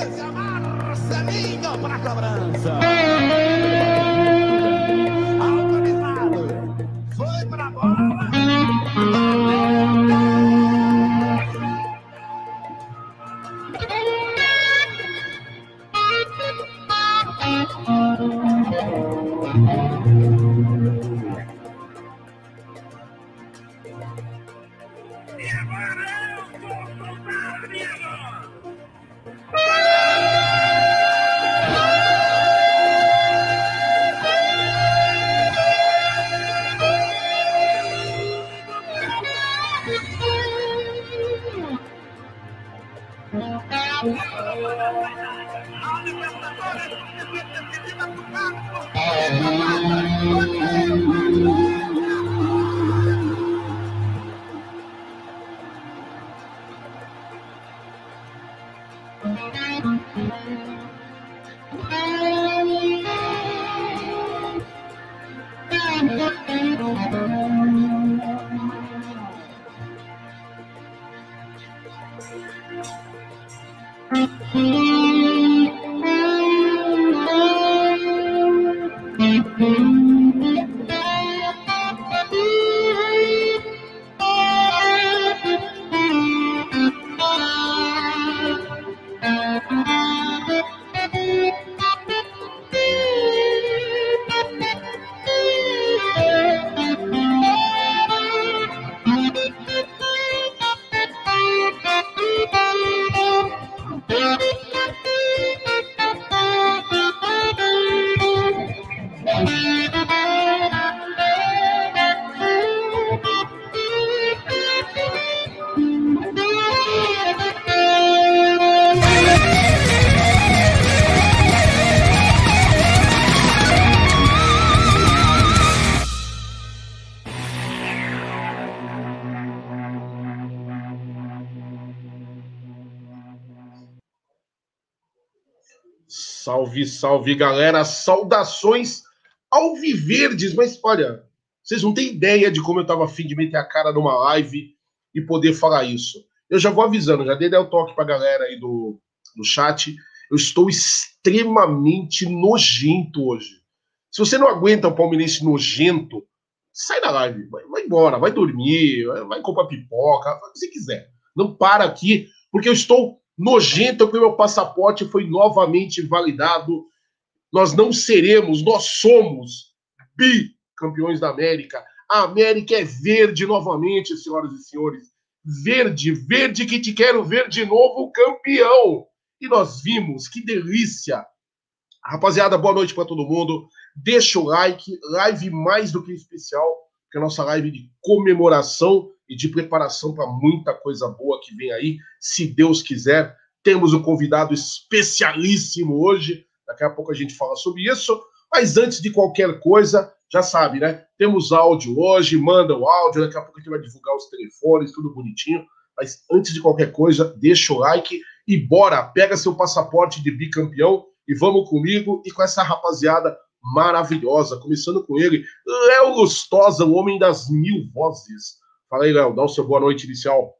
Distância, Marcelinho para a Salve, salve, galera. Saudações alviverdes. Mas olha, vocês não têm ideia de como eu tava afim de meter a cara numa live e poder falar isso. Eu já vou avisando, já dei o toque pra galera aí do, do chat. Eu estou extremamente nojento hoje. Se você não aguenta o palmeirense nojento, sai da live, vai, vai embora, vai dormir, vai, comprar pipoca, o que você quiser. Não para aqui, porque eu estou nojento que o meu passaporte foi novamente validado. Nós não seremos, nós somos bicampeões da América. A América é verde novamente, senhoras e senhores. Verde, verde que te quero ver de novo campeão. E nós vimos, que delícia. Rapaziada, boa noite para todo mundo. Deixa o like, live mais do que especial, que é a nossa live de comemoração e de preparação para muita coisa boa que vem aí, se Deus quiser. Temos um convidado especialíssimo hoje, daqui a pouco a gente fala sobre isso. Mas antes de qualquer coisa, já sabe, né? Temos áudio hoje, manda o áudio, daqui a pouco a gente vai divulgar os telefones, tudo bonitinho. Mas antes de qualquer coisa, deixa o like e bora, pega seu passaporte de bicampeão e vamos comigo e com essa rapaziada maravilhosa, começando com ele, Léo Lustosa, o homem das mil vozes. Fala aí, Léo, dá o seu boa noite inicial.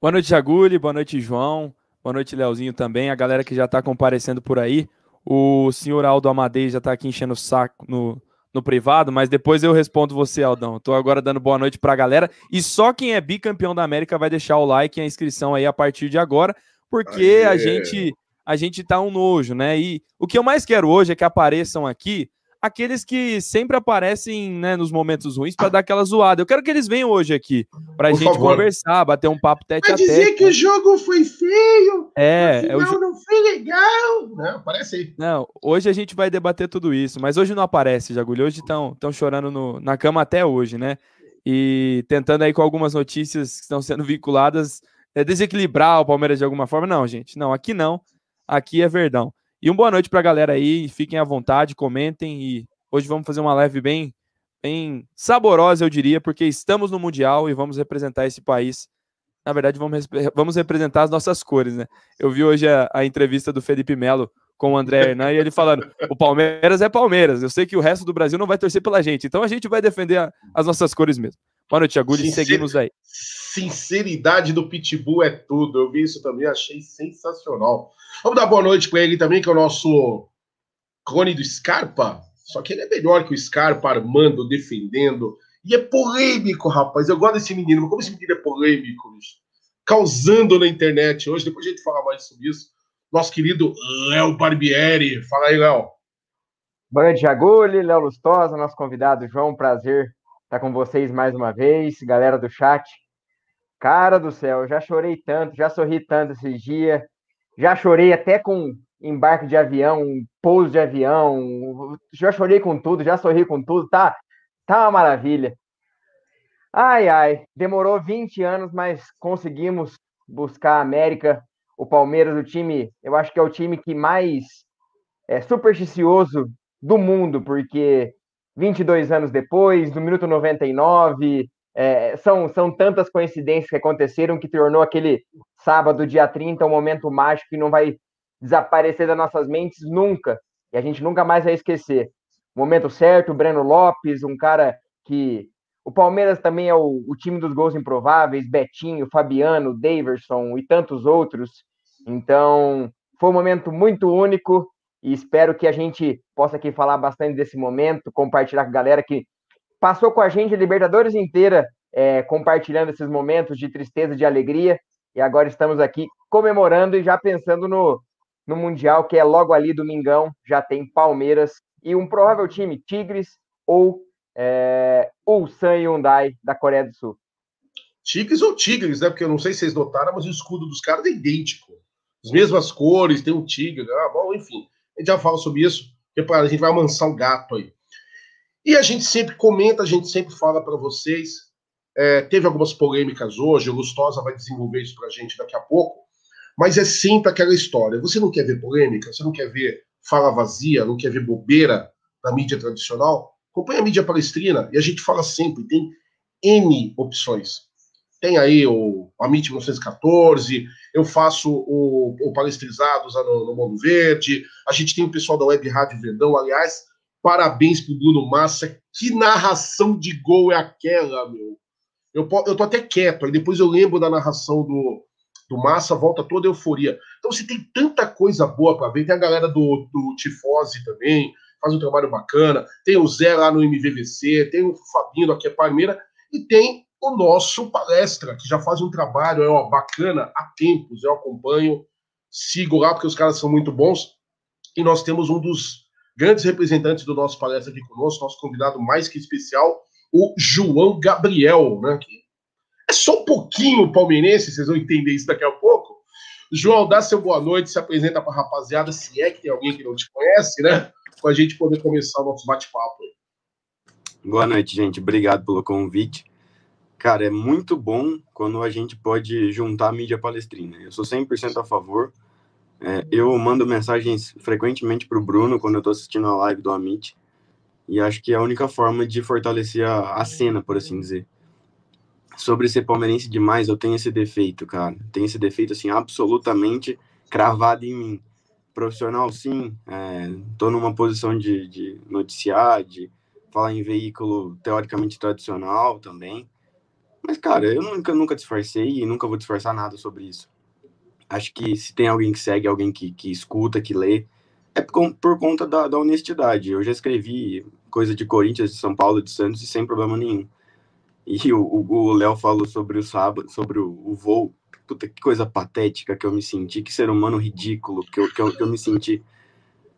Boa noite, Jaguli, boa noite, João, boa noite, Leozinho também, a galera que já está comparecendo por aí. O senhor Aldo Amadei já está aqui enchendo o saco no, no privado, mas depois eu respondo você, Aldão. Estou agora dando boa noite para a galera. E só quem é bicampeão da América vai deixar o like e a inscrição aí a partir de agora, porque Aê. a gente a gente tá um nojo, né? E o que eu mais quero hoje é que apareçam aqui aqueles que sempre aparecem né, nos momentos ruins para dar aquela zoada. Eu quero que eles venham hoje aqui para a gente favor. conversar, bater um papo tete a tete. dizer que o jogo foi feio, é, é o jo... não foi legal. Não, aparece aí. Não, hoje a gente vai debater tudo isso, mas hoje não aparece, Jagulho. Hoje estão chorando no, na cama até hoje, né? E tentando aí com algumas notícias que estão sendo vinculadas é, desequilibrar o Palmeiras de alguma forma. Não, gente, não, aqui não. Aqui é Verdão. E uma boa noite para a galera aí. Fiquem à vontade, comentem. E hoje vamos fazer uma live bem, bem saborosa, eu diria, porque estamos no Mundial e vamos representar esse país. Na verdade, vamos, vamos representar as nossas cores, né? Eu vi hoje a, a entrevista do Felipe Melo com o André Hernan e ele falando: o Palmeiras é Palmeiras. Eu sei que o resto do Brasil não vai torcer pela gente, então a gente vai defender a, as nossas cores mesmo. Boa noite, Sincer... seguimos aí. Sinceridade do Pitbull é tudo. Eu vi isso também, achei sensacional. Vamos dar boa noite para ele também, que é o nosso clone do Scarpa. Só que ele é melhor que o Scarpa, armando, defendendo. E é polêmico, rapaz. Eu gosto desse menino, mas como esse menino é polêmico, bicho? causando na internet hoje. Depois a gente fala mais sobre isso. Nosso querido Léo Barbieri. Fala aí, Léo. Boa noite, Jaguli, Léo Lustosa, nosso convidado João. Prazer estar com vocês mais uma vez, galera do chat. Cara do céu, já chorei tanto, já sorri tanto esses dias. Já chorei até com embarque de avião, pouso de avião. Já chorei com tudo, já sorri com tudo. Tá, tá uma maravilha. Ai, ai, demorou 20 anos, mas conseguimos buscar a América. O Palmeiras, o time, eu acho que é o time que mais é supersticioso do mundo, porque 22 anos depois, no minuto 99, é, são, são tantas coincidências que aconteceram que tornou aquele sábado, dia 30, um momento mágico que não vai desaparecer das nossas mentes nunca. E a gente nunca mais vai esquecer. Momento certo, Breno Lopes, um cara que o Palmeiras também é o, o, time dos gols improváveis, Betinho, Fabiano, Daverson e tantos outros. Então, foi um momento muito único e espero que a gente possa aqui falar bastante desse momento, compartilhar com a galera que passou com a gente a Libertadores inteira, é, compartilhando esses momentos de tristeza, de alegria. E agora estamos aqui comemorando e já pensando no, no Mundial, que é logo ali, domingão, já tem Palmeiras e um provável time, Tigres ou é, Ulsan Hyundai da Coreia do Sul. Tigres ou Tigres, né? Porque eu não sei se vocês notaram, mas o escudo dos caras é idêntico. As mesmas cores, tem um tigre, ah, bom, enfim. A gente já fala sobre isso, porque a gente vai amansar o gato aí. E a gente sempre comenta, a gente sempre fala para vocês. É, teve algumas polêmicas hoje, o Lustosa vai desenvolver isso para a gente daqui a pouco, mas é sempre aquela história. Você não quer ver polêmica, você não quer ver fala vazia, não quer ver bobeira na mídia tradicional? Acompanha a mídia palestrina e a gente fala sempre, tem N opções. Tem aí o Amit 1914, eu faço o, o Palestrizados no, no Mundo Verde, a gente tem o pessoal da Web Rádio Verdão, aliás, parabéns pro Bruno Massa, que narração de gol é aquela, meu? Eu, eu tô até quieto, aí depois eu lembro da narração do, do Massa, volta toda a euforia. Então você tem tanta coisa boa para ver, tem a galera do, do Tifose também, faz um trabalho bacana, tem o Zé lá no MVVC, tem o Fabinho aqui é Palmeira, e tem o nosso palestra, que já faz um trabalho é, ó, bacana há tempos, eu acompanho, sigo lá, porque os caras são muito bons, e nós temos um dos grandes representantes do nosso palestra aqui conosco, nosso convidado mais que especial, o João Gabriel, né, que é só um pouquinho palmeirense, vocês vão entender isso daqui a pouco. João, dá seu boa noite, se apresenta para a rapaziada, se é que tem alguém que não te conhece, né? Para a gente poder começar o nosso bate-papo. Boa noite, gente. Obrigado pelo convite. Cara, é muito bom quando a gente pode juntar a mídia palestrina. Eu sou 100% a favor. É, eu mando mensagens frequentemente para o Bruno quando eu estou assistindo a live do Amit. E acho que é a única forma de fortalecer a, a cena, por assim dizer. Sobre ser palmeirense demais, eu tenho esse defeito, cara. Tenho esse defeito, assim, absolutamente cravado em mim profissional, sim. Estou é, numa posição de, de noticiar, de falar em veículo teoricamente tradicional também. Mas, cara, eu nunca, nunca disfarcei e nunca vou disfarçar nada sobre isso. Acho que se tem alguém que segue, alguém que, que escuta, que lê, é por, por conta da, da, honestidade. Eu já escrevi coisa de Corinthians, de São Paulo, de Santos e sem problema nenhum. E o Léo falou sobre o sábado, sobre o, o voo puta, que coisa patética que eu me senti, que ser humano ridículo que eu, que eu, que eu me senti.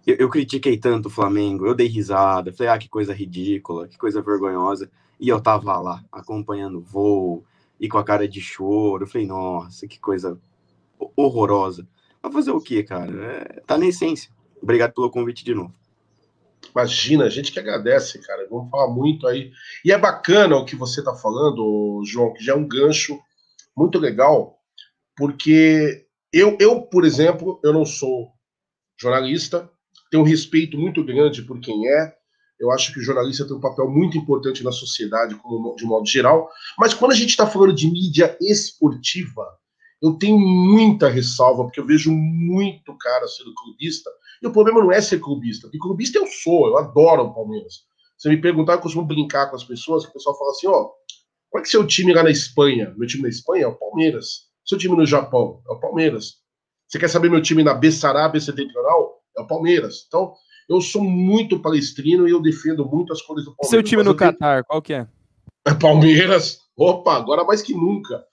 Eu, eu, critiquei tanto o Flamengo, eu dei risada, falei, ah, que coisa ridícula, que coisa vergonhosa. E eu tava lá, acompanhando o voo, e com a cara de choro. Eu falei, nossa, que coisa horrorosa. Mas fazer o quê, cara? É, tá na essência. Obrigado pelo convite de novo. Imagina, a gente que agradece, cara. Vamos falar muito aí. E é bacana o que você tá falando, João, que já é um gancho muito legal porque eu, eu, por exemplo, eu não sou jornalista, tenho um respeito muito grande por quem é. Eu acho que o jornalista tem um papel muito importante na sociedade, como, de modo geral. Mas quando a gente está falando de mídia esportiva, eu tenho muita ressalva, porque eu vejo muito cara sendo clubista, e o problema não é ser clubista, porque clubista eu sou, eu adoro o Palmeiras. Você me perguntar, eu costumo brincar com as pessoas, que o pessoal fala assim, ó, qual é que é seu time lá na Espanha? Meu time na Espanha é o Palmeiras. Seu time no Japão é o Palmeiras. Você quer saber meu time na Bessarabia Setentrional? É o Palmeiras. Então, eu sou muito palestrino e eu defendo muito as cores do Palmeiras. Seu time no Catar, qual que é? É Palmeiras. Opa, agora mais que nunca.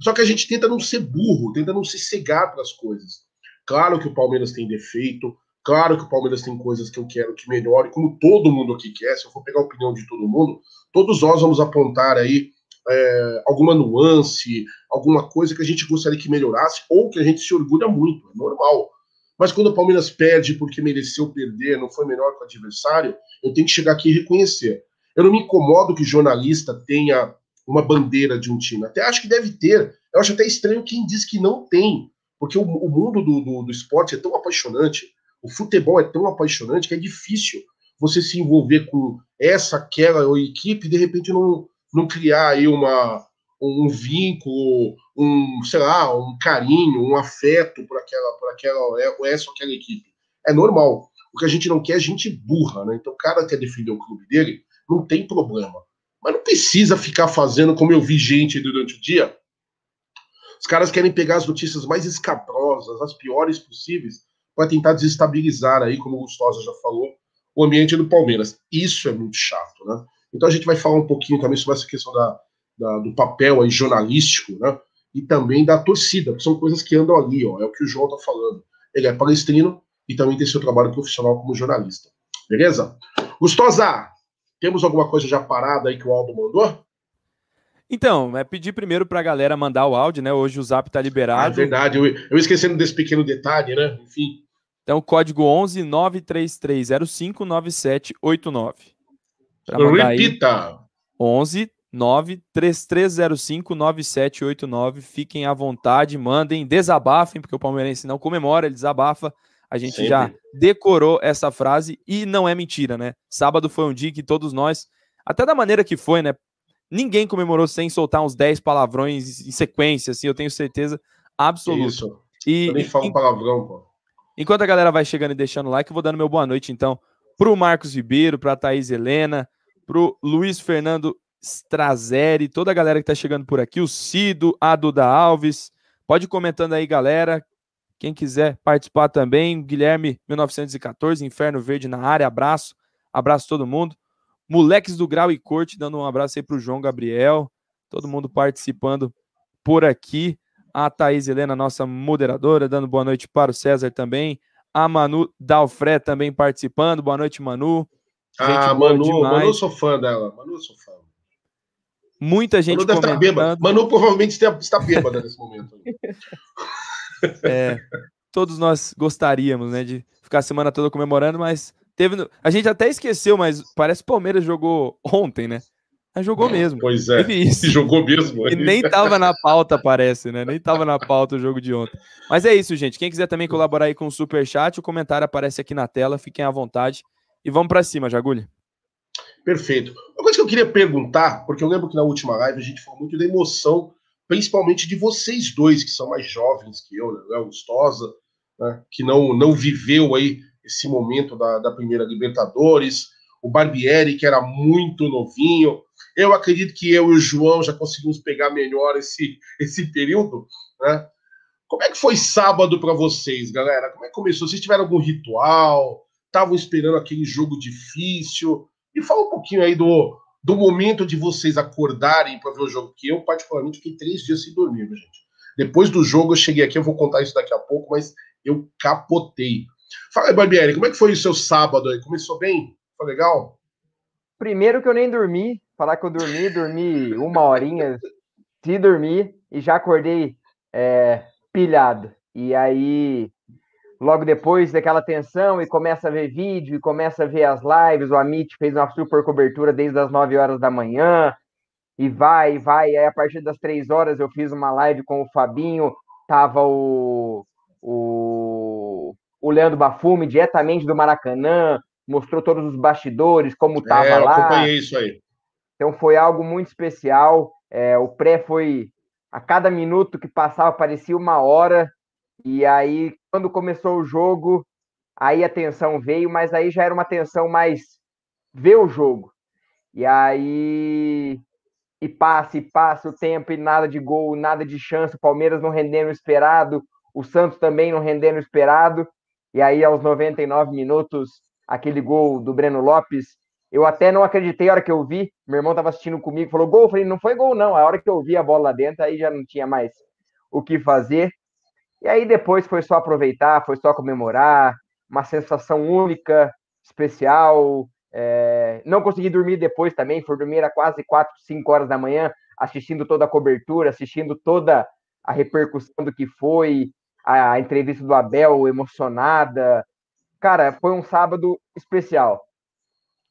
Só que a gente tenta não ser burro, tenta não se cegar para as coisas. Claro que o Palmeiras tem defeito, claro que o Palmeiras tem coisas que eu quero que melhore, como todo mundo aqui quer. Se eu for pegar a opinião de todo mundo, todos nós vamos apontar aí é, alguma nuance, alguma coisa que a gente gostaria que melhorasse ou que a gente se orgulha muito, é normal. Mas quando o Palmeiras perde porque mereceu perder, não foi melhor que o adversário, eu tenho que chegar aqui e reconhecer. Eu não me incomodo que jornalista tenha uma bandeira de um time. Até acho que deve ter. Eu acho até estranho quem diz que não tem, porque o, o mundo do, do, do, esporte é tão apaixonante, o futebol é tão apaixonante que é difícil você se envolver com essa, aquela ou equipe e de repente não, não criar aí uma, um vínculo, um, sei lá, um carinho, um afeto por aquela, por aquela, é, essa ou aquela equipe. É normal. O que a gente não quer é gente burra, né? Então o cara quer defender o clube dele, não tem problema. Mas não precisa ficar fazendo como eu vi gente durante o dia. Os caras querem pegar as notícias mais escabrosas, as piores possíveis, para tentar desestabilizar aí, como o Gustosa já falou, o ambiente do Palmeiras. Isso é muito chato, né? Então a gente vai falar um pouquinho também sobre essa questão da, da, do papel aí jornalístico, né? E também da torcida, que são coisas que andam ali, ó. É o que o João tá falando. Ele é palestrino e também tem seu trabalho profissional como jornalista. Beleza? Gustosa, temos alguma coisa já parada aí que o Aldo mandou? Então, é pedir primeiro para a galera mandar o áudio, né? Hoje o Zap tá liberado. Ah, é verdade. Eu, eu esquecendo desse pequeno detalhe, né? Enfim. Então, código 11 93305 9789. Repita. Aí, 11 93305 9789. Fiquem à vontade, mandem, desabafem, porque o palmeirense não comemora, ele desabafa. A gente Sempre. já decorou essa frase e não é mentira, né? Sábado foi um dia que todos nós, até da maneira que foi, né? Ninguém comemorou sem soltar uns 10 palavrões em sequência, assim, eu tenho certeza absoluta. Isso. E, eu nem falo em, palavrão, pô. Enquanto a galera vai chegando e deixando like, eu vou dando meu boa noite, então, pro Marcos Ribeiro, pra Thaís Helena, pro Luiz Fernando Strazeri, toda a galera que tá chegando por aqui, o Cido, a Duda Alves. Pode ir comentando aí, galera. Quem quiser participar também, Guilherme 1914, Inferno Verde na área, abraço. Abraço todo mundo. Moleques do Grau e Corte, dando um abraço aí para o João Gabriel. Todo mundo participando por aqui. A Thaís Helena, nossa moderadora, dando boa noite para o César também. A Manu Dalfré também participando. Boa noite, Manu. Gente ah, Manu, Manu, eu sou fã dela. Manu, eu sou fã. Muita gente Manu deve estar bêbada. Manu provavelmente está bêbada nesse momento. É, todos nós gostaríamos, né, de ficar a semana toda comemorando, mas teve. A gente até esqueceu, mas parece que o Palmeiras jogou ontem, né? Mas jogou mesmo. Pois é. Isso. Jogou mesmo. E nem tava na pauta, parece, né? Nem tava na pauta o jogo de ontem. Mas é isso, gente. Quem quiser também colaborar aí com o super chat, o comentário aparece aqui na tela. Fiquem à vontade e vamos para cima, Jagulha. Perfeito. Uma coisa que eu queria perguntar, porque eu lembro que na última live a gente falou muito da emoção principalmente de vocês dois, que são mais jovens que eu, né? Léo Gustosa, né? que não, não viveu aí esse momento da, da primeira Libertadores, o Barbieri, que era muito novinho. Eu acredito que eu e o João já conseguimos pegar melhor esse, esse período, né? Como é que foi sábado para vocês, galera? Como é que começou? Vocês tiveram algum ritual? Estavam esperando aquele jogo difícil? E fala um pouquinho aí do, do momento de vocês acordarem para ver o jogo, que eu, particularmente, fiquei três dias sem dormir, gente. Depois do jogo, eu cheguei aqui, eu vou contar isso daqui a pouco, mas eu capotei. Fala aí, Barbieri, como é que foi o seu sábado aí? Começou bem? Foi legal? Primeiro que eu nem dormi, falar que eu dormi, dormi uma horinha, se dormir, e já acordei é, pilhado. E aí logo depois daquela tensão e começa a ver vídeo e começa a ver as lives. O Amit fez uma super cobertura desde as 9 horas da manhã e vai, vai. Aí a partir das 3 horas eu fiz uma live com o Fabinho, tava o, o, o Leandro Bafume diretamente do Maracanã, mostrou todos os bastidores, como tava é, eu lá. acompanhei isso aí. Então foi algo muito especial. É, o pré foi A cada minuto que passava parecia uma hora. E aí, quando começou o jogo, aí a tensão veio, mas aí já era uma tensão mais ver o jogo. E aí e passa e passa o tempo e nada de gol, nada de chance, o Palmeiras não rendendo o esperado, o Santos também não rendendo o esperado. E aí aos 99 minutos, aquele gol do Breno Lopes, eu até não acreditei a hora que eu vi, meu irmão estava assistindo comigo, falou gol, eu falei, não foi gol não. A hora que eu vi a bola lá dentro, aí já não tinha mais o que fazer. E aí depois foi só aproveitar, foi só comemorar, uma sensação única, especial. É... Não consegui dormir depois também, fui dormir a quase 4, 5 horas da manhã, assistindo toda a cobertura, assistindo toda a repercussão do que foi, a entrevista do Abel emocionada. Cara, foi um sábado especial.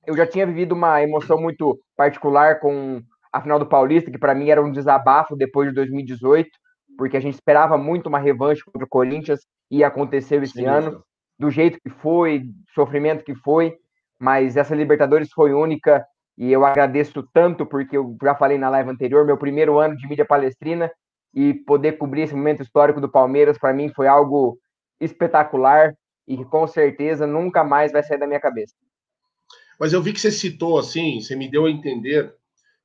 Eu já tinha vivido uma emoção muito particular com a final do Paulista, que para mim era um desabafo depois de 2018 porque a gente esperava muito uma revanche contra o Corinthians e aconteceu esse Sim, ano, do jeito que foi, sofrimento que foi, mas essa Libertadores foi única e eu agradeço tanto porque eu já falei na live anterior, meu primeiro ano de mídia palestrina e poder cobrir esse momento histórico do Palmeiras para mim foi algo espetacular e que com certeza nunca mais vai sair da minha cabeça. Mas eu vi que você citou assim, você me deu a entender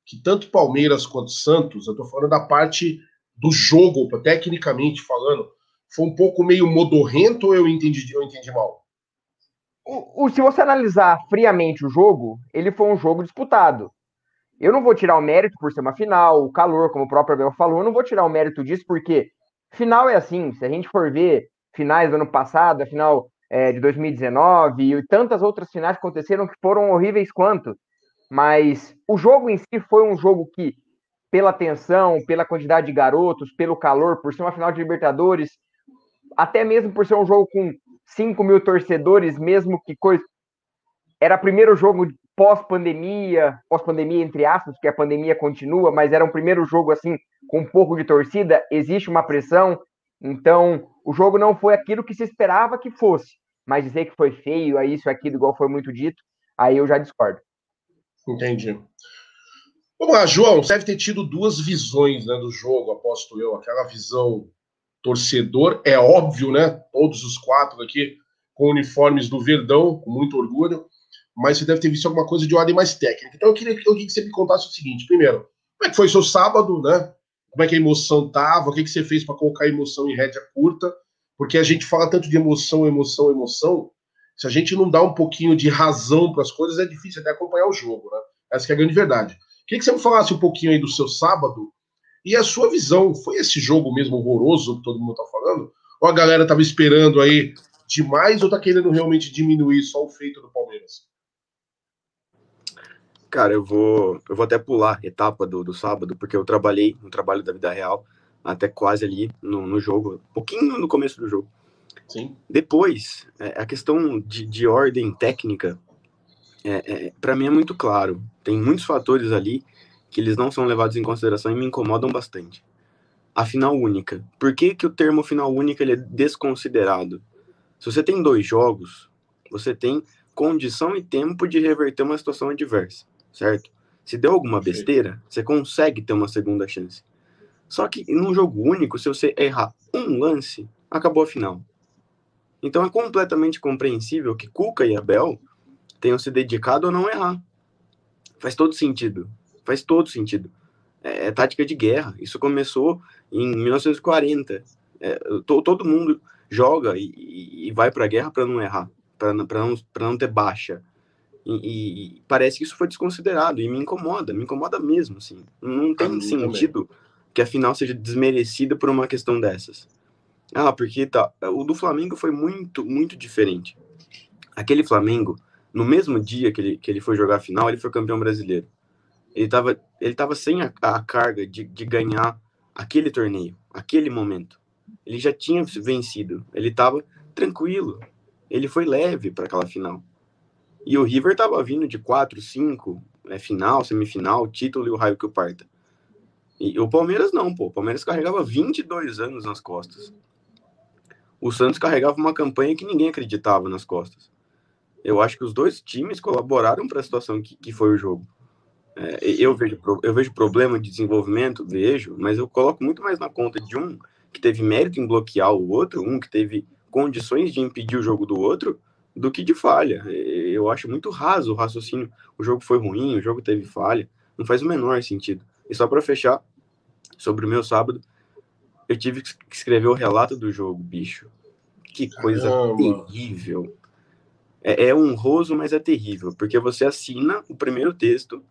que tanto Palmeiras quanto Santos, eu estou falando da parte do jogo, tecnicamente falando, foi um pouco meio modorrento ou eu entendi, eu entendi mal? O, o, se você analisar friamente o jogo, ele foi um jogo disputado. Eu não vou tirar o mérito por ser uma final, o calor, como o próprio Abel falou, eu não vou tirar o mérito disso, porque final é assim. Se a gente for ver finais do ano passado, a final é, de 2019 e tantas outras finais que aconteceram que foram horríveis quanto. Mas o jogo em si foi um jogo que pela tensão, pela quantidade de garotos, pelo calor, por ser uma final de Libertadores, até mesmo por ser um jogo com 5 mil torcedores, mesmo que coisa. Era o primeiro jogo pós-pandemia, pós-pandemia entre aspas, porque a pandemia continua, mas era um primeiro jogo assim, com um pouco de torcida, existe uma pressão. Então, o jogo não foi aquilo que se esperava que fosse. Mas dizer que foi feio, é isso, aquilo, igual foi muito dito, aí eu já discordo. Entendi. Vamos lá, João, você deve ter tido duas visões né, do jogo, aposto eu. Aquela visão torcedor, é óbvio, né? Todos os quatro aqui com uniformes do Verdão, com muito orgulho, mas você deve ter visto alguma coisa de ordem mais técnica. Então eu queria, eu queria que você me contasse o seguinte: primeiro, como é que foi seu sábado, né? Como é que a emoção tava? O que, que você fez para colocar a emoção em rédea curta? Porque a gente fala tanto de emoção, emoção, emoção. Se a gente não dá um pouquinho de razão para as coisas, é difícil até acompanhar o jogo, né? Essa é a grande verdade. Queria que você me falasse um pouquinho aí do seu sábado e a sua visão. Foi esse jogo mesmo horroroso que todo mundo tá falando? Ou a galera tava esperando aí demais ou tá querendo realmente diminuir só o feito do Palmeiras? Cara, eu vou, eu vou até pular etapa do, do sábado, porque eu trabalhei no trabalho da vida real até quase ali no, no jogo, um pouquinho no começo do jogo. Sim. Depois, é, a questão de, de ordem técnica, é, é para mim é muito claro. Tem muitos fatores ali que eles não são levados em consideração e me incomodam bastante. A final única. Por que, que o termo final única ele é desconsiderado? Se você tem dois jogos, você tem condição e tempo de reverter uma situação adversa, certo? Se deu alguma besteira, você consegue ter uma segunda chance. Só que num jogo único, se você errar um lance, acabou a final. Então é completamente compreensível que Cuca e Abel tenham se dedicado a não errar. Faz todo sentido. Faz todo sentido. É, é tática de guerra. Isso começou em 1940. É, to, todo mundo joga e, e vai para a guerra para não errar, para não, não ter baixa. E, e, parece que isso foi desconsiderado e me incomoda, me incomoda mesmo. Assim. Não tem sentido também. que a final seja desmerecida por uma questão dessas. Ah, porque tá. O do Flamengo foi muito, muito diferente. Aquele Flamengo no mesmo dia que ele, que ele foi jogar a final, ele foi campeão brasileiro. Ele estava ele tava sem a, a carga de, de ganhar aquele torneio, aquele momento. Ele já tinha vencido, ele estava tranquilo, ele foi leve para aquela final. E o River estava vindo de 4, 5, é, final, semifinal, título e o raio que o parta. E o Palmeiras não, pô. O Palmeiras carregava 22 anos nas costas. O Santos carregava uma campanha que ninguém acreditava nas costas eu acho que os dois times colaboraram para a situação que, que foi o jogo. É, eu, vejo, eu vejo problema de desenvolvimento, vejo, mas eu coloco muito mais na conta de um que teve mérito em bloquear o outro, um que teve condições de impedir o jogo do outro, do que de falha. Eu acho muito raso o raciocínio. O jogo foi ruim, o jogo teve falha. Não faz o menor sentido. E só para fechar, sobre o meu sábado, eu tive que escrever o relato do jogo, bicho. Que coisa Caramba. terrível. É, é honroso, mas é terrível, porque você assina o primeiro texto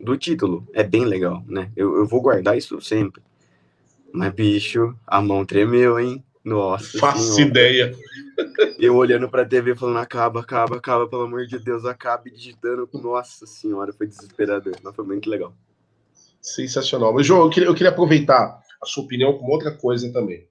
do título. É bem legal, né? Eu, eu vou guardar isso sempre. Mas, bicho, a mão tremeu, hein? Nossa. Faço senhora. ideia. Eu olhando pra TV falando: acaba, acaba, acaba, pelo amor de Deus, acabe digitando. Nossa senhora, foi desesperador. Mas foi muito legal. Sensacional. Mas, João, eu queria, eu queria aproveitar a sua opinião com outra coisa também.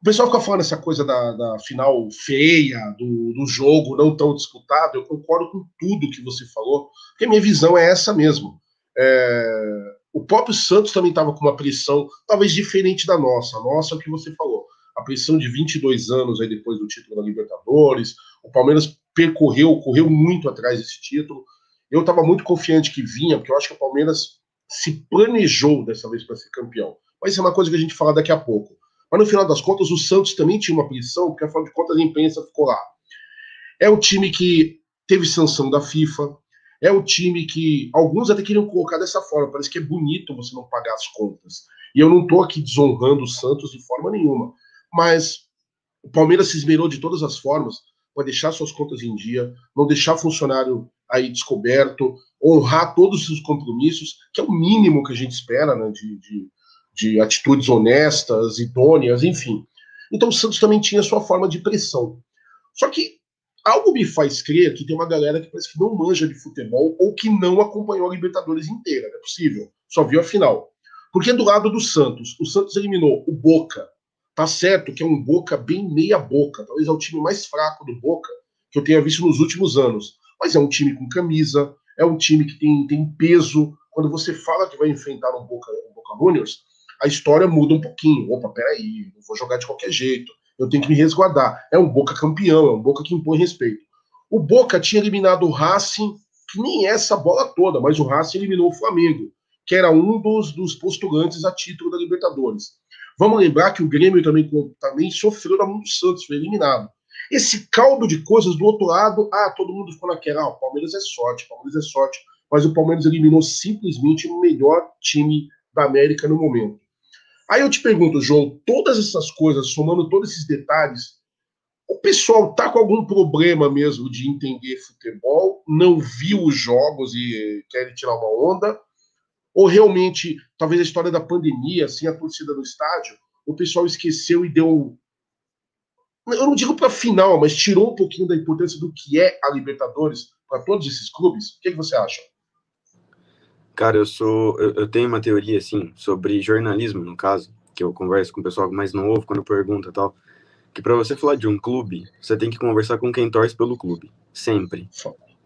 O pessoal fica falando essa coisa da, da final feia, do, do, jogo não tão disputado. Eu concordo com tudo que você falou, porque a minha visão é essa mesmo. É, o próprio Santos também estava com uma pressão, talvez diferente da nossa. A nossa é o que você falou. A pressão de 22 anos aí depois do título da Libertadores. O Palmeiras percorreu, correu muito atrás desse título. Eu estava muito confiante que vinha, porque eu acho que o Palmeiras se planejou dessa vez para ser campeão. Mas isso é uma coisa que a gente fala daqui a pouco. Mas no final das contas, o Santos também tinha uma pressão, porque afinal de contas a imprensa ficou lá. É o time que teve sanção da FIFA, é o time que alguns até queriam colocar dessa forma, parece que é bonito você não pagar as contas. E eu não estou aqui desonrando o Santos de forma nenhuma, mas o Palmeiras se esmerou de todas as formas para deixar suas contas em dia, não deixar funcionário aí descoberto, honrar todos os compromissos, que é o mínimo que a gente espera né, de, de, de atitudes honestas, idôneas, enfim. Então o Santos também tinha sua forma de pressão. Só que algo me faz crer que tem uma galera que parece que não manja de futebol ou que não acompanhou a Libertadores inteira. Não é possível. Só viu a final. Porque do lado do Santos, o Santos eliminou o Boca. Tá certo que é um Boca bem meia-boca. Talvez é o time mais fraco do Boca que eu tenha visto nos últimos anos. Mas é um time com camisa, é um time que tem, tem peso. Quando você fala que vai enfrentar um Boca, um Boca Juniors, a história muda um pouquinho. Opa, peraí, não vou jogar de qualquer jeito eu tenho que me resguardar. É um Boca campeão, é um Boca que impõe respeito. O Boca tinha eliminado o Racing, que nem essa bola toda, mas o Racing eliminou o Flamengo, que era um dos, dos postulantes a título da Libertadores. Vamos lembrar que o Grêmio também, também sofreu na mão do Santos, foi eliminado. Esse caldo de coisas do outro lado, ah, todo mundo ficou naquela, ah, o Palmeiras é sorte, o Palmeiras é sorte, mas o Palmeiras eliminou simplesmente o melhor time da América no momento. Aí eu te pergunto, João, todas essas coisas, somando todos esses detalhes, o pessoal tá com algum problema mesmo de entender futebol, não viu os jogos e quer tirar uma onda? Ou realmente, talvez a história da pandemia, assim, a torcida no estádio, o pessoal esqueceu e deu. Eu não digo para final, mas tirou um pouquinho da importância do que é a Libertadores para todos esses clubes? O que, que você acha? Cara, eu sou. Eu, eu, tenho uma teoria, assim, sobre jornalismo, no caso, que eu converso com o pessoal mais novo quando pergunta tal. Que para você falar de um clube, você tem que conversar com quem torce pelo clube. Sempre.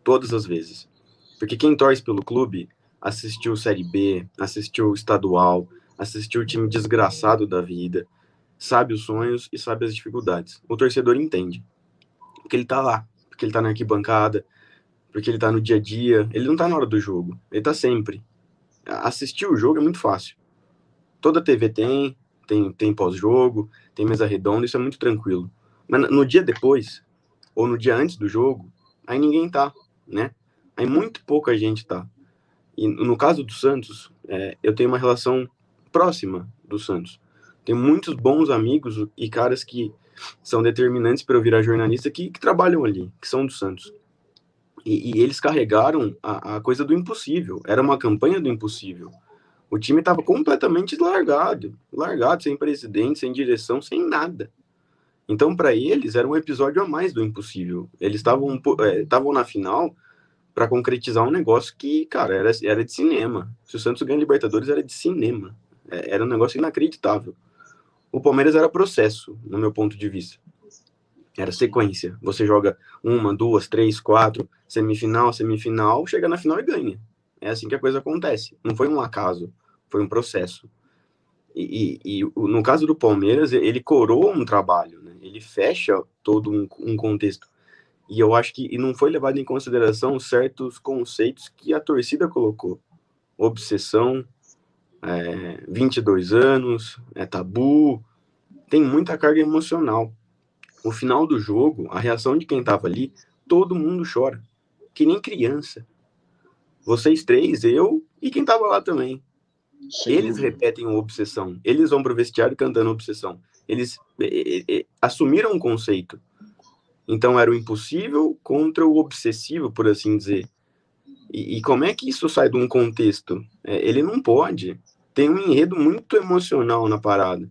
Todas as vezes. Porque quem torce pelo clube assistiu Série B, assistiu estadual, assistiu o time desgraçado da vida, sabe os sonhos e sabe as dificuldades. O torcedor entende. Porque ele tá lá, porque ele tá na arquibancada, porque ele tá no dia a dia, ele não tá na hora do jogo, ele tá sempre. Assistir o jogo é muito fácil. Toda TV tem, tem, tem pós-jogo, tem mesa redonda, isso é muito tranquilo. Mas no dia depois, ou no dia antes do jogo, aí ninguém tá, né? Aí muito pouca gente tá. E no caso do Santos, é, eu tenho uma relação próxima do Santos. Tenho muitos bons amigos e caras que são determinantes para eu virar jornalista que, que trabalham ali, que são do Santos. E, e eles carregaram a, a, coisa do impossível. Era uma campanha do impossível. O time estava completamente largado, largado, sem presidente, sem direção, sem nada. Então, para eles, era um episódio a mais do impossível. Eles estavam é, na final para concretizar um negócio que, cara, era, era de cinema. Se o Santos ganha Libertadores, era de cinema. É, era um negócio inacreditável. O Palmeiras era processo, no meu ponto de vista. Era sequência. Você joga uma, duas, três, quatro, semifinal, semifinal, chega na final e ganha. É assim que a coisa acontece. Não foi um acaso, foi um processo. E, e, e no caso do Palmeiras, ele coroa um trabalho, né? ele fecha todo um, um, contexto. E eu acho que e não foi levado em consideração certos conceitos que a torcida colocou. Obsessão, é, 22 anos, é tabu, tem muita carga emocional. No final do jogo, a reação de quem estava ali, todo mundo chora, que nem criança. Vocês três, eu e quem estava lá também. Sem Eles repetem o obsessão. Eles vão pro vestiário cantando obsessão. Eles eh, eh, eh, assumiram um conceito. Então era o impossível contra o obsessivo, por assim dizer. E, e como é que isso sai de um contexto? É, ele não pode. Tem um enredo muito emocional na parada.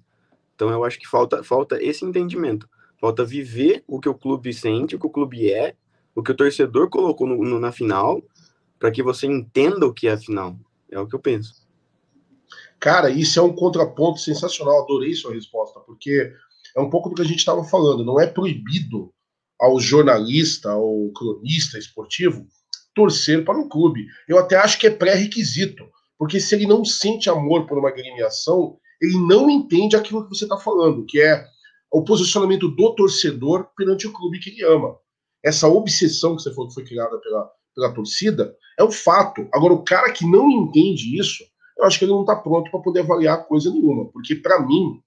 Então eu acho que falta, falta esse entendimento. Falta viver o que o clube sente, o que o clube é, o que o torcedor colocou no- no- na final, para que você entenda o que é a final. É o que eu penso. Cara, isso é um contraponto sensacional. Adorei sua resposta, porque é um pouco do que a gente estava falando. Não é proibido ao jornalista, ao cronista esportivo, torcer para um clube. Eu até acho que é pré-requisito, porque se ele não sente amor por uma agremiação, ele não entende aquilo que você está falando, que é o posicionamento do torcedor perante o clube que ele ama. Essa obsessão que você falou que foi criada pela, pela torcida é um fato. Agora, o cara que não entende isso, eu acho que ele não está pronto para poder avaliar coisa nenhuma, porque para mim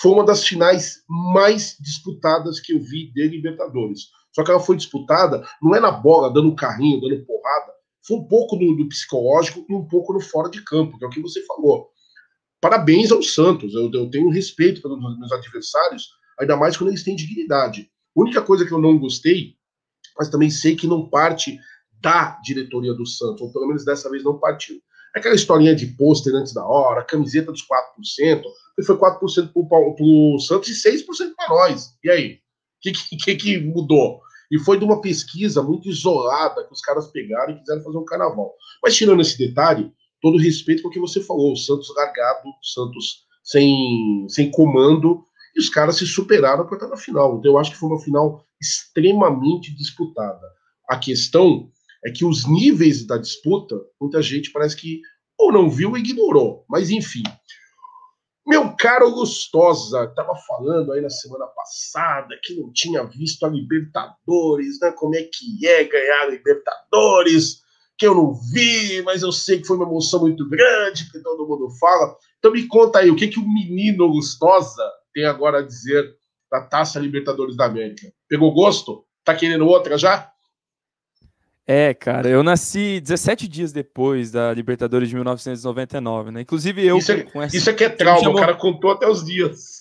foi uma das finais mais disputadas que eu vi de Libertadores. Só que ela foi disputada não é na bola, dando carrinho, dando porrada, foi um pouco do, do psicológico e um pouco no fora de campo, que é o que você falou. Parabéns ao Santos, eu, eu tenho respeito pelos meus adversários, ainda mais quando eles têm dignidade. A única coisa que eu não gostei, mas também sei que não parte da diretoria do Santos, ou pelo menos dessa vez não partiu. Aquela historinha de pôster antes da hora, camiseta dos 4%, e foi 4% para o Santos e 6% para nós. E aí? O que, que, que mudou? E foi de uma pesquisa muito isolada que os caras pegaram e quiseram fazer um carnaval. Mas tirando esse detalhe, todo respeito com o que você falou, o Santos largado, o Santos sem, sem comando, e os caras se superaram para estar na final. Então eu acho que foi uma final extremamente disputada. A questão é que os níveis da disputa, muita gente parece que ou não viu ou ignorou. Mas enfim. Meu caro Gustosa, estava falando aí na semana passada que não tinha visto a Libertadores, né? Como é que é ganhar a Libertadores, que eu não vi, mas eu sei que foi uma emoção muito grande, porque todo mundo fala. Então me conta aí, o que, que o menino Gustosa tem agora a dizer da Taça Libertadores da América? Pegou gosto? Tá querendo outra já? É, cara, eu nasci 17 dias depois da Libertadores de 1999, né? Inclusive eu Isso é- com essa- Isso é que é trauma, chamou- o cara contou até os dias.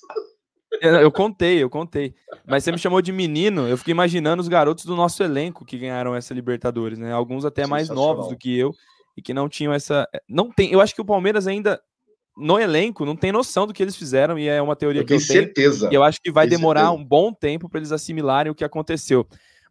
É, Eu contei, eu contei. Mas você me chamou de menino, eu fiquei imaginando os garotos do nosso elenco que ganharam essa Libertadores, né? Alguns até mais novos do que eu e que não tinham essa. Não tem. Eu acho que o Palmeiras ainda no elenco não tem noção do que eles fizeram e é uma teoria Eu que eu tenho tenho. certeza. E eu acho que vai demorar certeza. um bom tempo para eles assimilarem o que aconteceu.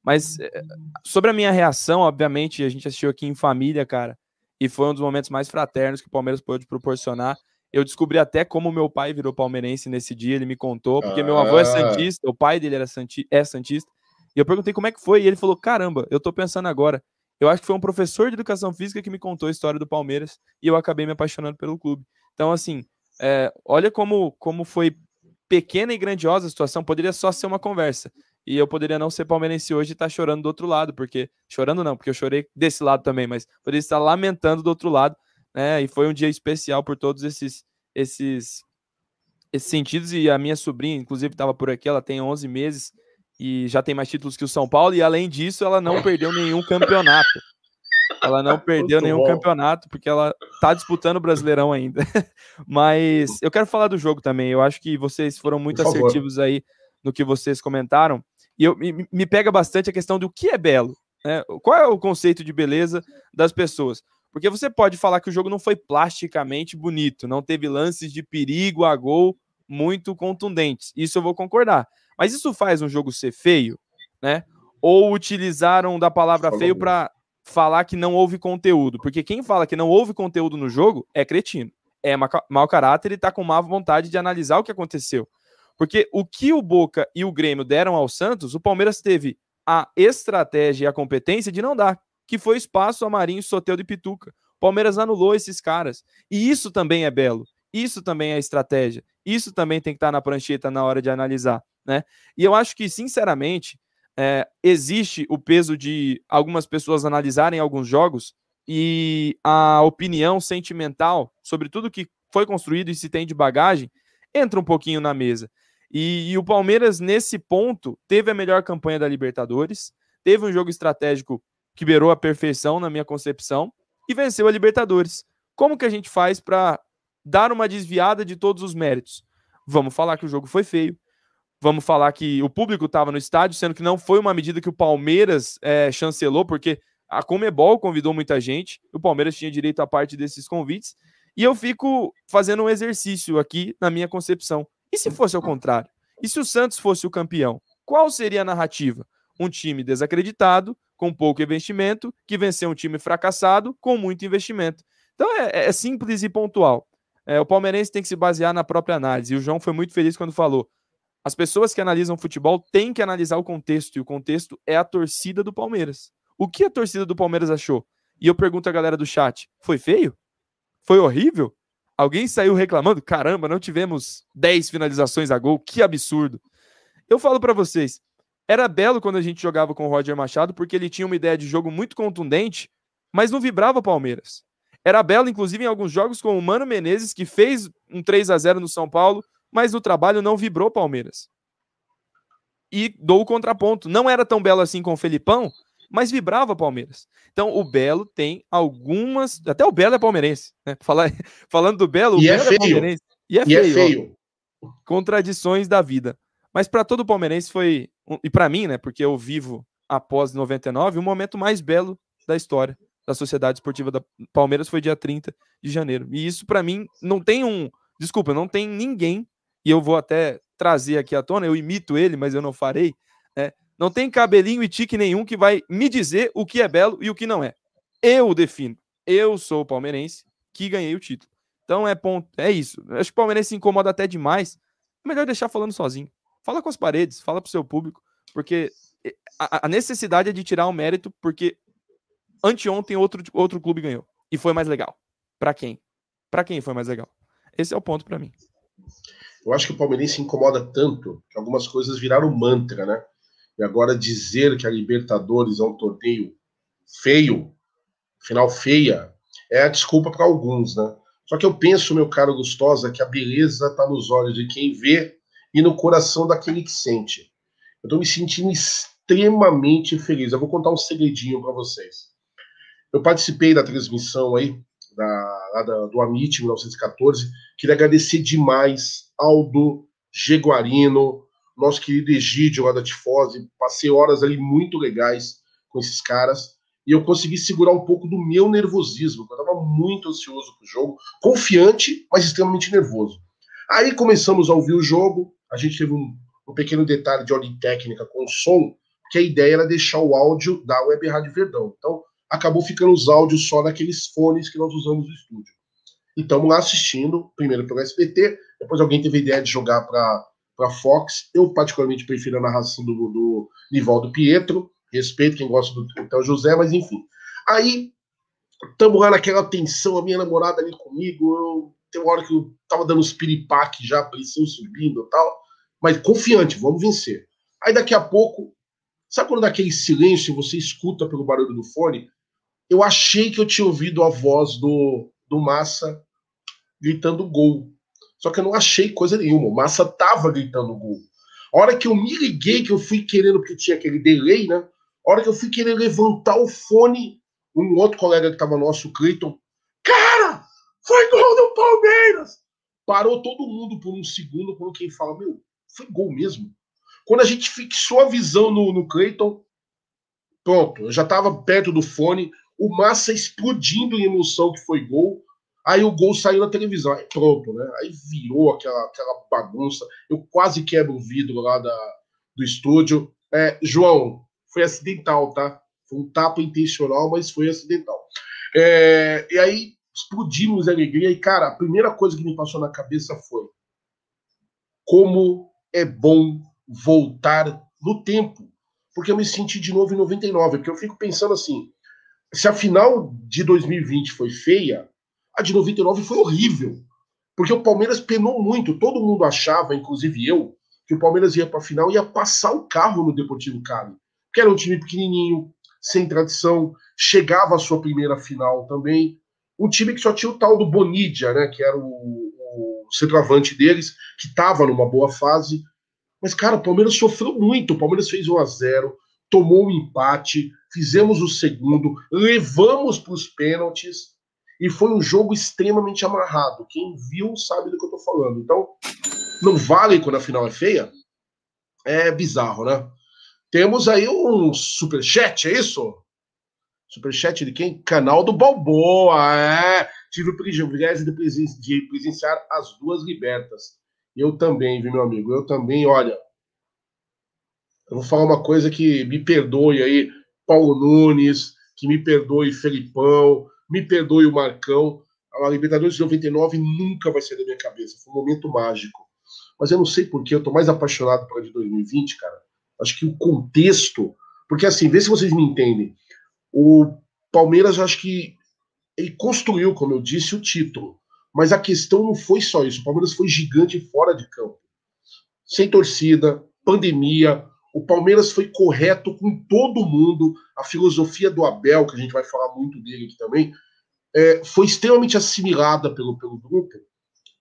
Mas eh, sobre a minha reação, obviamente, a gente assistiu aqui em família, cara, e foi um dos momentos mais fraternos que o Palmeiras pôde proporcionar. Eu descobri até como meu pai virou palmeirense nesse dia, ele me contou, porque meu avô é Ah. santista, o pai dele era santi é santista. E eu perguntei como é que foi, e ele falou: "Caramba, eu tô pensando agora. Eu acho que foi um professor de educação física que me contou a história do Palmeiras e eu acabei me apaixonando pelo clube. Então, assim, é, olha como, como foi pequena e grandiosa a situação, poderia só ser uma conversa. E eu poderia não ser palmeirense hoje e estar chorando do outro lado, porque. Chorando não, porque eu chorei desse lado também, mas poderia estar lamentando do outro lado, né? E foi um dia especial por todos esses, esses, esses sentidos. E a minha sobrinha, inclusive, estava por aqui, ela tem 11 meses e já tem mais títulos que o São Paulo, e além disso, ela não perdeu nenhum campeonato. Ela não perdeu Muito nenhum bom. campeonato, porque ela tá disputando o Brasileirão ainda. Mas eu quero falar do jogo também. Eu acho que vocês foram muito assertivos aí no que vocês comentaram. E eu, me, me pega bastante a questão do que é belo. Né? Qual é o conceito de beleza das pessoas? Porque você pode falar que o jogo não foi plasticamente bonito, não teve lances de perigo a gol muito contundentes. Isso eu vou concordar. Mas isso faz um jogo ser feio, né? Ou utilizaram da palavra Falou feio para falar que não houve conteúdo? Porque quem fala que não houve conteúdo no jogo é cretino. É ma- mau caráter e tá com má vontade de analisar o que aconteceu. Porque o que o Boca e o Grêmio deram ao Santos, o Palmeiras teve a estratégia e a competência de não dar, que foi espaço a Marinho, Soteldo e Pituca. O Palmeiras anulou esses caras. E isso também é belo. Isso também é estratégia. Isso também tem que estar na prancheta na hora de analisar, né? E eu acho que, sinceramente, é, existe o peso de algumas pessoas analisarem alguns jogos e a opinião sentimental sobre tudo que foi construído e se tem de bagagem entra um pouquinho na mesa. E, e, o Palmeiras, nesse ponto, teve a melhor campanha da Libertadores, teve um jogo estratégico que beirou a perfeição, na minha concepção, e venceu a Libertadores. Como que a gente faz para dar uma desviada de todos os méritos? Vamos falar que o jogo foi feio, vamos falar que o público estava no estádio, sendo que não foi uma medida que o Palmeiras é, chancelou, porque a Comebol convidou muita gente, o Palmeiras tinha direito a parte desses convites, e eu fico fazendo um exercício aqui na minha concepção. E se fosse ao contrário? E se o Santos fosse o campeão? Qual seria a narrativa? Um time desacreditado, com pouco investimento, que venceu um time fracassado com muito investimento. Então é, é simples e pontual. É, o palmeirense tem que se basear na própria análise. E o João foi muito feliz quando falou: as pessoas que analisam futebol têm que analisar o contexto, e o contexto é a torcida do Palmeiras. O que a torcida do Palmeiras achou? E eu pergunto à galera do chat: foi feio? Foi horrível? Alguém saiu reclamando? Caramba, não tivemos 10 finalizações a gol, que absurdo. Eu falo para vocês, era belo quando a gente jogava com o Roger Machado, porque ele tinha uma ideia de jogo muito contundente, mas não vibrava o Palmeiras. Era belo, inclusive, em alguns jogos com o Mano Menezes, que fez um 3 a 0 no São Paulo, mas no trabalho não vibrou Palmeiras. E dou o contraponto. Não era tão belo assim com o Felipão, mas vibrava Palmeiras. Então o Belo tem algumas. Até o Belo é palmeirense. Né? Falar, falando do Belo, o e Belo é, feio. é palmeirense. E é e feio. É feio. Contradições da vida. Mas para todo palmeirense foi. E para mim, né? Porque eu vivo após 99, o momento mais belo da história da Sociedade Esportiva da Palmeiras foi dia 30 de janeiro. E isso para mim não tem um, desculpa, não tem ninguém e eu vou até trazer aqui à tona, eu imito ele, mas eu não farei? Não tem cabelinho e tique nenhum que vai me dizer o que é belo e o que não é. Eu defino. Eu sou o palmeirense que ganhei o título. Então é ponto, é isso. Acho que o palmeirense se incomoda até demais. É melhor deixar falando sozinho. Fala com as paredes, fala pro seu público, porque a, a necessidade é de tirar o mérito, porque anteontem outro, outro clube ganhou. E foi mais legal. Para quem? Para quem foi mais legal? Esse é o ponto para mim. Eu acho que o palmeirense incomoda tanto que algumas coisas viraram mantra, né? E agora dizer que a Libertadores é um torneio feio, final feia, é a desculpa para alguns, né? Só que eu penso, meu caro Gustosa, que a beleza está nos olhos de quem vê e no coração daquele que sente. Eu estou me sentindo extremamente feliz. Eu vou contar um segredinho para vocês. Eu participei da transmissão aí da, da, do Amit 1914. Queria agradecer demais Aldo Jeguarino, nosso querido Egídio lá da Tifose. Passei horas ali muito legais com esses caras. E eu consegui segurar um pouco do meu nervosismo. Eu estava muito ansioso pro jogo, confiante, mas extremamente nervoso. Aí começamos a ouvir o jogo. A gente teve um, um pequeno detalhe de ordem técnica com o som, que a ideia era deixar o áudio da Web Rádio Verdão. Então, acabou ficando os áudios só naqueles fones que nós usamos no estúdio. E estamos lá assistindo, primeiro pelo SBT, depois alguém teve a ideia de jogar para para Fox. Eu, particularmente, prefiro a narração do, do Nivaldo Pietro. Respeito quem gosta do Théo José, mas enfim. Aí, estamos lá naquela tensão, a minha namorada ali comigo. Eu, tem uma hora que eu tava dando os piripaque já, pressão subindo e tal. Mas confiante, vamos vencer. Aí daqui a pouco, sabe quando daquele silêncio você escuta pelo barulho do fone? Eu achei que eu tinha ouvido a voz do, do Massa gritando gol. Só que eu não achei coisa nenhuma. O Massa tava gritando gol. A hora que eu me liguei, que eu fui querendo, porque tinha aquele delay, né? A hora que eu fui querer levantar o fone, um outro colega que tava nosso, o Cleiton, cara, foi gol do Palmeiras! Parou todo mundo por um segundo, quando quem fala, meu, foi gol mesmo. Quando a gente fixou a visão no, no Cleiton, pronto, eu já tava perto do fone, o Massa explodindo em emoção que foi gol. Aí o gol saiu na televisão, aí pronto, né? Aí virou aquela, aquela bagunça. Eu quase quebro o vidro lá da, do estúdio. É, João, foi acidental, tá? Foi um tapa intencional, mas foi acidental. É, e aí explodimos a alegria. E, cara, a primeira coisa que me passou na cabeça foi como é bom voltar no tempo. Porque eu me senti de novo em 99. Porque eu fico pensando assim: se a final de 2020 foi feia, a de 99 foi horrível. Porque o Palmeiras penou muito. Todo mundo achava, inclusive eu, que o Palmeiras ia para a final e ia passar o carro no Deportivo Cali. que era um time pequenininho, sem tradição, chegava à sua primeira final também. Um time que só tinha o tal do Bonidia, né, que era o, o centroavante deles, que estava numa boa fase. Mas, cara, o Palmeiras sofreu muito. O Palmeiras fez 1 a 0 tomou o um empate, fizemos o segundo, levamos para os pênaltis e foi um jogo extremamente amarrado. Quem viu sabe do que eu estou falando. Então, não vale quando a final é feia? É bizarro, né? Temos aí um superchat, é isso? Superchat de quem? Canal do Balboa, é. Tive o privilégio de presenciar as duas libertas. Eu também, viu, meu amigo? Eu também, olha. Eu vou falar uma coisa que me perdoe aí, Paulo Nunes, que me perdoe Felipão, me perdoe o Marcão. A Libertadores de 99 nunca vai ser da minha cabeça. Foi um momento mágico. Mas eu não sei porquê, eu tô mais apaixonado pela de 2020, cara. Acho que o contexto. Porque assim, vê se vocês me entendem. O Palmeiras, acho que ele construiu, como eu disse, o título. Mas a questão não foi só isso. O Palmeiras foi gigante fora de campo. Sem torcida, pandemia. O Palmeiras foi correto com todo mundo. A filosofia do Abel, que a gente vai falar muito dele aqui também, é, foi extremamente assimilada pelo, pelo grupo.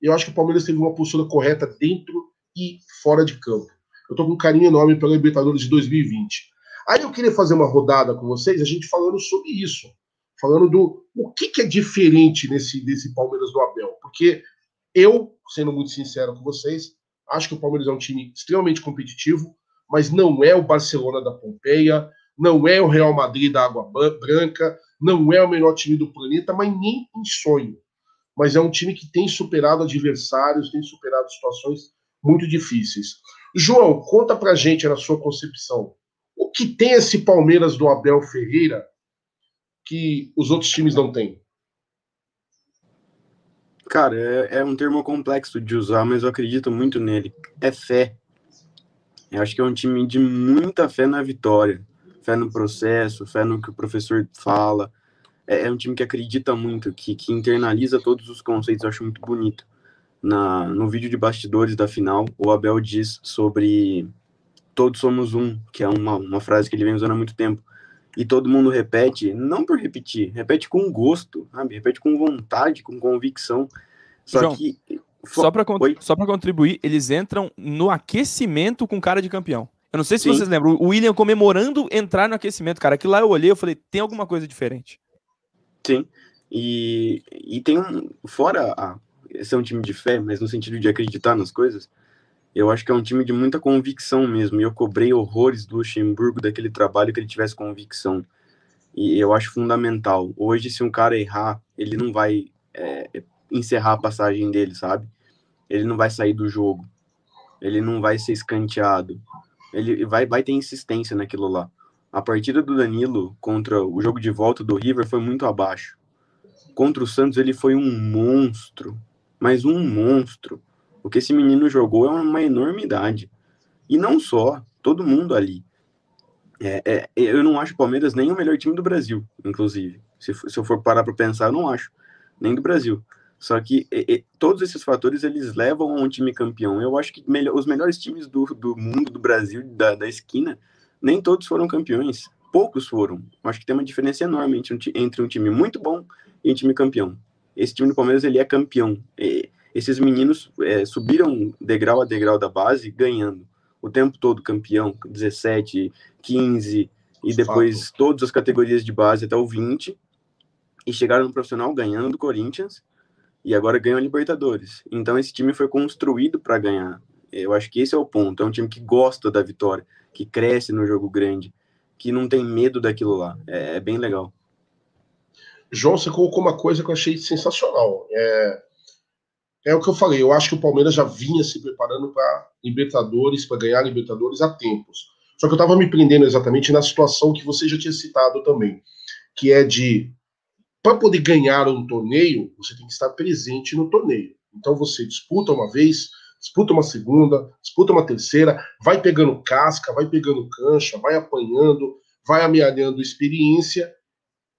Eu acho que o Palmeiras teve uma postura correta dentro e fora de campo. Eu tô com um carinho enorme pela Libertadores de 2020. Aí eu queria fazer uma rodada com vocês, a gente falando sobre isso. Falando do o que, que é diferente nesse, nesse Palmeiras do Abel. Porque eu, sendo muito sincero com vocês, acho que o Palmeiras é um time extremamente competitivo, mas não é o Barcelona da Pompeia, não é o Real Madrid da Água Branca, não é o melhor time do planeta, mas nem em sonho. Mas é um time que tem superado adversários, tem superado situações muito difíceis. João, conta pra gente na sua concepção. O que tem esse Palmeiras do Abel Ferreira que os outros times não têm? Cara, é, é, um termo complexo de usar, mas eu acredito muito nele. É fé. Eu acho que é um time de muita fé na vitória, fé no processo, fé no que o professor fala. É, é um time que acredita muito, que, que internaliza todos os conceitos. Eu acho muito bonito. Na, no vídeo de bastidores da final, o Abel diz sobre todos somos um, que é uma, uma frase que ele vem usando há muito tempo. E todo mundo repete, não por repetir, repete com gosto, sabe? Repete com vontade, com convicção. Só João, que. Só para só contribuir, eles entram no aquecimento com cara de campeão. Eu não sei se Sim. vocês lembram, o William comemorando entrar no aquecimento, cara. Aquilo lá eu olhei, eu falei, tem alguma coisa diferente. Sim. E, e tem um. Fora a, esse é um time de fé, mas no sentido de acreditar nas coisas, eu acho que é um time de muita convicção mesmo. E eu cobrei horrores do Luxemburgo daquele trabalho que ele tivesse convicção. E eu acho fundamental. Hoje, se um cara errar, ele não vai é, encerrar a passagem dele, sabe? Ele não vai sair do jogo. Ele não vai ser escanteado. Ele vai, vai ter insistência naquilo lá. A partida do Danilo contra o jogo de volta do River foi muito abaixo. Contra o Santos, ele foi um monstro. Mas um monstro o que esse menino jogou é uma enormidade. E não só, todo mundo ali. É, é, eu não acho o Palmeiras nem o melhor time do Brasil, inclusive. Se, se eu for parar para pensar, eu não acho. Nem do Brasil. Só que e, e, todos esses fatores eles levam a um time campeão. Eu acho que melhor, os melhores times do, do mundo, do Brasil, da, da esquina, nem todos foram campeões. Poucos foram. Eu acho que tem uma diferença enorme entre um, entre um time muito bom e um time campeão. Esse time do Palmeiras ele é campeão. E, esses meninos é, subiram degrau a degrau da base ganhando o tempo todo campeão, 17, 15 e depois todas as categorias de base até o 20 e chegaram no profissional ganhando do Corinthians e agora ganham a Libertadores. Então esse time foi construído para ganhar. Eu acho que esse é o ponto. É um time que gosta da vitória, que cresce no jogo grande, que não tem medo daquilo lá. É, é bem legal. João, você colocou uma coisa que eu achei sensacional. É, é o que eu falei, eu acho que o Palmeiras já vinha se preparando para Libertadores, para ganhar Libertadores há tempos. Só que eu estava me prendendo exatamente na situação que você já tinha citado também, que é de para poder ganhar um torneio, você tem que estar presente no torneio. Então você disputa uma vez, disputa uma segunda, disputa uma terceira, vai pegando casca, vai pegando cancha, vai apanhando, vai amealhando experiência,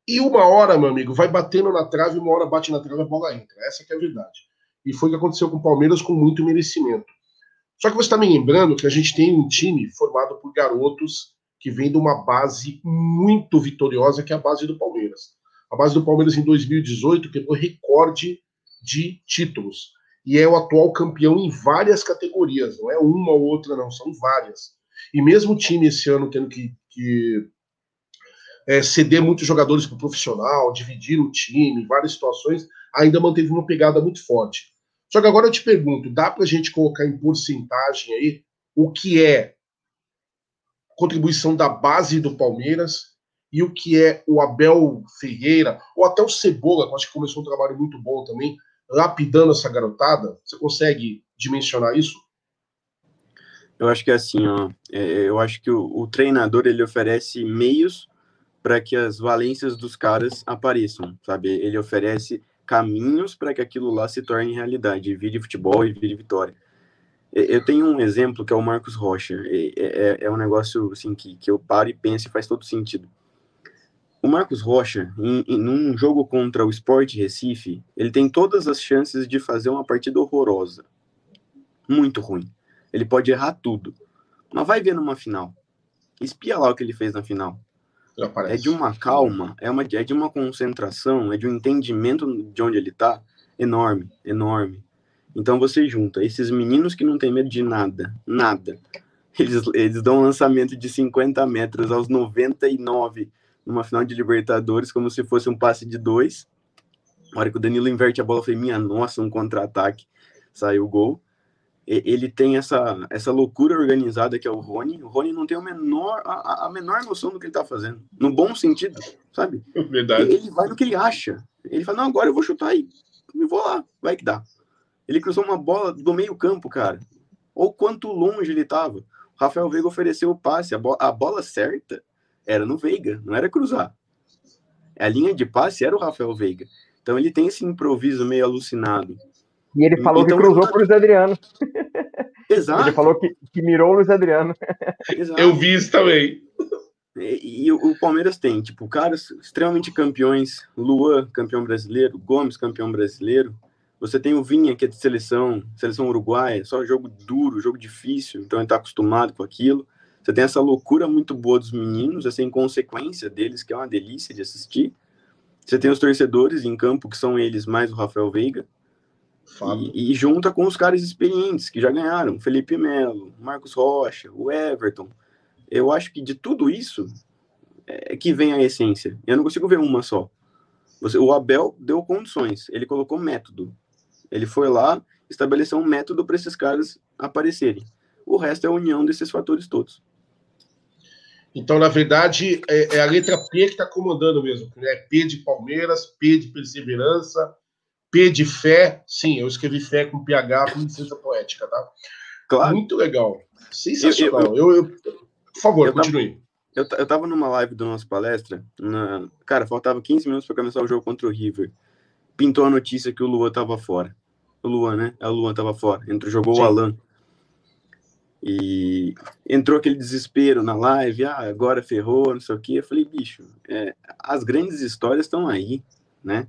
e uma hora, meu amigo, vai batendo na trave, uma hora bate na trave, a bola entra. Essa é a verdade. E foi o que aconteceu com o Palmeiras com muito merecimento. Só que você está me lembrando que a gente tem um time formado por garotos que vem de uma base muito vitoriosa, que é a base do Palmeiras. A base do Palmeiras em 2018 quebrou recorde de títulos. E é o atual campeão em várias categorias, não é uma ou outra, não, são várias. E mesmo o time esse ano tendo que, que é, ceder muitos jogadores para o profissional, dividir o time, várias situações, ainda manteve uma pegada muito forte. Só que agora eu te pergunto, dá para a gente colocar em porcentagem aí o que é contribuição da base do Palmeiras e o que é o Abel Ferreira, ou até o Cebola, que eu acho que começou um trabalho muito bom também, lapidando essa garotada? Você consegue dimensionar isso? Eu acho que é assim, ó, é, eu acho que o, o treinador ele oferece meios para que as valências dos caras apareçam, sabe? Ele oferece caminhos para que aquilo lá se torne realidade, vire futebol e vire vitória. Eu tenho um exemplo que é o Marcos Rocha. É, é, é um negócio assim que, que eu paro e penso e faz todo sentido. O Marcos Rocha, em, em num jogo contra o Sport Recife, ele tem todas as chances de fazer uma partida horrorosa. Muito ruim. Ele pode errar tudo. Mas vai ver numa final. Espia lá o que ele fez na final. É de uma calma, é, uma, é de uma concentração, é de um entendimento de onde ele está enorme, enorme. Então você junta esses meninos que não tem medo de nada, nada. Eles, eles dão um lançamento de 50 metros aos 99 numa final de Libertadores, como se fosse um passe de dois. Na hora que o Danilo inverte a bola, foi minha nossa, um contra-ataque, saiu o gol. Ele tem essa, essa loucura organizada que é o Rony. O Rony não tem o menor, a, a menor noção do que ele tá fazendo. No bom sentido, sabe? Verdade. Ele vai no que ele acha. Ele fala, não, agora eu vou chutar aí. Eu vou lá, vai que dá. Ele cruzou uma bola do meio campo, cara. Ou quanto longe ele tava. O Rafael Veiga ofereceu o passe. A, bo a bola certa era no Veiga, não era cruzar. A linha de passe era o Rafael Veiga. Então ele tem esse improviso meio alucinado. E ele falou então, que cruzou tá... pro Luiz Adriano. Exato. Ele falou que, que mirou o Luiz Adriano. Exato. Eu vi isso também. E, e, o Palmeiras tem, tipo, caras extremamente campeões. Luan, campeão brasileiro. Gomes, campeão brasileiro. Você tem o Vinha, que é de seleção, seleção uruguaia, só jogo duro, jogo difícil, então ele tá acostumado com aquilo. Você tem essa loucura muito boa dos meninos, essa inconsequência deles, que é uma delícia de assistir. Você tem os torcedores em campo, que são eles mais o Rafael Veiga. E, e, junta com os caras experientes que já ganharam, Felipe Melo, Marcos Rocha, o Everton. Eu acho que de tudo isso é que vem a essência. Eu não consigo ver uma só. Você, o Abel deu condições, ele colocou método. Ele foi lá, estabeleceu um método para esses caras aparecerem. O resto é a união desses fatores todos. Então, na verdade, é, é a letra P que está comandando mesmo. Né? P de Palmeiras, P de perseverança, P de fé. Sim, eu escrevi fé com PH com licença poética, tá? Claro. Muito legal. Sensacional. Eu, eu, eu por favor, eu continue. Tava, eu, eu tava numa live do nosso palestra. Na, cara, faltava 15 minutos para começar o jogo contra o River. Pintou a notícia que o Luan tava fora. O Luan, né? O Luan tava fora. Entrou, jogou Sim. o Alan. E entrou aquele desespero na live, ah, agora ferrou, não sei o quê. Eu falei, bicho, é, as grandes histórias estão aí, né?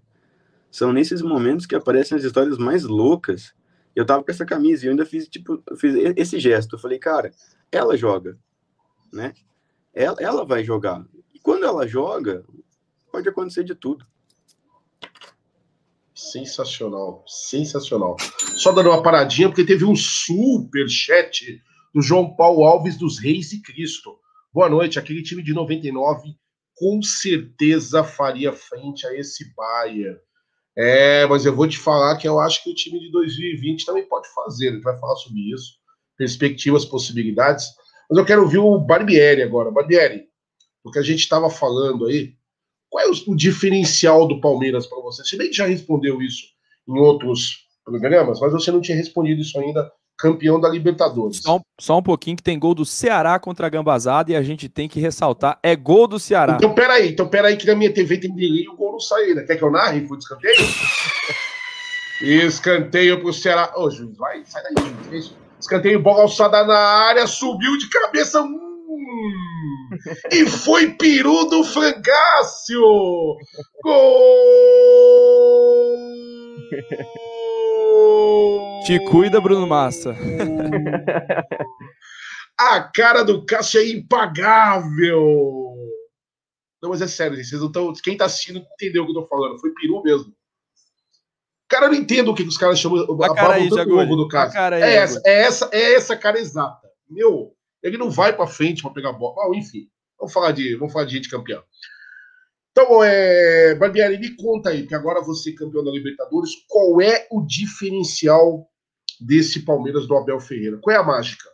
São nesses momentos que aparecem as histórias mais loucas. Eu tava com essa camisa e eu ainda fiz, tipo, fiz esse gesto. Eu falei, cara, ela joga, né? Ela, ela vai jogar. E quando ela joga, pode acontecer de tudo. Sensacional, sensacional. Só dando uma paradinha, porque teve um super chat do João Paulo Alves dos Reis e Cristo. Boa noite. Aquele time de 99 com certeza faria frente a esse Bayern. É, mas eu vou te falar que eu acho que o time de 2020 também pode fazer. Gente vai falar sobre isso, perspectivas, possibilidades. Mas eu quero ouvir o Barbieri agora. Barbieri, o que a gente estava falando aí, qual é o, diferencial do Palmeiras para você? Você bem já respondeu isso em outros programas, mas você não tinha respondido isso ainda campeão da Libertadores. Só, só, um pouquinho que tem gol do Ceará contra a Gambazada e a gente tem que ressaltar, é gol do Ceará. Então peraí, então peraí que na minha TV tem delay e o gol não saiu ainda. Quer que eu narre? Foi de escanteio? escanteio pro Ceará. Ô, juiz, vai, sai daí, juiz. Escanteio, bola alçada na área, subiu de cabeça. Hum, e foi peru do Frangácio! Gol! Te cuida, Bruno Massa. A cara do Cássio é impagável. Não, mas é sério, gente. Vocês não estão. Quem tá assistindo entendeu o que eu tô falando. Foi peru mesmo. Cara, eu não entendo o que os caras chamam. A cara aí, tanto do A Cássio. cara aí, É essa, é essa, é essa cara exata. Meu, ele não vai pra frente pra pegar a bola. Ah, enfim, vamos falar de, vamos falar de gente campeã. Então, é, Barbieri, me conta aí, que agora você é campeão da Libertadores, qual é o diferencial desse Palmeiras do Abel Ferreira? Qual é a mágica?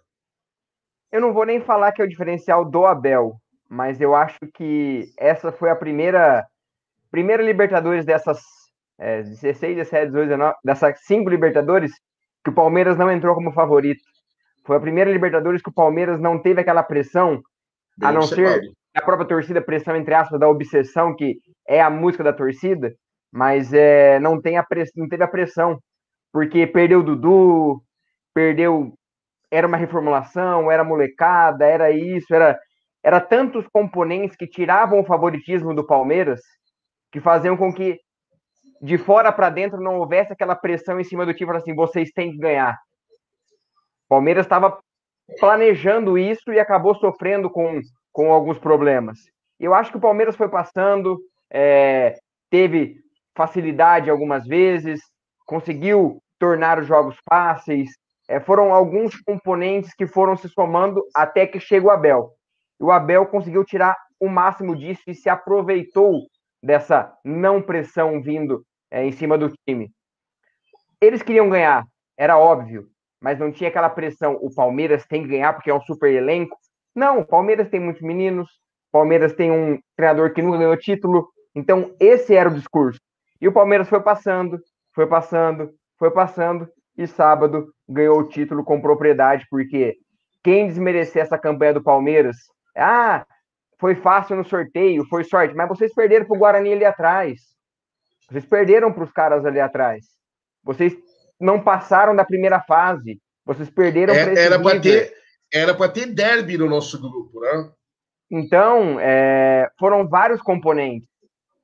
Eu não vou nem falar que é o diferencial do Abel, mas eu acho que essa foi a primeira primeira Libertadores dessas é, 16, 17, 18, 19, dessas cinco Libertadores que o Palmeiras não entrou como favorito. Foi a primeira Libertadores que o Palmeiras não teve aquela pressão, Bem a não observado. ser a própria torcida, pressão entre aspas, da obsessão, que é a música da torcida, mas é, não, tem a press, não teve a pressão, porque perdeu o Dudu, perdeu. Era uma reformulação, era molecada, era isso, era, era tantos componentes que tiravam o favoritismo do Palmeiras, que faziam com que de fora para dentro não houvesse aquela pressão em cima do time, assim, vocês têm que ganhar. O Palmeiras estava planejando isso e acabou sofrendo com, com alguns problemas. Eu acho que o Palmeiras foi passando, é, teve facilidade algumas vezes, conseguiu tornar os jogos fáceis. É, foram alguns componentes que foram se somando até que chega o Abel. O Abel conseguiu tirar o máximo disso e se aproveitou dessa não pressão vindo é, em cima do time. Eles queriam ganhar, era óbvio, mas não tinha aquela pressão. O Palmeiras tem que ganhar porque é um super elenco. Não, o Palmeiras tem muitos meninos, o Palmeiras tem um treinador que nunca ganhou título. Então, esse era o discurso. E o Palmeiras foi passando, foi passando, foi passando, e sábado ganhou o título com propriedade, porque quem desmerecer essa campanha do Palmeiras, ah, foi fácil no sorteio, foi sorte, mas vocês perderam para o Guarani ali atrás. Vocês perderam para os caras ali atrás. Vocês não passaram da primeira fase. Vocês perderam É, para esse era para ter, era para ter derby no nosso grupo, né? Então, é, foram vários componentes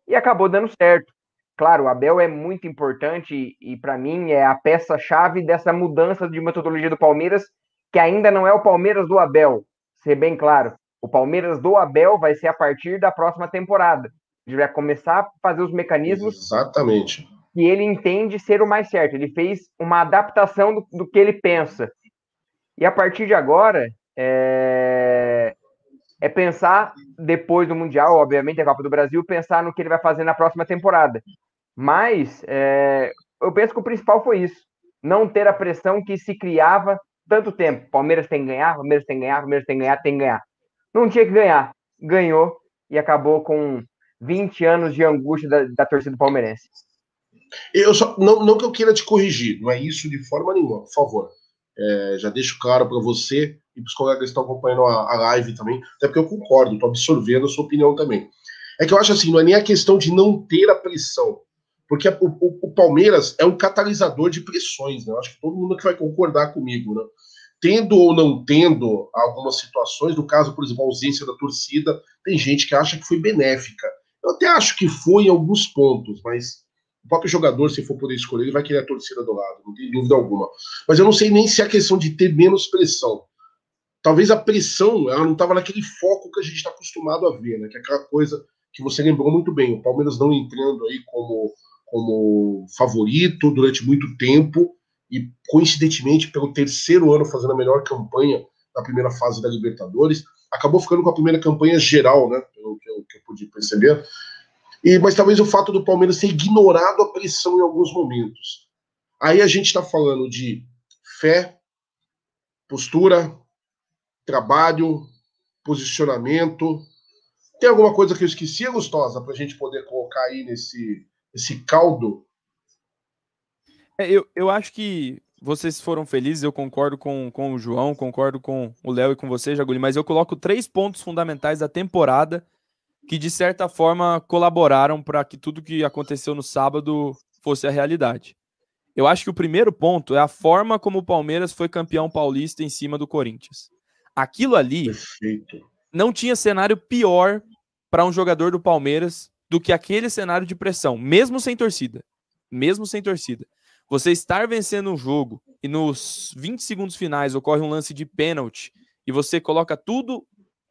e acabou dando certo. Claro, o Abel é muito importante e, para mim é a peça-chave dessa mudança de metodologia do Palmeiras, que ainda não é o Palmeiras do Abel, ser bem claro. O Palmeiras do Abel vai ser a partir da próxima temporada. Ele vai começar a fazer os mecanismos Exatamente. que ele entende ser o mais certo. Ele fez uma adaptação do, do que ele pensa. E a partir de agora, é, é pensar, depois do Mundial, obviamente, a Copa do Brasil, pensar no que ele vai fazer na próxima temporada. Mas é, eu penso que o principal foi isso. Não ter a pressão que se criava tanto tempo. Palmeiras tem que ganhar, Palmeiras tem que ganhar, Palmeiras tem que ganhar, tem que ganhar. Não tinha que ganhar. Ganhou e acabou com 20 anos de angústia da, da torcida palmeirense. Eu só, não, não que eu queira te corrigir, não é isso de forma nenhuma, por favor. É, já deixo claro para você e para os colegas que estão acompanhando a, a live também, até porque eu concordo, estou absorvendo a sua opinião também. É que eu acho assim, não é nem a questão de não ter a pressão, porque a- o, o- Palmeiras é um catalisador de pressões, né? Eu acho que todo mundo aqui vai concordar comigo, né? Tendo ou não tendo algumas situações, no caso, por exemplo, a ausência da torcida, tem gente que acha que foi benéfica. Eu até acho que foi em alguns pontos, mas o próprio jogador, se for poder escolher, ele vai querer a torcida do lado, não tem dúvida alguma. Mas eu não sei nem se é a questão de ter menos pressão. Talvez a pressão ela não estava naquele foco que a gente está acostumado a ver, né? Que é aquela coisa que você lembrou muito bem, o Palmeiras não entrando aí como, como favorito durante muito tempo e coincidentemente pelo terceiro ano fazendo a melhor campanha na primeira fase da Libertadores, acabou ficando com a primeira campanha geral, né? Pelo que eu, que eu pude perceber. E, mas talvez o fato do Palmeiras ter ignorado a pressão em alguns momentos. Aí a gente está falando de fé, postura, trabalho, posicionamento. Tem alguma coisa que eu esqueci, Gustosa, para a gente poder colocar aí nesse, nesse caldo? É, eu, eu acho que vocês foram felizes, eu concordo com, com o João, concordo com o Léo e com você, Jaguli, mas eu coloco três pontos fundamentais da temporada que, de certa forma, colaboraram para que tudo que aconteceu no sábado fosse a realidade. Eu acho que o primeiro ponto é a forma como o Palmeiras foi campeão paulista em cima do Corinthians. Aquilo ali Perfeito. não tinha cenário pior para um jogador do Palmeiras do que aquele cenário de pressão, mesmo sem torcida. Mesmo sem torcida. Você estar vencendo um jogo e nos 20 segundos finais ocorre um lance de pênalti e você coloca tudo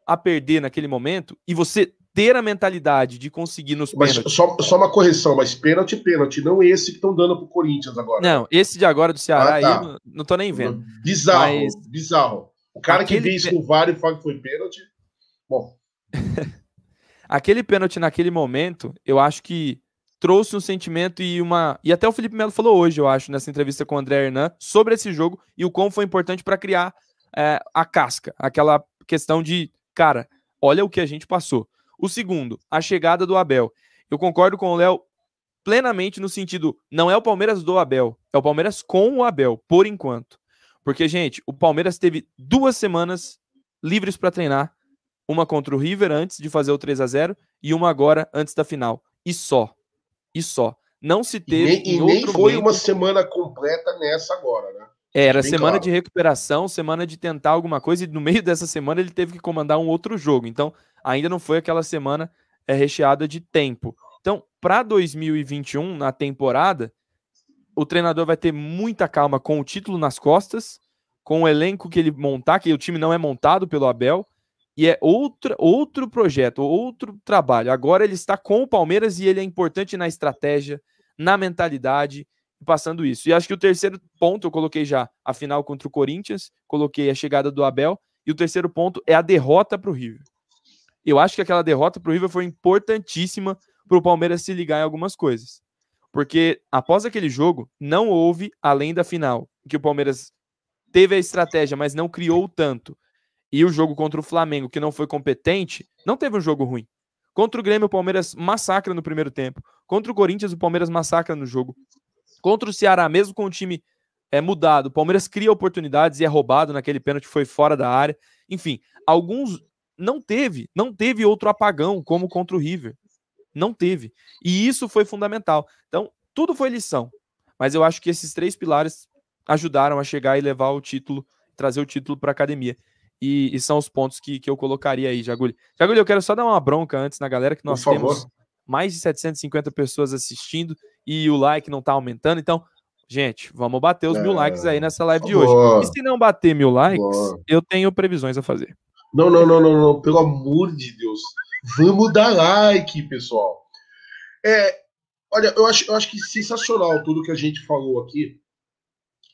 a perder naquele momento e você ter a mentalidade de conseguir nos Mas pênaltis. só, só uma correção, mas pênalti, pênalti, não esse que estão dando pro Corinthians agora. Não, esse de agora do Ceará Ah, tá. aí, não, não tô nem vendo. Bizarro, Mas- bizarro. O cara que Aquele vê isso no VAR e fala que foi pênalti. Bom, Aquele pênalti naquele momento, eu acho que trouxe um sentimento e uma. E até o Felipe Melo falou hoje, eu acho, nessa entrevista com o André Hernan, sobre esse jogo e o quão foi importante para criar é, a casca. Aquela questão de, cara, olha o que a gente passou. O segundo, a chegada do Abel. Eu concordo com o Léo plenamente no sentido, não é o Palmeiras do Abel, é o Palmeiras com o Abel, por enquanto. Porque, gente, o Palmeiras teve duas semanas livres para treinar, uma contra o River antes de fazer o 3 a 0 e uma agora antes da final. E só. E só. Não se e teve nem, e em nem foi momento- uma semana completa nessa agora, né? Era bem semana claro. de recuperação, semana de tentar alguma coisa, e no meio dessa semana ele teve que comandar um outro jogo. Então, ainda não foi aquela semana é, recheada de tempo. Então, para 2021, na temporada, o treinador vai ter muita calma com o título nas costas, com o elenco que ele montar, que o time não é montado pelo Abel, e é outra, outro projeto, outro trabalho. Agora ele está com o Palmeiras e ele é importante na estratégia, na mentalidade, passando isso. E acho que o terceiro ponto, eu coloquei já a final contra o Corinthians, coloquei a chegada do Abel, e o terceiro ponto é a derrota para o River. Eu acho que aquela derrota para o River foi importantíssima para o Palmeiras se ligar em algumas coisas. Porque após aquele jogo, não houve, além da final, que o Palmeiras teve a estratégia, mas não criou tanto. E o jogo contra o Flamengo, que não foi competente, não teve um jogo ruim. Contra o Grêmio, o Palmeiras massacra no primeiro tempo. Contra o Corinthians, o Palmeiras massacra no jogo. Contra o Ceará, mesmo com o time é, mudado, o Palmeiras cria oportunidades e é roubado naquele pênalti, foi fora da área. Enfim, alguns não teve, não teve outro apagão como contra o River. Não teve. E isso foi fundamental. Então, tudo foi lição. Mas eu acho que esses três pilares ajudaram a chegar e levar o título, trazer o título para a academia. E, e são os pontos que, que eu colocaria aí, Jagulho. Jagulho, eu quero só dar uma bronca antes na galera, que nós Por favor. Mais de 750 pessoas assistindo e o like não tá aumentando. Então, gente, vamos bater os mil É, likes aí nessa live de Boa. hoje. E se não bater mil likes, Boa. eu tenho previsões a fazer. Não, não, não, não, não, pelo amor de Deus. Vamos dar like, pessoal. É, olha, eu acho, eu acho que sensacional tudo que a gente falou aqui.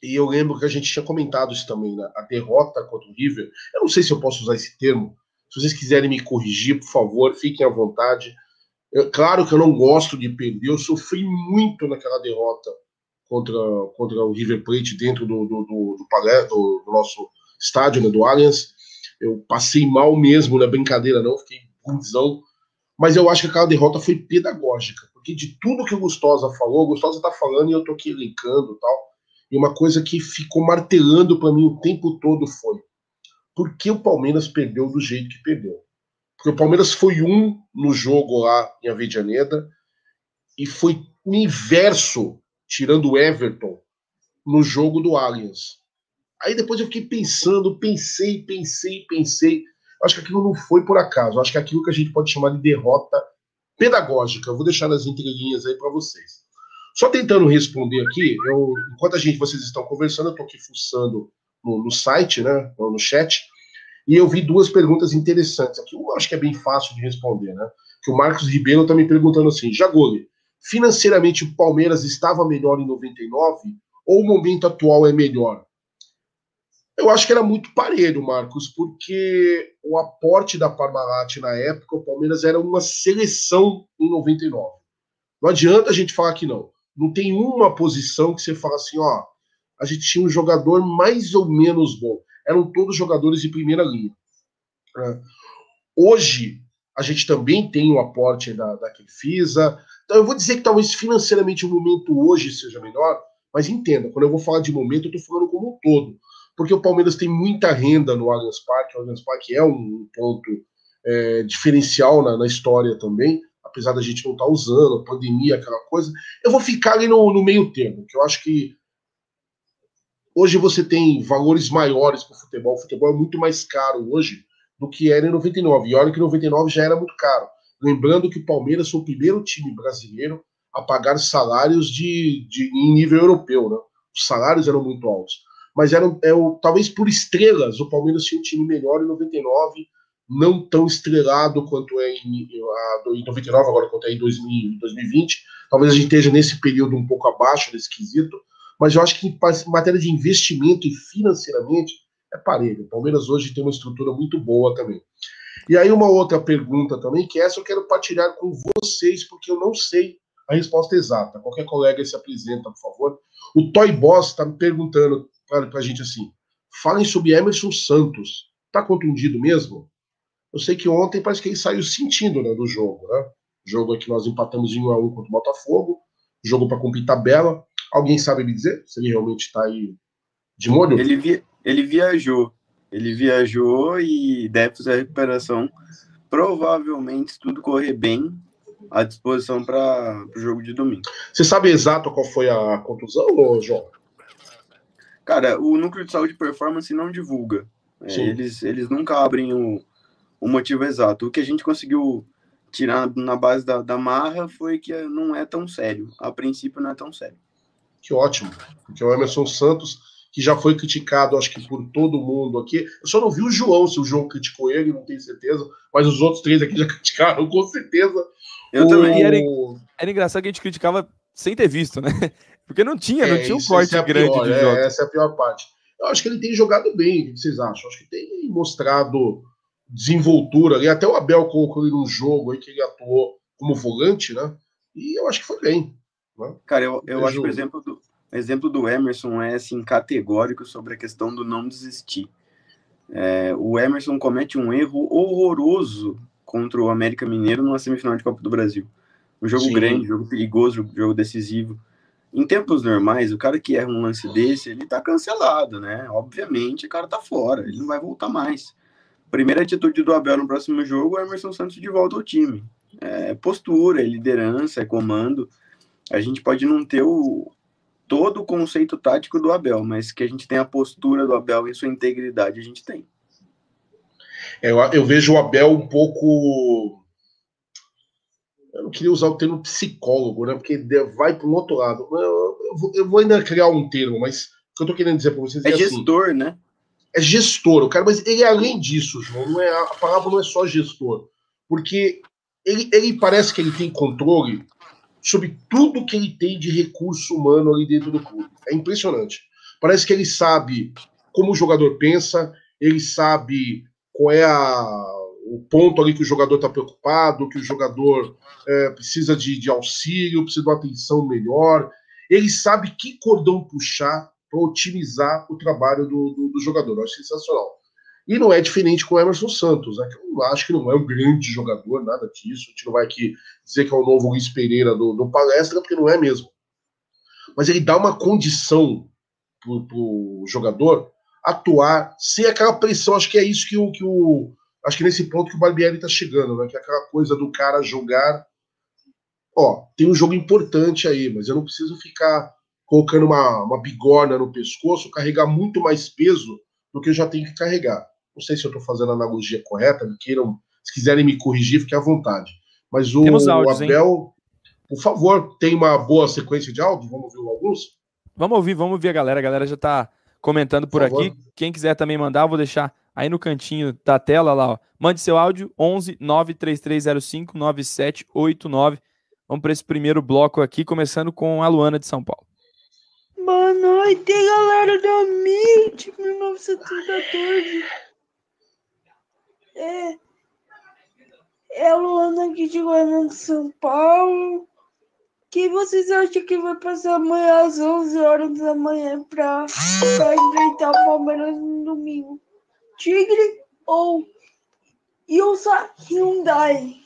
E eu lembro que a gente tinha comentado isso também, né? A derrota contra o River. Eu não sei se eu posso usar esse termo. Se vocês quiserem me corrigir, por favor, fiquem à vontade. Claro que eu não gosto de perder. Eu sofri muito naquela derrota contra, contra o River Plate dentro do, do, do, do, do- do nosso estádio, né, do Allianz. Eu passei mal mesmo, não é brincadeira, não. Fiquei ruimzão. Mas eu acho que aquela derrota foi pedagógica. Porque de tudo que o Gustosa falou, o Gustosa tá falando e eu tô aqui elencando e tal. E uma coisa que ficou martelando para mim o tempo todo foi: por que o Palmeiras perdeu do jeito que perdeu? Porque o Palmeiras foi um no jogo lá em Avejaneda e foi o inverso, tirando o Everton, no jogo do Allianz. Aí depois eu fiquei pensando, pensei, pensei, pensei. Acho que aquilo não foi por acaso. Acho que é aquilo que a gente pode chamar de derrota pedagógica. Eu vou deixar nas entrelinhas aí para vocês. Só tentando responder aqui, eu, enquanto a gente, vocês estão conversando, eu estou aqui fuçando no, no site, né, no chat, e eu vi duas perguntas interessantes aqui. Uma acho que é bem fácil de responder, né? Que o Marcos Ribeiro está me perguntando assim: Jagoli, financeiramente o Palmeiras estava melhor em 99 ou o momento atual é melhor? Eu acho que era muito parelho, Marcos, porque o aporte da Parmalat na época, o Palmeiras era uma seleção em 99. Não adianta a gente falar que não. Não tem uma posição que você fala assim, ó, a gente tinha um jogador mais ou menos bom. Eram todos jogadores de primeira linha. né? Hoje, a gente também tem o aporte da, da Crefisa. Então, eu vou dizer que talvez financeiramente o momento hoje seja melhor, mas entenda, quando eu vou falar de momento, eu estou falando como um todo. Porque o Palmeiras tem muita renda no Allianz Parque, o Allianz Parque é um ponto é, diferencial na, na história também, apesar da gente não estar usando, a pandemia, aquela coisa. Eu vou ficar ali no, no meio termo, que eu acho que hoje você tem valores maiores para o futebol. O futebol é muito mais caro hoje do que era em 99. E olha que 99 já era muito caro. Lembrando que o Palmeiras foi o primeiro time brasileiro a pagar salários de, de em nível europeu, né? Os salários eram muito altos. mas era, é o, talvez por estrelas, o Palmeiras tinha um time melhor em 99, não tão estrelado quanto é em, em 99, agora quanto é em 2000, 2020. Talvez a gente esteja nesse período um pouco abaixo desse quesito, mas eu acho que em matéria de investimento e financeiramente é parelho. O Palmeiras hoje tem uma estrutura muito boa também. E aí uma outra pergunta também, que essa eu quero partilhar com vocês, porque eu não sei a resposta exata. Qualquer colega se apresenta, por favor. O Toy Boss está me perguntando para a gente assim: falem sobre Emerson Santos. Tá contundido mesmo? Eu sei que ontem parece que ele saiu sentindo né, do jogo, né? Jogo que nós empatamos em 1 a 1 contra o Botafogo, jogo para cumprir tabela. Alguém sabe me dizer se ele realmente está aí de molho? Ele, vi, ele viajou. Ele viajou e deve fazer a recuperação. Provavelmente, se tudo correr bem, à disposição para o jogo de domingo. Você sabe exato qual foi a contusão, João? Cara, o núcleo de saúde e performance não divulga. É, eles, eles nunca abrem o, o motivo exato. O que a gente conseguiu tirar na base da, da marra foi que não é tão sério. A princípio não é tão sério. Que ótimo. Porque o Emerson Santos, que já foi criticado, acho que por todo mundo aqui. Eu só não vi o João, se o João criticou ele, não tenho certeza. Mas os outros três aqui já criticaram, com certeza. Eu o... também. Era, era engraçado que a gente criticava sem ter visto, né? Porque não tinha, não é, tinha um corte é grande pior, de é, jogo. Essa é a pior parte. Eu acho que ele tem jogado bem, o que vocês acham? Acho que tem mostrado desenvoltura ali. Até o Abel colocou ele num jogo aí que ele atuou como volante, né? E eu acho que foi bem. Cara, eu, eu acho que o exemplo do, exemplo do Emerson é assim, categórico sobre a questão do não desistir. É, o Emerson comete um erro horroroso contra o América Mineiro numa semifinal de Copa do Brasil. Um jogo Sim. grande, jogo perigoso, jogo decisivo. Em tempos normais, o cara que erra um lance desse, ele tá cancelado, né? Obviamente, o cara tá fora, ele não vai voltar mais. Primeira atitude do Abel no próximo jogo, o Emerson Santos de volta ao time. É postura, é liderança, é comando. A gente pode não ter o, todo o conceito tático do Abel, mas que a gente tem a postura do Abel e sua integridade, a gente tem. É, eu, eu vejo o Abel um pouco eu não queria usar o termo psicólogo, né? Porque vai para o outro lado. Eu, eu, vou, eu, vou, ainda criar um termo, mas o que eu estou querendo dizer para vocês é, é gestor, assim, né? É gestor, o cara, mas ele é além disso, João. Não é, a palavra não é só gestor. Porque ele, ele parece que ele tem controle sobre tudo que ele tem de recurso humano ali dentro do clube. É impressionante. Parece que ele sabe como o jogador pensa, ele sabe qual é a, o ponto ali que o jogador está preocupado, que o jogador é, precisa de, de, auxílio, precisa de uma atenção melhor. Ele sabe que cordão puxar para otimizar o trabalho do, do, do, jogador. Eu acho sensacional. E não é diferente com o Emerson Santos, né, eu acho que não é um grande jogador, nada disso. A gente não vai aqui dizer que é o novo Luiz Pereira do, do palestra, porque não é mesmo. Mas ele dá uma condição para o jogador atuar sem aquela pressão. Acho que é isso que o, que o acho que nesse ponto que o Barbieri está chegando, né? Que é aquela coisa do cara jogar. Ó, tem um jogo importante aí, mas eu não preciso ficar colocando uma, uma bigorna no pescoço, carregar muito mais peso do que eu já tenho que carregar. Não sei se eu estou fazendo a analogia correta, me queiram, se quiserem me corrigir, fique à vontade. Mas o, áudios, o Abel, hein? por favor, tem uma boa sequência de áudio? Vamos ouvir alguns? Vamos ouvir, vamos ouvir a galera. A galera já está comentando por, por aqui. Quem quiser também mandar, vou deixar aí no cantinho da tela lá, ó. Mande seu áudio 11 93305 9789. Vamos para esse primeiro bloco aqui, começando com a Luana de São Paulo. Boa noite, galera da MIT 1914. É, é a Luana aqui de Guarani São Paulo. que vocês acham que vai passar amanhã às 11 horas da manhã para enfrentar o Palmeiras no domingo? Tigre ou Ilsa Hyundai?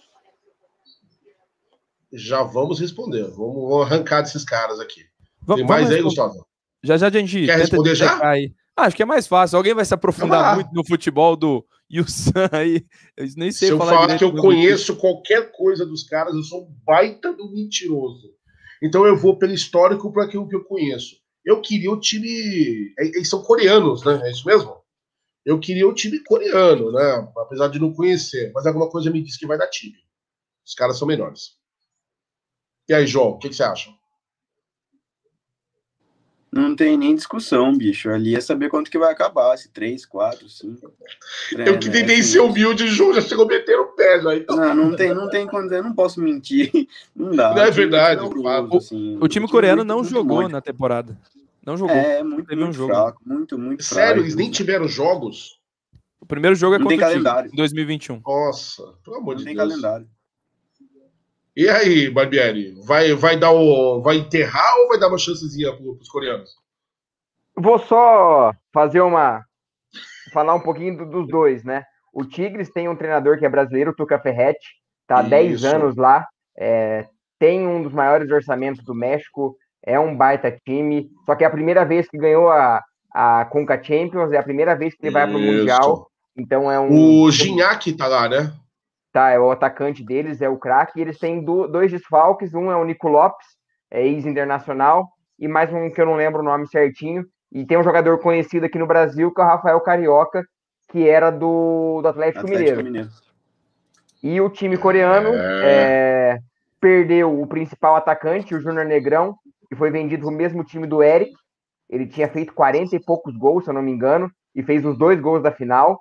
Já vamos responder. Vamos arrancar desses caras aqui. Tem mais aí, Gustavo? Já já a gente Quer responder já? Aí. Ah, acho que é mais fácil. Alguém vai se aprofundar muito no futebol do Yusan aí. Eu nem sei Se eu falar, falar que eu conheço qualquer coisa dos caras, eu sou um baita do mentiroso. Então eu vou pelo histórico para aquilo que eu conheço. Eu queria o time. É, eles são coreanos, né? É isso mesmo? Eu queria o time coreano, né? Apesar de não conhecer. Mas alguma coisa me diz que vai dar time. Os caras são melhores. E aí, João, o que, que você acha? Não tem nem discussão, bicho. Ali é saber quanto que vai acabar, se 3, 4, 5. eu que tentei ser humilde, Ju, já chegou metendo o pé já. Então. Não, não tem, não tem quando eu não posso mentir. Não dá. Não é O time verdade, horroroso, fato. assim. O time coreano não muito jogou muito na temporada. Não jogou. É, muito, Teve um muito jogo. fraco. Muito, muito fraco. Sério, eles nem tiveram jogos? O primeiro jogo é Não contra tem o calendário. em 2021. Nossa, pelo amor Não de tem Deus. calendário. E aí, Barbieri, vai, vai dar o. Vai enterrar ou vai dar uma chancezinha pro, pros coreanos? Vou só fazer uma. falar um pouquinho do- dos dois, né? O Tigres tem um treinador que é brasileiro, o Tuca Ferretti, tá há 10 Isso. anos lá, é, tem um dos maiores orçamentos do México, é um baita time, só que é a primeira vez que ganhou a, a Conca Champions, é a primeira vez que ele vai pro Isso. Mundial, então é um. O Gignac tá lá, né? Tá, é o atacante deles, é o craque, e eles têm do- dois desfalques, um é o Nico Lopes, é ex-internacional, e mais um que eu não lembro o nome certinho, e tem um jogador conhecido aqui no Brasil, que é o Rafael Carioca, que era do, do Atlético, Atlético Mineiro. Mineiro. E o time coreano é, perdeu o principal atacante, o Júnior Negrão, que foi vendido pro mesmo time do Eric, ele tinha feito 40 e poucos gols, se eu não me engano, e fez os dois gols da final.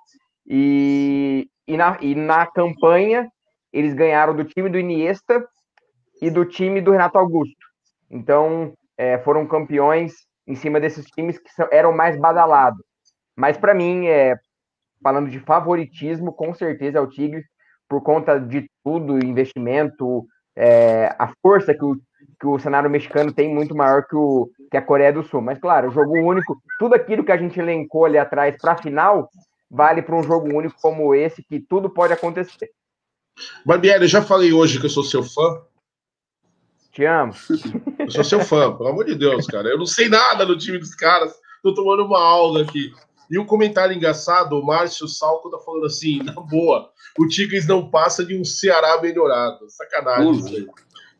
E, e, na, e na campanha, eles ganharam do time do Iniesta e do time do Renato Augusto. Então, é, foram campeões em cima desses times que são- eram mais badalados. Mas, para mim, é, falando de favoritismo, com certeza é o Tigre, por conta de tudo, investimento, é, a força que o, que o cenário mexicano tem muito maior que, o, que a Coreia do Sul. Mas, claro, o jogo único, tudo aquilo que a gente elencou ali atrás para a final, vale para um jogo único como esse, que tudo pode acontecer. Barbieri, eu já falei hoje que eu sou seu fã. Te amo. Eu sou seu fã, pelo amor de Deus, cara. Eu não sei nada do time dos caras. Tô tomando uma aula aqui. E um comentário engraçado, o Márcio Salco tá falando assim, na boa, o Tigres não passa de um Ceará melhorado. Sacanagem isso aí.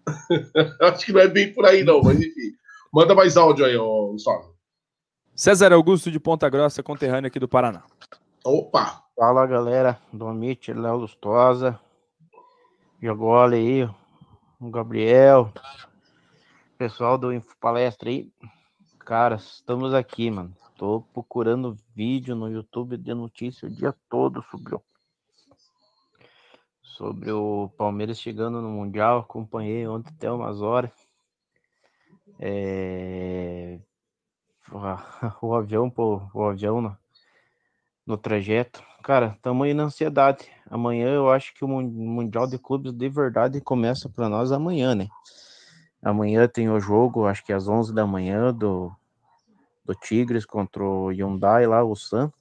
Acho que não é bem por aí, não, mas enfim. Manda mais áudio aí, ó, Gustavo. César Augusto de Ponta Grossa, conterrâneo aqui do Paraná. Opa! Fala galera, Domite, Léo Lustosa, Jogole aí, o Gabriel, pessoal do Info Palestra aí. Cara, estamos aqui, mano. Tô procurando vídeo no YouTube de notícia o dia todo sobre o, sobre o Palmeiras chegando no Mundial. Acompanhei ontem até umas horas. É, O avião, pô, o avião no, no trajeto. Cara, estamos aí na ansiedade. Amanhã eu acho que o Mun- Mundial de Clubes de verdade começa para nós amanhã, né? Amanhã tem o jogo, acho que às 11 da manhã, do, do Tigres contra o Hyundai lá, o Sam.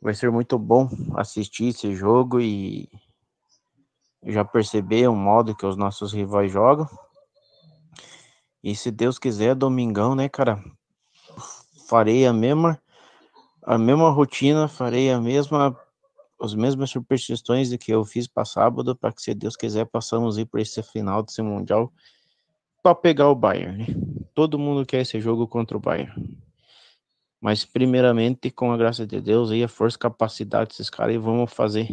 Vai ser muito bom assistir esse jogo e já perceber o modo que os nossos rivais jogam. E se Deus quiser, domingão, né, cara? Farei a mesma a mesma rotina, farei a mesma as mesmas superstições de que eu fiz para sábado, para que se Deus quiser passamos aí por esse final desse mundial para pegar o Bayern, né? Todo mundo quer esse jogo contra o Bayern. Mas primeiramente, com a graça de Deus aí, a força e capacidade desses caras e vamos fazer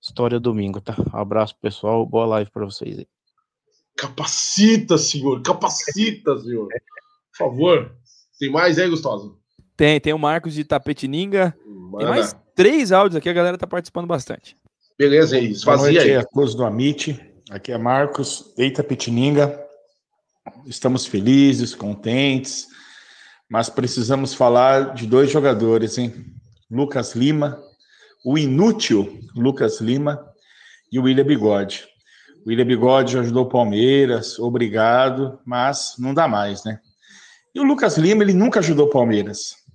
história domingo, tá? abraço, pessoal, boa live para vocês aí. Capacita, senhor! Capacita, senhor! Por favor. Tem mais aí, Gustoso? Tem, tem o Marcos de Tapetininga. Tem Manda. mais três áudios aqui, a galera tá participando bastante. Beleza aí, esvazia aí. a todos do Amit. Aqui é Marcos, Eita Pitininga. Estamos felizes, contentes, mas precisamos falar de dois jogadores, hein? Lucas Lima, o inútil Lucas Lima e o William Bigode. O William Bigode ajudou o Palmeiras, obrigado, mas não dá mais, né? E o Lucas Lima, ele nunca ajudou o Palmeiras.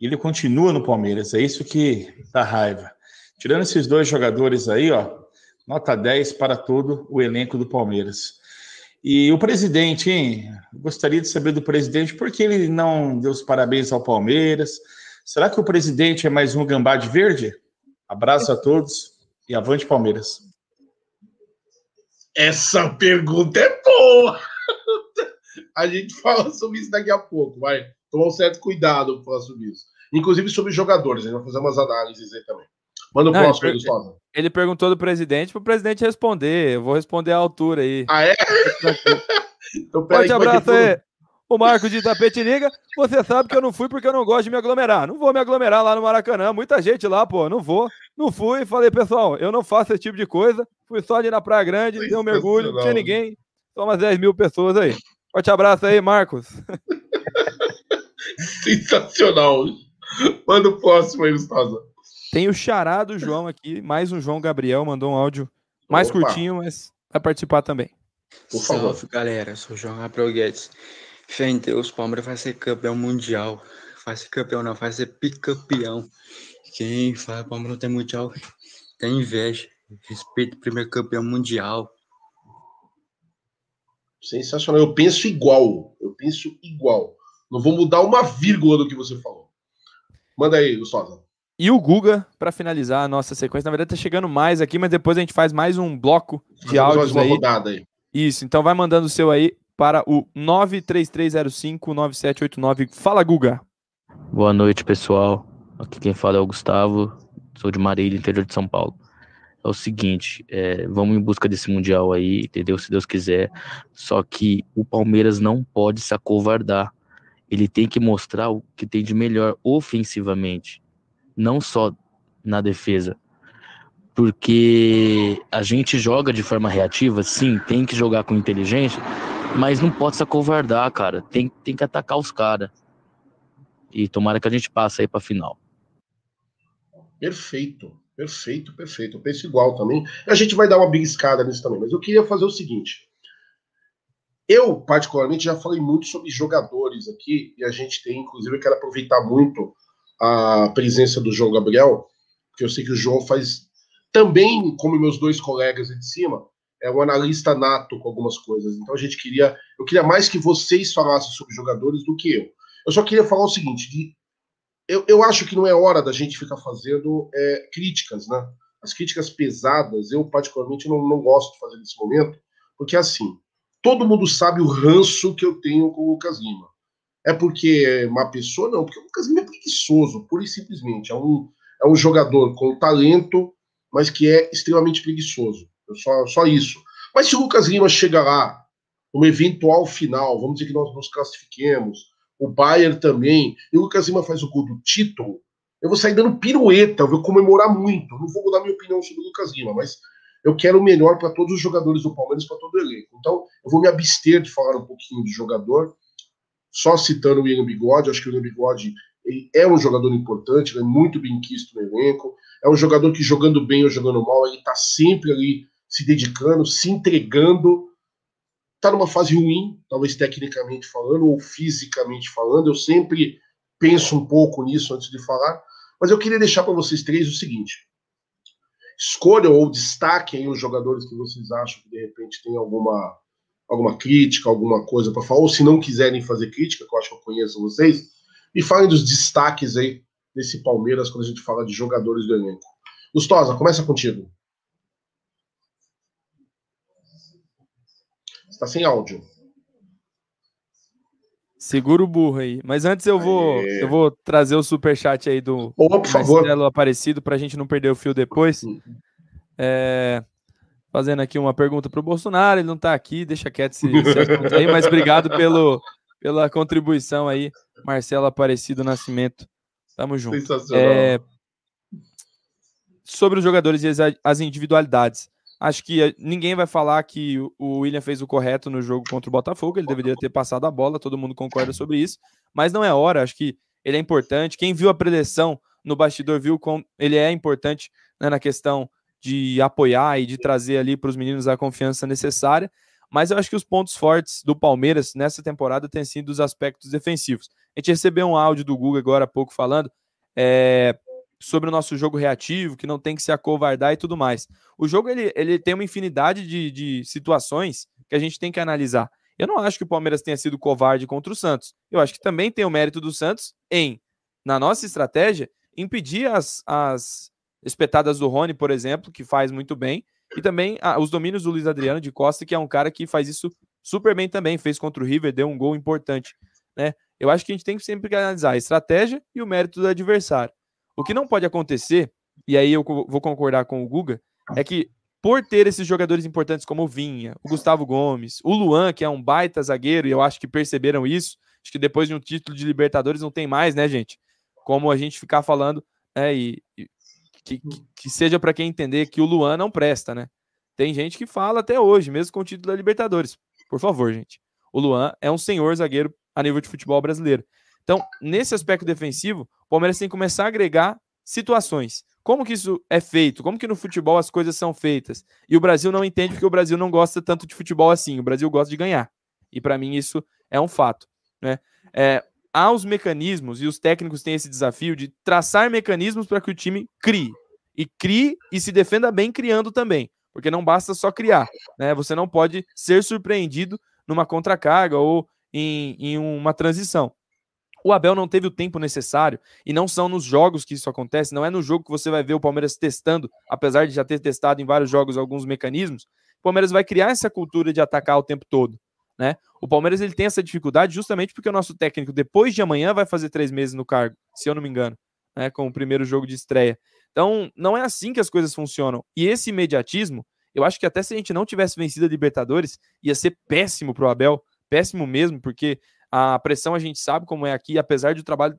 Ele continua no Palmeiras, é isso que dá raiva. Tirando esses dois jogadores aí, ó, nota 10 para todo o elenco do Palmeiras. E o presidente, hein? Gostaria de saber do presidente por que ele não deu os parabéns ao Palmeiras. Será que o presidente é mais um gambá de verde? Abraço a todos e avante Palmeiras. Essa pergunta é boa! A gente fala sobre isso daqui a pouco, vai tomar um certo cuidado para falar sobre isso. Inclusive sobre jogadores, a gente vai fazer umas análises aí também. Manda o Não, próximo ele- Gustavo. Ele perguntou do presidente pro presidente responder. Eu vou responder à altura aí. Ah, é? Então, Forte é abraço aí. O Marco de Tapetininga, você sabe que eu não fui porque eu não gosto de me aglomerar. Não vou me aglomerar lá no Maracanã. Muita gente lá, pô, não vou. Não fui. Falei, pessoal, eu não faço esse tipo de coisa. Fui só ali na Praia Grande, dei um mergulho, não tinha ninguém. Só umas 10 mil pessoas aí. Forte abraço aí, Marcos. Sensacional. Manda o próximo aí, Gustavo. Tem o xará do João aqui, mais um João Gabriel, mandou um áudio mais Opa. curtinho, mas vai participar também. Por favor. Salve, galera. Eu sou o João Gabriel Guedes. Fé em Deus, Palmeiras vai ser campeão mundial. Vai ser campeão, não, vai ser bicampeão. Quem fala Palmeiras não tem mundial tem inveja. Respeito o primeiro campeão mundial. Sensacional. Eu penso igual. Eu penso igual. Não vou mudar uma vírgula do que você falou. Manda aí, Gustavo. E o Guga, para finalizar a nossa sequência. Na verdade, tá chegando mais aqui, mas depois a gente faz mais um bloco de Fazemos mais áudios uma aí. rodada aí. Isso, então vai mandando o seu aí para o 933059789. Fala, Guga. Boa noite, pessoal. Aqui quem fala é o Gustavo, sou de Marília, interior de São Paulo. É o seguinte, é, vamos em busca desse Mundial aí, entendeu? Se Deus quiser. Só que o Palmeiras não pode se acovardar. Ele tem que mostrar o que tem de melhor ofensivamente, não só na defesa. Porque a gente joga de forma reativa, sim, tem que jogar com inteligência, mas não pode se acovardar, cara. Tem, tem que atacar os caras. E tomara que a gente passe aí pra final. Perfeito, perfeito, perfeito. Eu penso igual também. A gente vai dar uma beliscada nisso também, mas eu queria fazer o seguinte. Eu, particularmente, já falei muito sobre jogadores aqui, e a gente tem, inclusive, eu quero aproveitar muito a presença do João Gabriel, porque eu sei que o João faz também, como meus dois colegas de cima, é um analista nato com algumas coisas. Então a gente queria, eu queria mais que vocês falassem sobre jogadores do que eu. Eu só queria falar o seguinte, eu, eu acho que não é hora da gente ficar fazendo é, críticas, né? As críticas pesadas, eu particularmente não, não gosto de fazer nesse momento, porque assim, todo mundo sabe o ranço que eu tenho com o Lucas Lima. É porque é uma pessoa, não, porque o Lucas Lima é preguiçoso, pura e simplesmente. É um, é um jogador com talento, mas que é extremamente preguiçoso. Só, só isso. Mas se o Lucas Lima chega lá, uma eventual final, vamos dizer que nós nos classifiquemos, o Bayern também, e o Lucas Lima faz o gol do título, eu vou sair dando pirueta, eu vou comemorar muito. Não vou mudar minha opinião sobre o Lucas Lima, mas eu quero o melhor para todos os jogadores do Palmeiras, para todo o elenco. Então, eu vou me abster de falar um pouquinho de jogador, só citando o William Bigode. Acho que o William Bigode é um jogador importante, é muito bem quisto no elenco. É um jogador que, jogando bem ou jogando mal, ele está sempre ali se dedicando, se entregando. Está numa fase ruim, talvez tecnicamente falando, ou fisicamente falando. Eu sempre penso um pouco nisso antes de falar. Mas eu queria deixar para vocês três o seguinte: escolham ou destaquem os jogadores que vocês acham que de repente tem alguma, alguma crítica, alguma coisa para falar, ou se não quiserem fazer crítica, que eu acho que eu conheço vocês, e falem dos destaques aí desse Palmeiras quando a gente fala de jogadores do elenco. Gustosa, começa contigo. Está sem áudio. Segura o burro aí. Mas antes eu vou, Aê. eu vou trazer o superchat aí do Opa, por. Marcelo Aparecido para a gente não perder o fio depois. É, fazendo aqui uma pergunta para o Bolsonaro, ele não está aqui, deixa quieto esse, esse assunto aí, mas obrigado pelo, pela contribuição aí, Marcelo Aparecido Nascimento. Tamo junto. Sensacional. É, sobre os jogadores e as, as individualidades. Acho que eh, ninguém vai falar que o- William fez o correto no jogo contra o Botafogo, ele deveria ter passado a bola, todo mundo concorda sobre isso, mas não é hora, acho que ele é importante. Quem viu a preleção no bastidor viu como ele é importante né, na questão de apoiar e de trazer ali para os meninos a confiança necessária. Mas eu acho que os pontos fortes do Palmeiras nessa temporada têm sido os aspectos defensivos. A gente recebeu um áudio do Google agora há pouco falando é, sobre o nosso jogo reativo, que não tem que se acovardar e tudo mais. O jogo ele, ele tem uma infinidade de, de situações que a gente tem que analisar. Eu não acho que o Palmeiras tenha sido covarde contra o Santos. Eu acho que também tem o mérito do Santos em, na nossa estratégia, impedir as, as espetadas do Rony, por exemplo, que faz muito bem, e também ah, os domínios do Luiz Adriano de Costa, que é um cara que faz isso super bem também, fez contra o River, deu um gol importante, né? Eu acho que a gente tem que sempre analisar a estratégia e o mérito do adversário. O que não pode acontecer, e aí eu vou concordar com o Guga, é que por ter esses jogadores importantes como o Vinha, o Gustavo Gomes, o Luan, que é um baita zagueiro, e eu acho que perceberam isso. Acho que depois de um título de Libertadores não tem mais, né, gente? Como a gente ficar falando, né, e, e que, que seja para quem entender que o Luan não presta, né? Tem gente que fala até hoje, mesmo com o título da Libertadores. Por favor, gente. O Luan é um senhor zagueiro a nível de futebol brasileiro. Então, nesse aspecto defensivo, o Palmeiras tem que começar a agregar situações. Como que isso é feito? Como que no futebol as coisas são feitas? E o Brasil não entende porque o Brasil não gosta tanto de futebol assim. O Brasil gosta de ganhar. E para mim isso é um fato. Né? É, há os mecanismos e os técnicos têm esse desafio de traçar mecanismos para que o time crie. E crie e se defenda bem criando também. Porque não basta só criar. Né? Você não pode ser surpreendido numa contracarga ou em, em uma transição. O Abel não teve o tempo necessário e não são nos jogos que isso acontece, não é no jogo que você vai ver o Palmeiras testando, apesar de já ter testado em vários jogos alguns mecanismos. O Palmeiras vai criar essa cultura de atacar o tempo todo. Né? O Palmeiras ele tem essa dificuldade justamente porque o nosso técnico, depois de amanhã, vai fazer três meses no cargo, se eu não me engano, né? com o primeiro jogo de estreia. Então, não é assim que as coisas funcionam. E esse imediatismo, eu acho que até se a gente não tivesse vencido a Libertadores, ia ser péssimo para o Abel, péssimo mesmo, porque a pressão a gente sabe como é aqui, apesar de o trabalho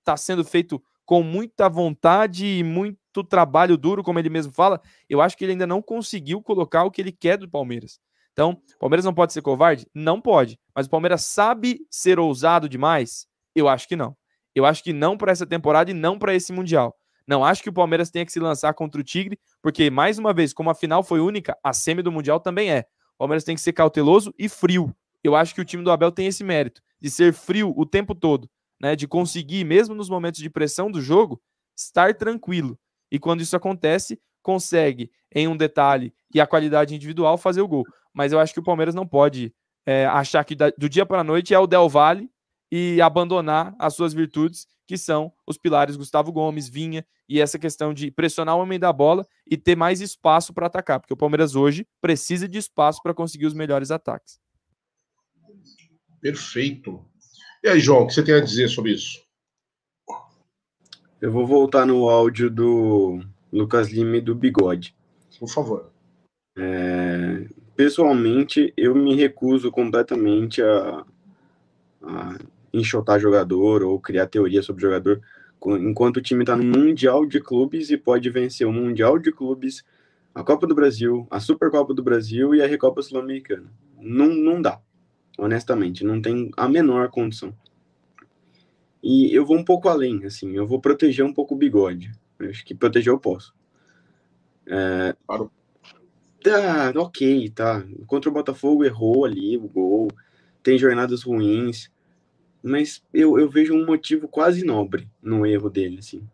estar tá sendo feito com muita vontade e muito trabalho duro, como ele mesmo fala, eu acho que ele ainda não conseguiu colocar o que ele quer do Palmeiras. Então, o Palmeiras não pode ser covarde? Não pode. Mas o Palmeiras sabe ser ousado demais? Eu acho que não. Eu acho que não para essa temporada e não para esse Mundial. Não acho que o Palmeiras tenha que se lançar contra o Tigre, porque, mais uma vez, como a final foi única, a semi do Mundial também é. O Palmeiras tem que ser cauteloso e frio. Eu acho que o time do Abel tem esse mérito de ser frio o tempo todo, né? De conseguir, mesmo nos momentos de pressão do jogo, estar tranquilo. E quando isso acontece, consegue, em um detalhe e a qualidade individual, fazer o gol. Mas eu acho que o Palmeiras não pode é, achar que do dia para a noite é o Del Valle e abandonar as suas virtudes, que são os pilares Gustavo Gomes, Vinha, e essa questão de pressionar o homem da bola e ter mais espaço para atacar, porque o Palmeiras hoje precisa de espaço para conseguir os melhores ataques. Perfeito. E aí, João, o que você tem a dizer sobre isso? Eu vou voltar no áudio do Lucas Lima e do Bigode. Por favor. É, pessoalmente, eu me recuso completamente a, a enxotar jogador ou criar teoria sobre jogador enquanto o time está no Mundial de Clubes e pode vencer o Mundial de Clubes, a Copa do Brasil, a Supercopa do Brasil e a Recopa Sul-Americana. Não, não dá honestamente, não tem a menor condição. E eu vou um pouco além, assim, eu vou proteger um pouco o bigode. Eu acho que proteger eu posso. É, tá, ok, tá. Contra o Botafogo errou ali o gol, tem jornadas ruins, mas eu, eu vejo um motivo quase nobre no erro dele, assim.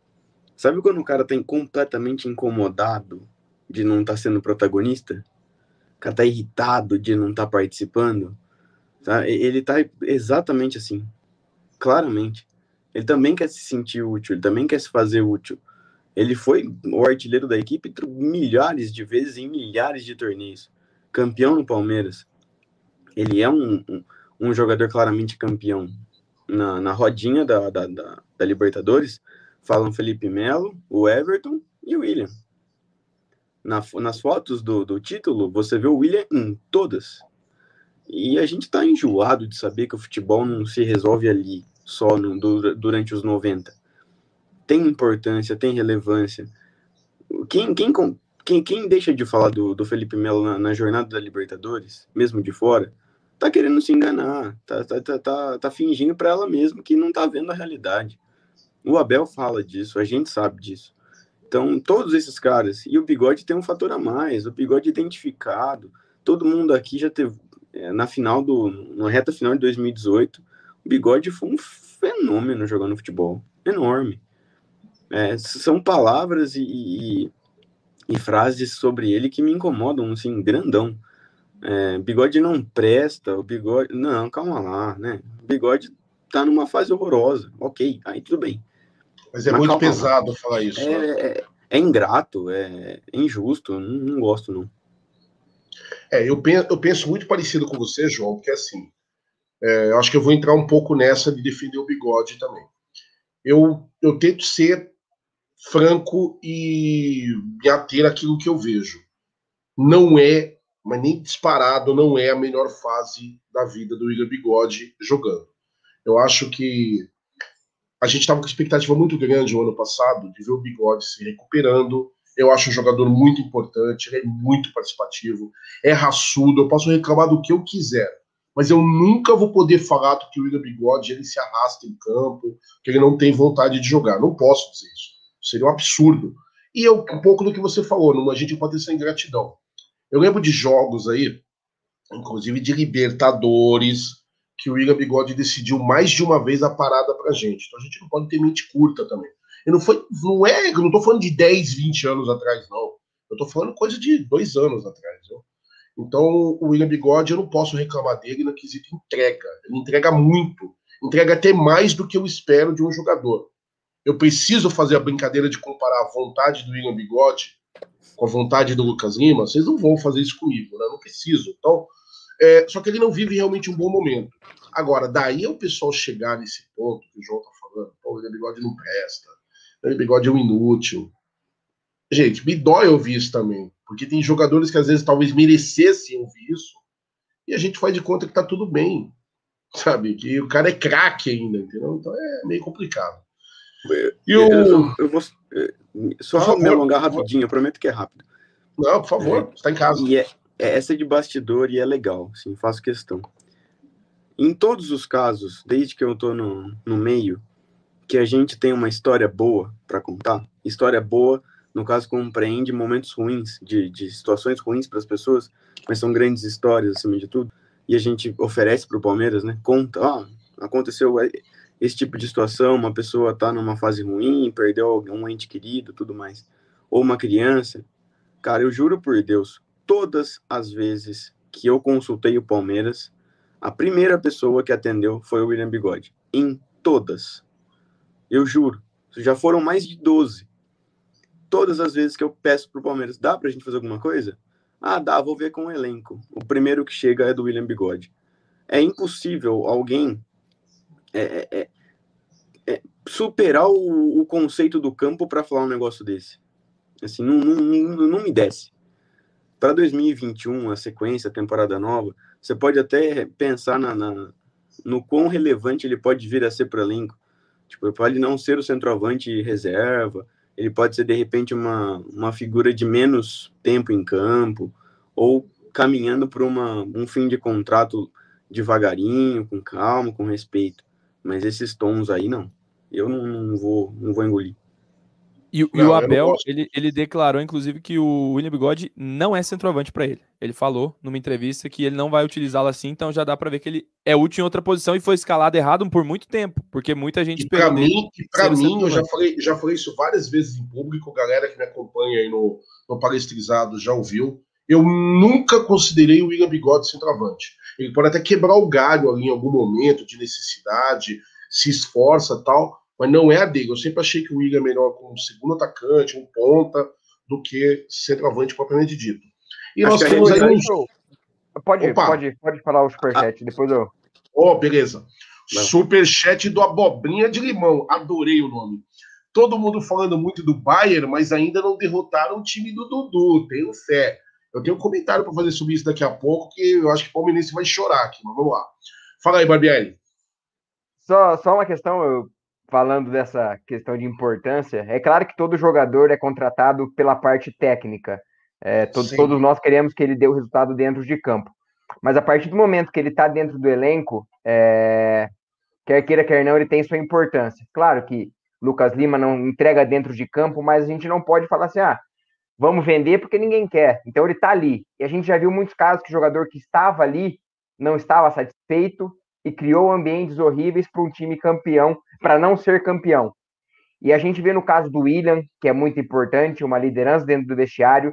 Sabe quando o cara tá completamente incomodado de não estar tá sendo protagonista? O cara tá irritado de não estar tá participando? Tá? Ele tá exatamente assim, claramente. Ele também quer se sentir útil, ele também quer se fazer útil. Ele foi o artilheiro da equipe milhares de vezes em milhares de torneios. Campeão no Palmeiras. Ele é um, um, um jogador claramente campeão. Na, na rodinha da, da, da, da Libertadores, falam Felipe Melo, o Everton e o William. Na, nas fotos do, do título, você vê o William em todas. E a gente está enjoado de saber que o futebol não se resolve ali, só no, durante os 90. Tem importância, tem relevância. Quem, quem, quem, quem deixa de falar do, do Felipe Melo na, na, jornada da Libertadores, mesmo de fora, tá querendo se enganar, tá, tá, tá, tá, tá fingindo para ela mesma que não tá vendo a realidade. O Abel fala disso, a gente sabe disso. Então, todos esses caras, e o bigode tem um fator a mais, o bigode identificado, todo mundo aqui já teve, é, na final do, na reta final de 2018, o Bigode foi um fenômeno jogando futebol, enorme. É, são palavras e, e, e, frases sobre ele que me incomodam, assim, grandão. É, bigode não presta, o bigode. Não, calma lá, né? O bigode tá numa fase horrorosa, ok, aí tudo bem. Mas é Mas muito pesado lá. falar isso. É, né? é, é, ingrato, é, injusto, não, não gosto, não. É, eu penso, eu penso muito parecido com você, João, porque assim, é, eu acho que eu vou entrar um pouco nessa de defender o bigode também. Eu, eu tento ser franco e me ater àquilo que eu vejo. não é, mas nem disparado, não é a melhor fase da vida do William Bigode jogando. Eu acho que a gente estava com expectativa muito grande no ano passado de ver o Bigode se recuperando. Eu acho um jogador muito importante, ele é muito participativo, é raçudo, eu posso reclamar do que eu quiser, mas eu nunca vou poder falar que o William Bigode ele se arrasta em campo, que ele não tem vontade de jogar. Não posso dizer isso. Seria um absurdo. E um pouco do que você falou, não, a gente pode ter essa ingratidão. Eu lembro de jogos aí, inclusive de Libertadores, que o William Bigode decidiu mais de uma vez a parada pra gente. Então a gente não pode ter mente curta também. E não foi, não é, eu não tô falando de 10, 20 anos atrás, não. Eu tô falando coisa de dois anos atrás, viu? Então, o William Bigode, eu não posso reclamar dele no quesito entrega. Ele entrega muito. Entrega até mais do que eu espero de um jogador. Eu preciso fazer a brincadeira de comparar a vontade do William Bigode com a vontade do Lucas Lima. Vocês não vão fazer isso comigo, né? Não preciso. Então, é, só que ele não vive realmente um bom momento. Agora, daí é o pessoal chegar nesse ponto que o João tá falando, pô, o William Bigode não presta, o Bigode é um inútil. Gente, me dói ouvir isso também, porque tem jogadores que às vezes talvez merecessem ouvir isso, e a gente faz de conta que tá tudo bem, sabe? Que o cara é craque ainda, entendeu? Então é meio complicado. E o... eu, eu vou só favor, me alongar rapidinho, eu prometo que é rápido. Não, por favor, é, está em casa. E é, é essa de bastidor e é legal, sim, faço questão. Em todos os casos, desde que eu tô no, no meio, que a gente tem uma história boa para contar, história boa, no caso, compreende momentos ruins, de, de situações ruins para as pessoas, mas são grandes histórias acima de tudo, e a gente oferece para o Palmeiras, né? Conta, ó, aconteceu esse tipo de situação, uma pessoa tá numa fase ruim, perdeu um ente querido, tudo mais, ou uma criança. Cara, eu juro por Deus, todas as vezes que eu consultei o Palmeiras, a primeira pessoa que atendeu foi o William Bigode. Em todas. Eu juro. Já foram mais de 12. Todas as vezes que eu peço pro Palmeiras, dá pra gente fazer alguma coisa? Ah, dá, vou ver com o elenco. O primeiro que chega é do William Bigode. É impossível alguém é, é, é, é superar o, o, conceito do campo para falar um negócio desse. Assim, não, não, não, não me desce. Para 2021, a sequência, a temporada nova, você pode até pensar na, na, no quão relevante ele pode vir a ser para o elenco. Tipo, pode não ser o centroavante reserva, ele pode ser, de repente, uma, uma figura de menos tempo em campo, ou caminhando para um fim de contrato devagarinho, com calma, com respeito. Mas esses tons aí, não. Eu não, não vou, não vou engolir. E, não, e o Abel, ele, ele declarou, inclusive, que o William Bigode não é centroavante para ele. Ele falou numa entrevista que ele não vai utilizá-lo assim, então já dá para ver que ele é útil em outra posição e foi escalado errado por muito tempo, porque muita gente para mim, e para mim eu já falei, já falei isso várias vezes em público, galera que me acompanha aí no, no palestrizado já ouviu. Eu nunca considerei o William Bigode centroavante. Ele pode até quebrar o galho ali em algum momento de necessidade, se esforça tal, mas não é a dele. Eu sempre achei que o William é melhor como segundo atacante, um ponta, do que centroavante propriamente dito. E Acho nós temos aí uns... Pode, pode, pode falar o superchat, ah. depois eu. Oh, beleza. Não. Superchat do Abobrinha de Limão. Adorei o nome. Todo mundo falando muito do Bayern, mas ainda não derrotaram o time do Dudu. Tenho fé. Eu tenho um comentário para fazer sobre isso daqui a pouco, que eu acho que o Palmeirense vai chorar aqui, mas vamos lá. Fala aí, Barbieri. Só, só uma questão, eu falando dessa questão de importância, é claro que todo jogador é contratado pela parte técnica. É, todo, todos nós queremos que ele dê o resultado dentro de campo. Mas a partir do momento que ele está dentro do elenco, é, quer queira, quer não, ele tem sua importância. Claro que Lucas Lima não entrega dentro de campo, mas a gente não pode falar assim, ah, vamos vender porque ninguém quer. Então ele está ali. E a gente já viu muitos casos que o jogador que estava ali não estava satisfeito e criou ambientes horríveis para um time campeão para não ser campeão. E a gente vê no caso do William, que é muito importante, uma liderança dentro do vestiário,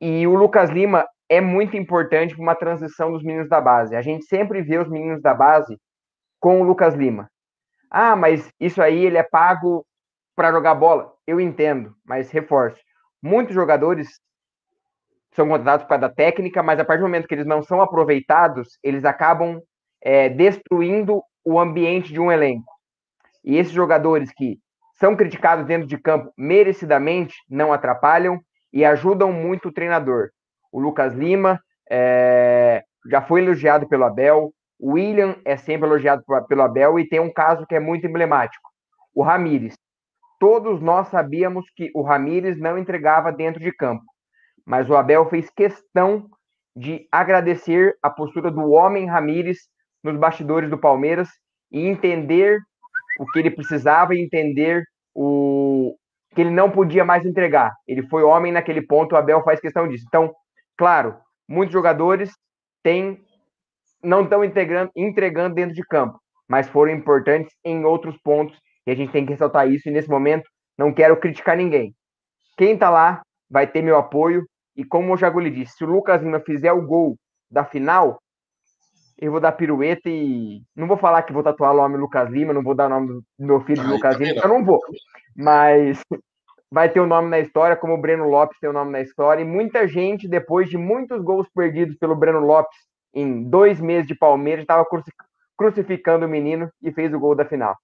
e o Lucas Lima é muito importante para uma transição dos meninos da base. A gente sempre vê os meninos da base com o Lucas Lima. Ah, mas isso aí ele é pago para jogar bola. Eu entendo, mas reforço. Muitos jogadores são contratados por causa da técnica, mas a partir do momento que eles não são aproveitados, eles acabam é, destruindo o ambiente de um elenco. E esses jogadores que são criticados dentro de campo merecidamente não atrapalham e ajudam muito o treinador. o Lucas Lima é, já foi elogiado pelo Abel, o William é sempre elogiado pelo Abel e tem um caso que é muito emblemático, o Ramires. Todos nós sabíamos que o Ramires não entregava dentro de campo, mas o Abel fez questão de agradecer a postura do homem Ramires nos bastidores do Palmeiras e entender o que ele precisava e entender o que ele não podia mais entregar. Ele foi homem naquele ponto, o Abel faz questão disso. Então, claro, muitos jogadores têm não estão entregando, dentro de campo, mas foram importantes em outros pontos e a gente tem que ressaltar isso. E nesse momento, não quero criticar ninguém. Quem está lá vai ter meu apoio. E como o Jaguli disse, se o Lucas Lima fizer o gol da final, eu vou dar pirueta e não vou falar que vou tatuar o nome Lucas Lima, não vou dar o nome do meu filho de Lucas Lima, eu não vou. Mas vai ter o um nome na história, como o Breno Lopes tem o um nome na história. E muita gente, depois de muitos gols perdidos pelo Breno Lopes em dois meses de Palmeiras, estava crucificando o menino e fez o gol da final.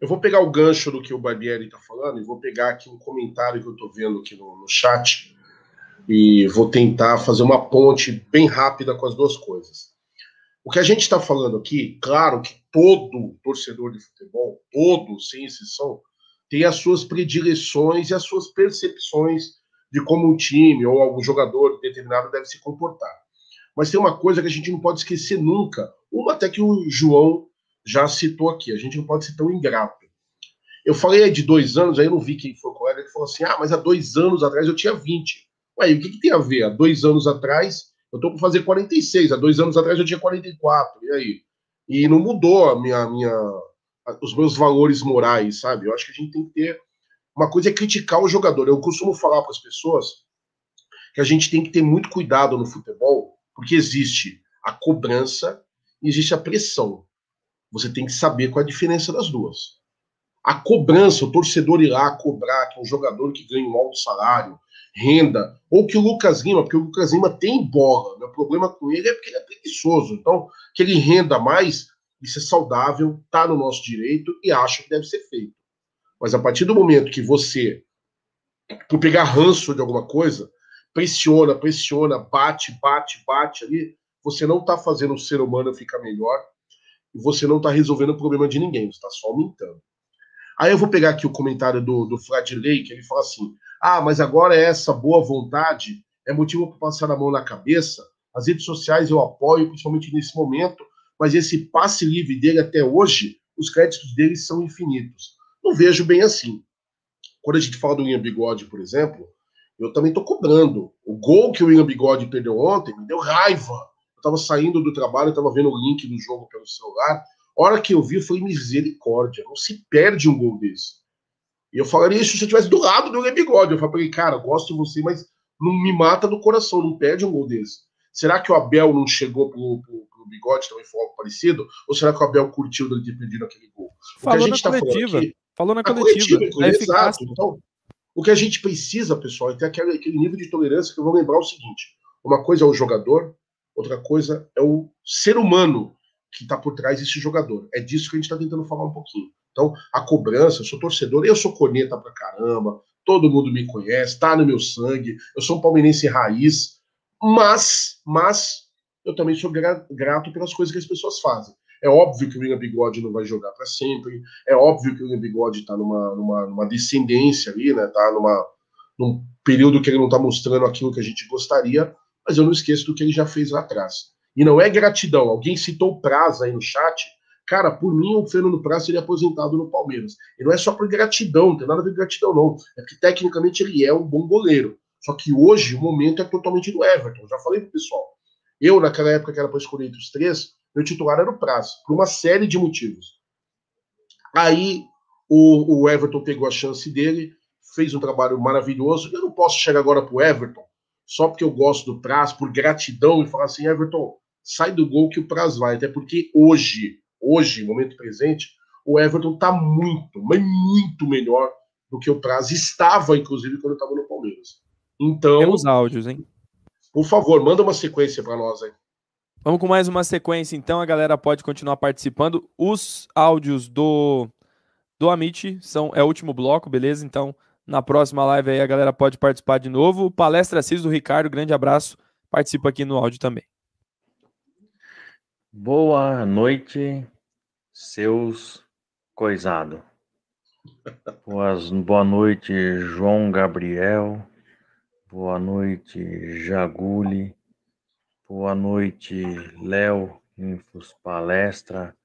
Eu vou pegar o gancho do que o Barbieri está falando e vou pegar aqui um comentário que eu estou vendo aqui no, no chat e vou tentar fazer uma ponte bem rápida com as duas coisas. O que a gente está falando aqui, claro que todo torcedor de futebol, todo, sem exceção, tem as suas predileções e as suas percepções de como um time ou algum jogador determinado deve se comportar. Mas tem uma coisa que a gente não pode esquecer nunca, uma até que o João já citou aqui, a gente não pode ser tão ingrato. Eu falei de dois anos, aí eu não vi quem foi o colega que falou assim: ah, mas há dois anos atrás eu tinha 20. Ué, o que, que tem a ver? Há dois anos atrás eu tô para fazer 46, há dois anos atrás eu tinha 44, e aí? E não mudou a minha, minha, os meus valores morais, sabe? Eu acho que a gente tem que ter. Uma coisa é criticar o jogador. Eu costumo falar para as pessoas que a gente tem que ter muito cuidado no futebol, porque existe a cobrança e existe a pressão. Você tem que saber qual é a diferença das duas. A cobrança, o torcedor ir lá cobrar que um jogador que ganha um alto salário, renda, ou que o Lucas Lima, porque o Lucas Lima tem bola, meu problema com ele é porque ele é preguiçoso. Então, que ele renda mais, isso é saudável, está no nosso direito e acho que deve ser feito. Mas a partir do momento que você, por pegar ranço de alguma coisa, pressiona, pressiona, bate, bate, bate ali, você não está fazendo o ser humano ficar melhor, e você não está resolvendo o problema de ninguém, você está só aumentando. Aí eu vou pegar aqui o comentário do, do Fradley, que ele fala assim: ah, mas agora essa boa vontade é motivo para passar a mão na cabeça. As redes sociais eu apoio, principalmente nesse momento, mas esse passe livre dele até hoje, os créditos dele são infinitos. Não vejo bem assim. Quando a gente fala do William Bigode, por exemplo, eu também estou cobrando. O gol que o William Bigode perdeu ontem me deu raiva eu estava saindo do trabalho, estava vendo o link do jogo pelo celular. A hora que eu vi, foi misericórdia. Não se perde um gol desse. E eu falaria isso se eu estivesse do lado do Bigode. Eu falei, cara, gosto de você, mas não me mata do coração, não perde um gol desse. Será que o Abel não chegou pro, pro, pro Bigode também foi algo parecido? Ou será que o Abel curtiu dele ter perdido aquele gol? Falou na tá coletiva. Aqui, Falou na coletiva. coletiva é exato. Então, o que a gente precisa, pessoal, é ter aquele, aquele nível de tolerância que eu vou lembrar o seguinte: uma coisa é o jogador, outra coisa é o ser humano que está por trás desse jogador. É disso que a gente está tentando falar um pouquinho. Então, a cobrança, eu sou torcedor, eu sou corneta pra caramba, todo mundo me conhece, tá no meu sangue, eu sou um palmeirense raiz, mas, mas, eu também sou grato pelas coisas que as pessoas fazem. É óbvio que o William Bigode não vai jogar para sempre, é óbvio que o William Bigode está numa, numa, numa descendência ali, né, tá numa, num período que ele não está mostrando aquilo que a gente gostaria, mas eu não esqueço do que ele já fez lá atrás. E não é gratidão. Alguém citou o Prazo aí no chat. Cara, por mim, o Fernando Prazo seria aposentado no Palmeiras. E não é só por gratidão, não tem nada a ver com gratidão, não. É porque tecnicamente ele é um bom goleiro. Só que hoje o momento é totalmente do Everton. Já falei pro pessoal. Eu, naquela época que era para escolher entre os três, meu titular era o Prazo, por uma série de motivos. Aí o, o Everton pegou a chance dele, fez um trabalho maravilhoso. Eu não posso chegar agora pro Everton só porque eu gosto do Praz, por gratidão, e falar assim, Everton, sai do gol que o Praz vai. Até porque hoje, hoje, momento presente, o Everton está muito, mas muito melhor do que o Praz estava, inclusive, quando estava no Palmeiras. Então. Temos áudios, hein? Por favor, manda uma sequência para nós aí. Vamos com mais uma sequência, então. A galera pode continuar participando. Os áudios do, do Amit são, é o último bloco, beleza? Então, Na próxima live aí a galera pode participar de novo. Palestra Assis do Ricardo, grande abraço. Participa aqui no áudio também. Boa noite, seus coisado. Boas, boa noite, João Gabriel. Boa noite, Jaguli. Boa noite, Léo Infos Palestra.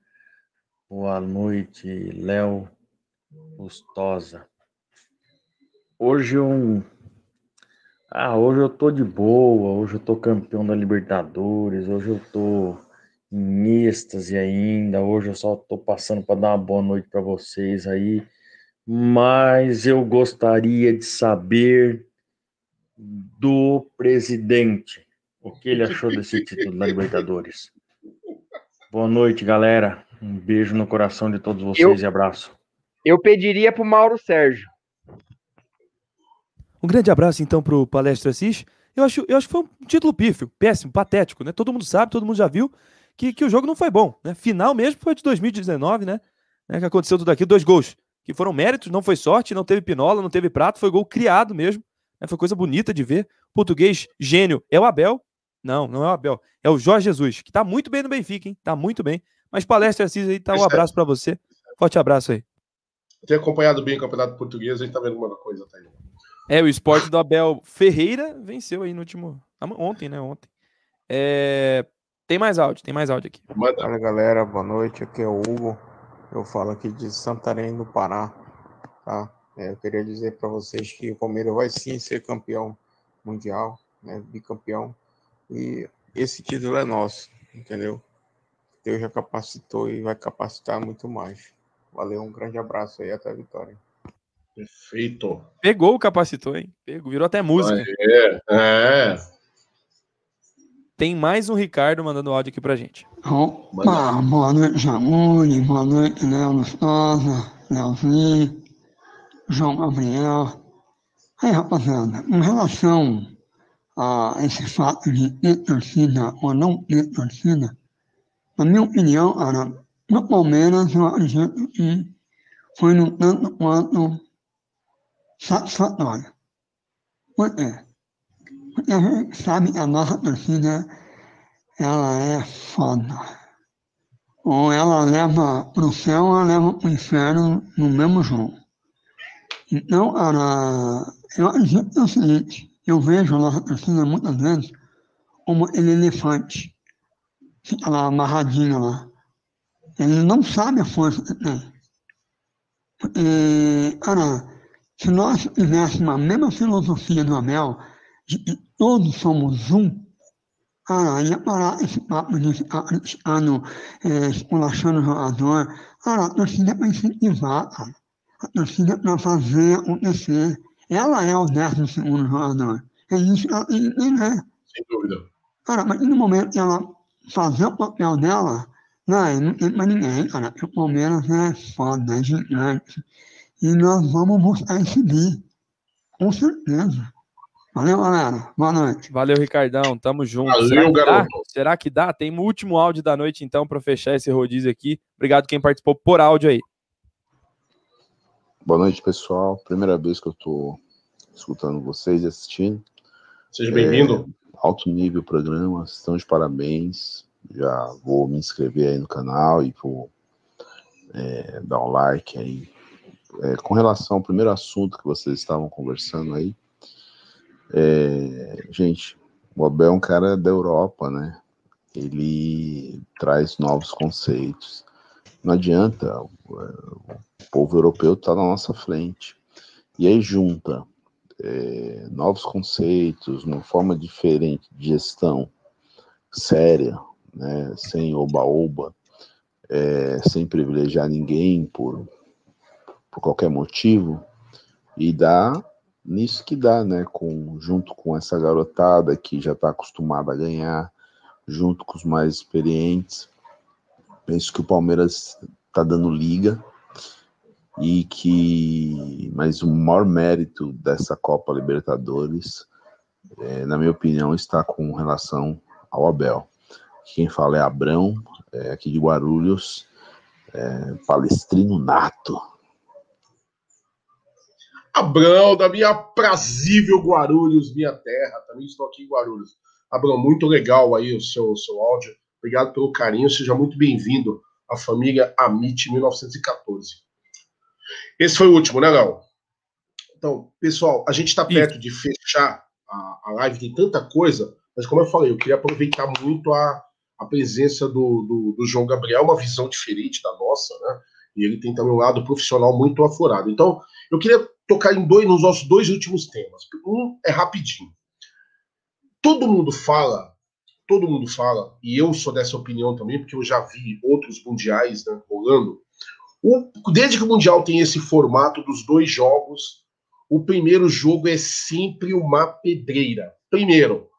Boa noite, Léo Lustosa. Hoje eu. Ah, hoje eu tô de boa, hoje eu tô campeão da Libertadores, hoje eu tô em êxtase ainda, hoje eu só tô passando para dar uma boa noite para vocês aí, mas eu gostaria de saber do presidente o que ele achou desse título da Libertadores. Boa noite, galera. Um beijo no coração de todos vocês Eu- e abraço. Eu pediria pro Mauro Sérgio. Um grande abraço, então, pro Palestra Assis. Eu acho, eu acho que foi um título pífio, péssimo, patético, né? Todo mundo sabe, todo mundo já viu que, que o jogo não foi bom, né? Final mesmo foi de 2019, né? né? Que aconteceu tudo aqui, dois gols que foram méritos, não foi sorte, não teve pinola, não teve prato, foi gol criado mesmo. né? Foi coisa bonita de ver. Português gênio é o Abel. Não, não é o Abel. É o Jorge Jesus, que tá muito bem no Benfica, hein? Tá muito bem. Mas Palestra Assis aí, tá um é. abraço pra você. Forte abraço aí. Ter acompanhado bem o Campeonato Português, a gente tá vendo uma coisa, tá aí. É, o esporte do Abel Ferreira venceu aí no último. Ontem, né? Ontem. É, Tem mais áudio, tem mais áudio aqui. Fala galera, boa noite. Aqui é o Hugo. Eu falo aqui de Santarém, do Pará. Tá? É, eu queria dizer para vocês que o Palmeiras vai sim ser campeão mundial, né? bicampeão. E esse título é nosso, entendeu? Deus já capacitou e vai capacitar muito mais. Valeu, um grande abraço aí, até a vitória. Perfeito. Pegou o capacitor, hein? Pegou, virou até música. É, é. Tem mais um Ricardo mandando áudio aqui pra gente. Opa, boa noite, Jamune, boa noite, Léo Lustosa, Leozinho, João Gabriel. Aí, rapaziada, em relação a esse fato de ter torcida ou não ter torcida, na minha opinião, cara, no Palmeiras eu acredito que foi no tanto quanto satisfatório. Por quê? Gente sabe a nossa torcida ela é foda. Ou ela leva pro céu ou ela leva pro inferno no mesmo jogo. Então, cara, eu acredito o seguinte, eu vejo a nossa torcida muitas vezes como aquele elefante. Fica lá amarradinho lá. Ele não sabe a força que tem. Porque, cara, se nós tivéssemos a mesma filosofia do Abel, de que todos somos um, cara, ia parar esse papo de ficar criticando, é, esculachando o jogador. Cara, a torcida é para incentivar, cara. A torcida é para fazer acontecer. Ela é o décimo segundo jogador. É isso que ela tem que entender. Sem dúvida. Cara, partir do momento que ela fazer o papel dela, não, não tem pra ninguém, cara. O Palmeiras é foda, é gigante. E nós vamos buscar esse bi. Com certeza. Valeu, galera. Boa noite. Valeu, Ricardão. Tamo junto. Valeu, Será que dá? garoto. Será que dá? Tem um último áudio da noite, então, pra fechar esse rodízio aqui. Obrigado quem participou por áudio aí. Boa noite, pessoal. Primeira vez que eu tô escutando vocês e assistindo. Seja bem-vindo. É, alto nível programa, estão de parabéns. Já vou me inscrever aí no canal e vou é, dar um like aí. É, com relação ao primeiro assunto que vocês estavam conversando aí, é, gente, o Abel é um cara da Europa, né? Ele traz novos conceitos. Não adianta, o, povo europeu está na nossa frente. E aí junta é, novos conceitos, uma forma diferente de gestão séria, né, sem oba-oba, é, sem privilegiar ninguém por, por qualquer motivo, e dá nisso que dá, né, com, junto com essa garotada que já está acostumada a ganhar, junto com os mais experientes, penso que o Palmeiras está dando liga, e que mas o maior mérito dessa Copa Libertadores, é, na minha opinião, está com relação ao Abel. Quem fala é Abrão, é, aqui de Guarulhos, é, palestrino nato. Abrão, da minha prazível Guarulhos, minha terra. Também estou aqui em Guarulhos. Abrão, muito legal aí o seu, seu áudio. Obrigado pelo carinho. Seja muito bem-vindo à família Amit 1914. Esse foi o último, né, Léo? Então, pessoal, a gente está perto de fechar a, a live, tem tanta coisa, mas como eu falei, eu queria aproveitar muito a, a presença do, do, do João Gabriel, uma visão diferente da nossa, né? E ele tem também um lado profissional muito aflorado. Então, eu queria tocar em dois, nos nossos dois últimos temas. Um é rapidinho. Todo mundo fala, todo mundo fala, e eu sou dessa opinião também, porque eu já vi outros mundiais né, rolando. O, desde que o Mundial tem esse formato dos dois jogos, o primeiro jogo é sempre uma pedreira. Primeiro,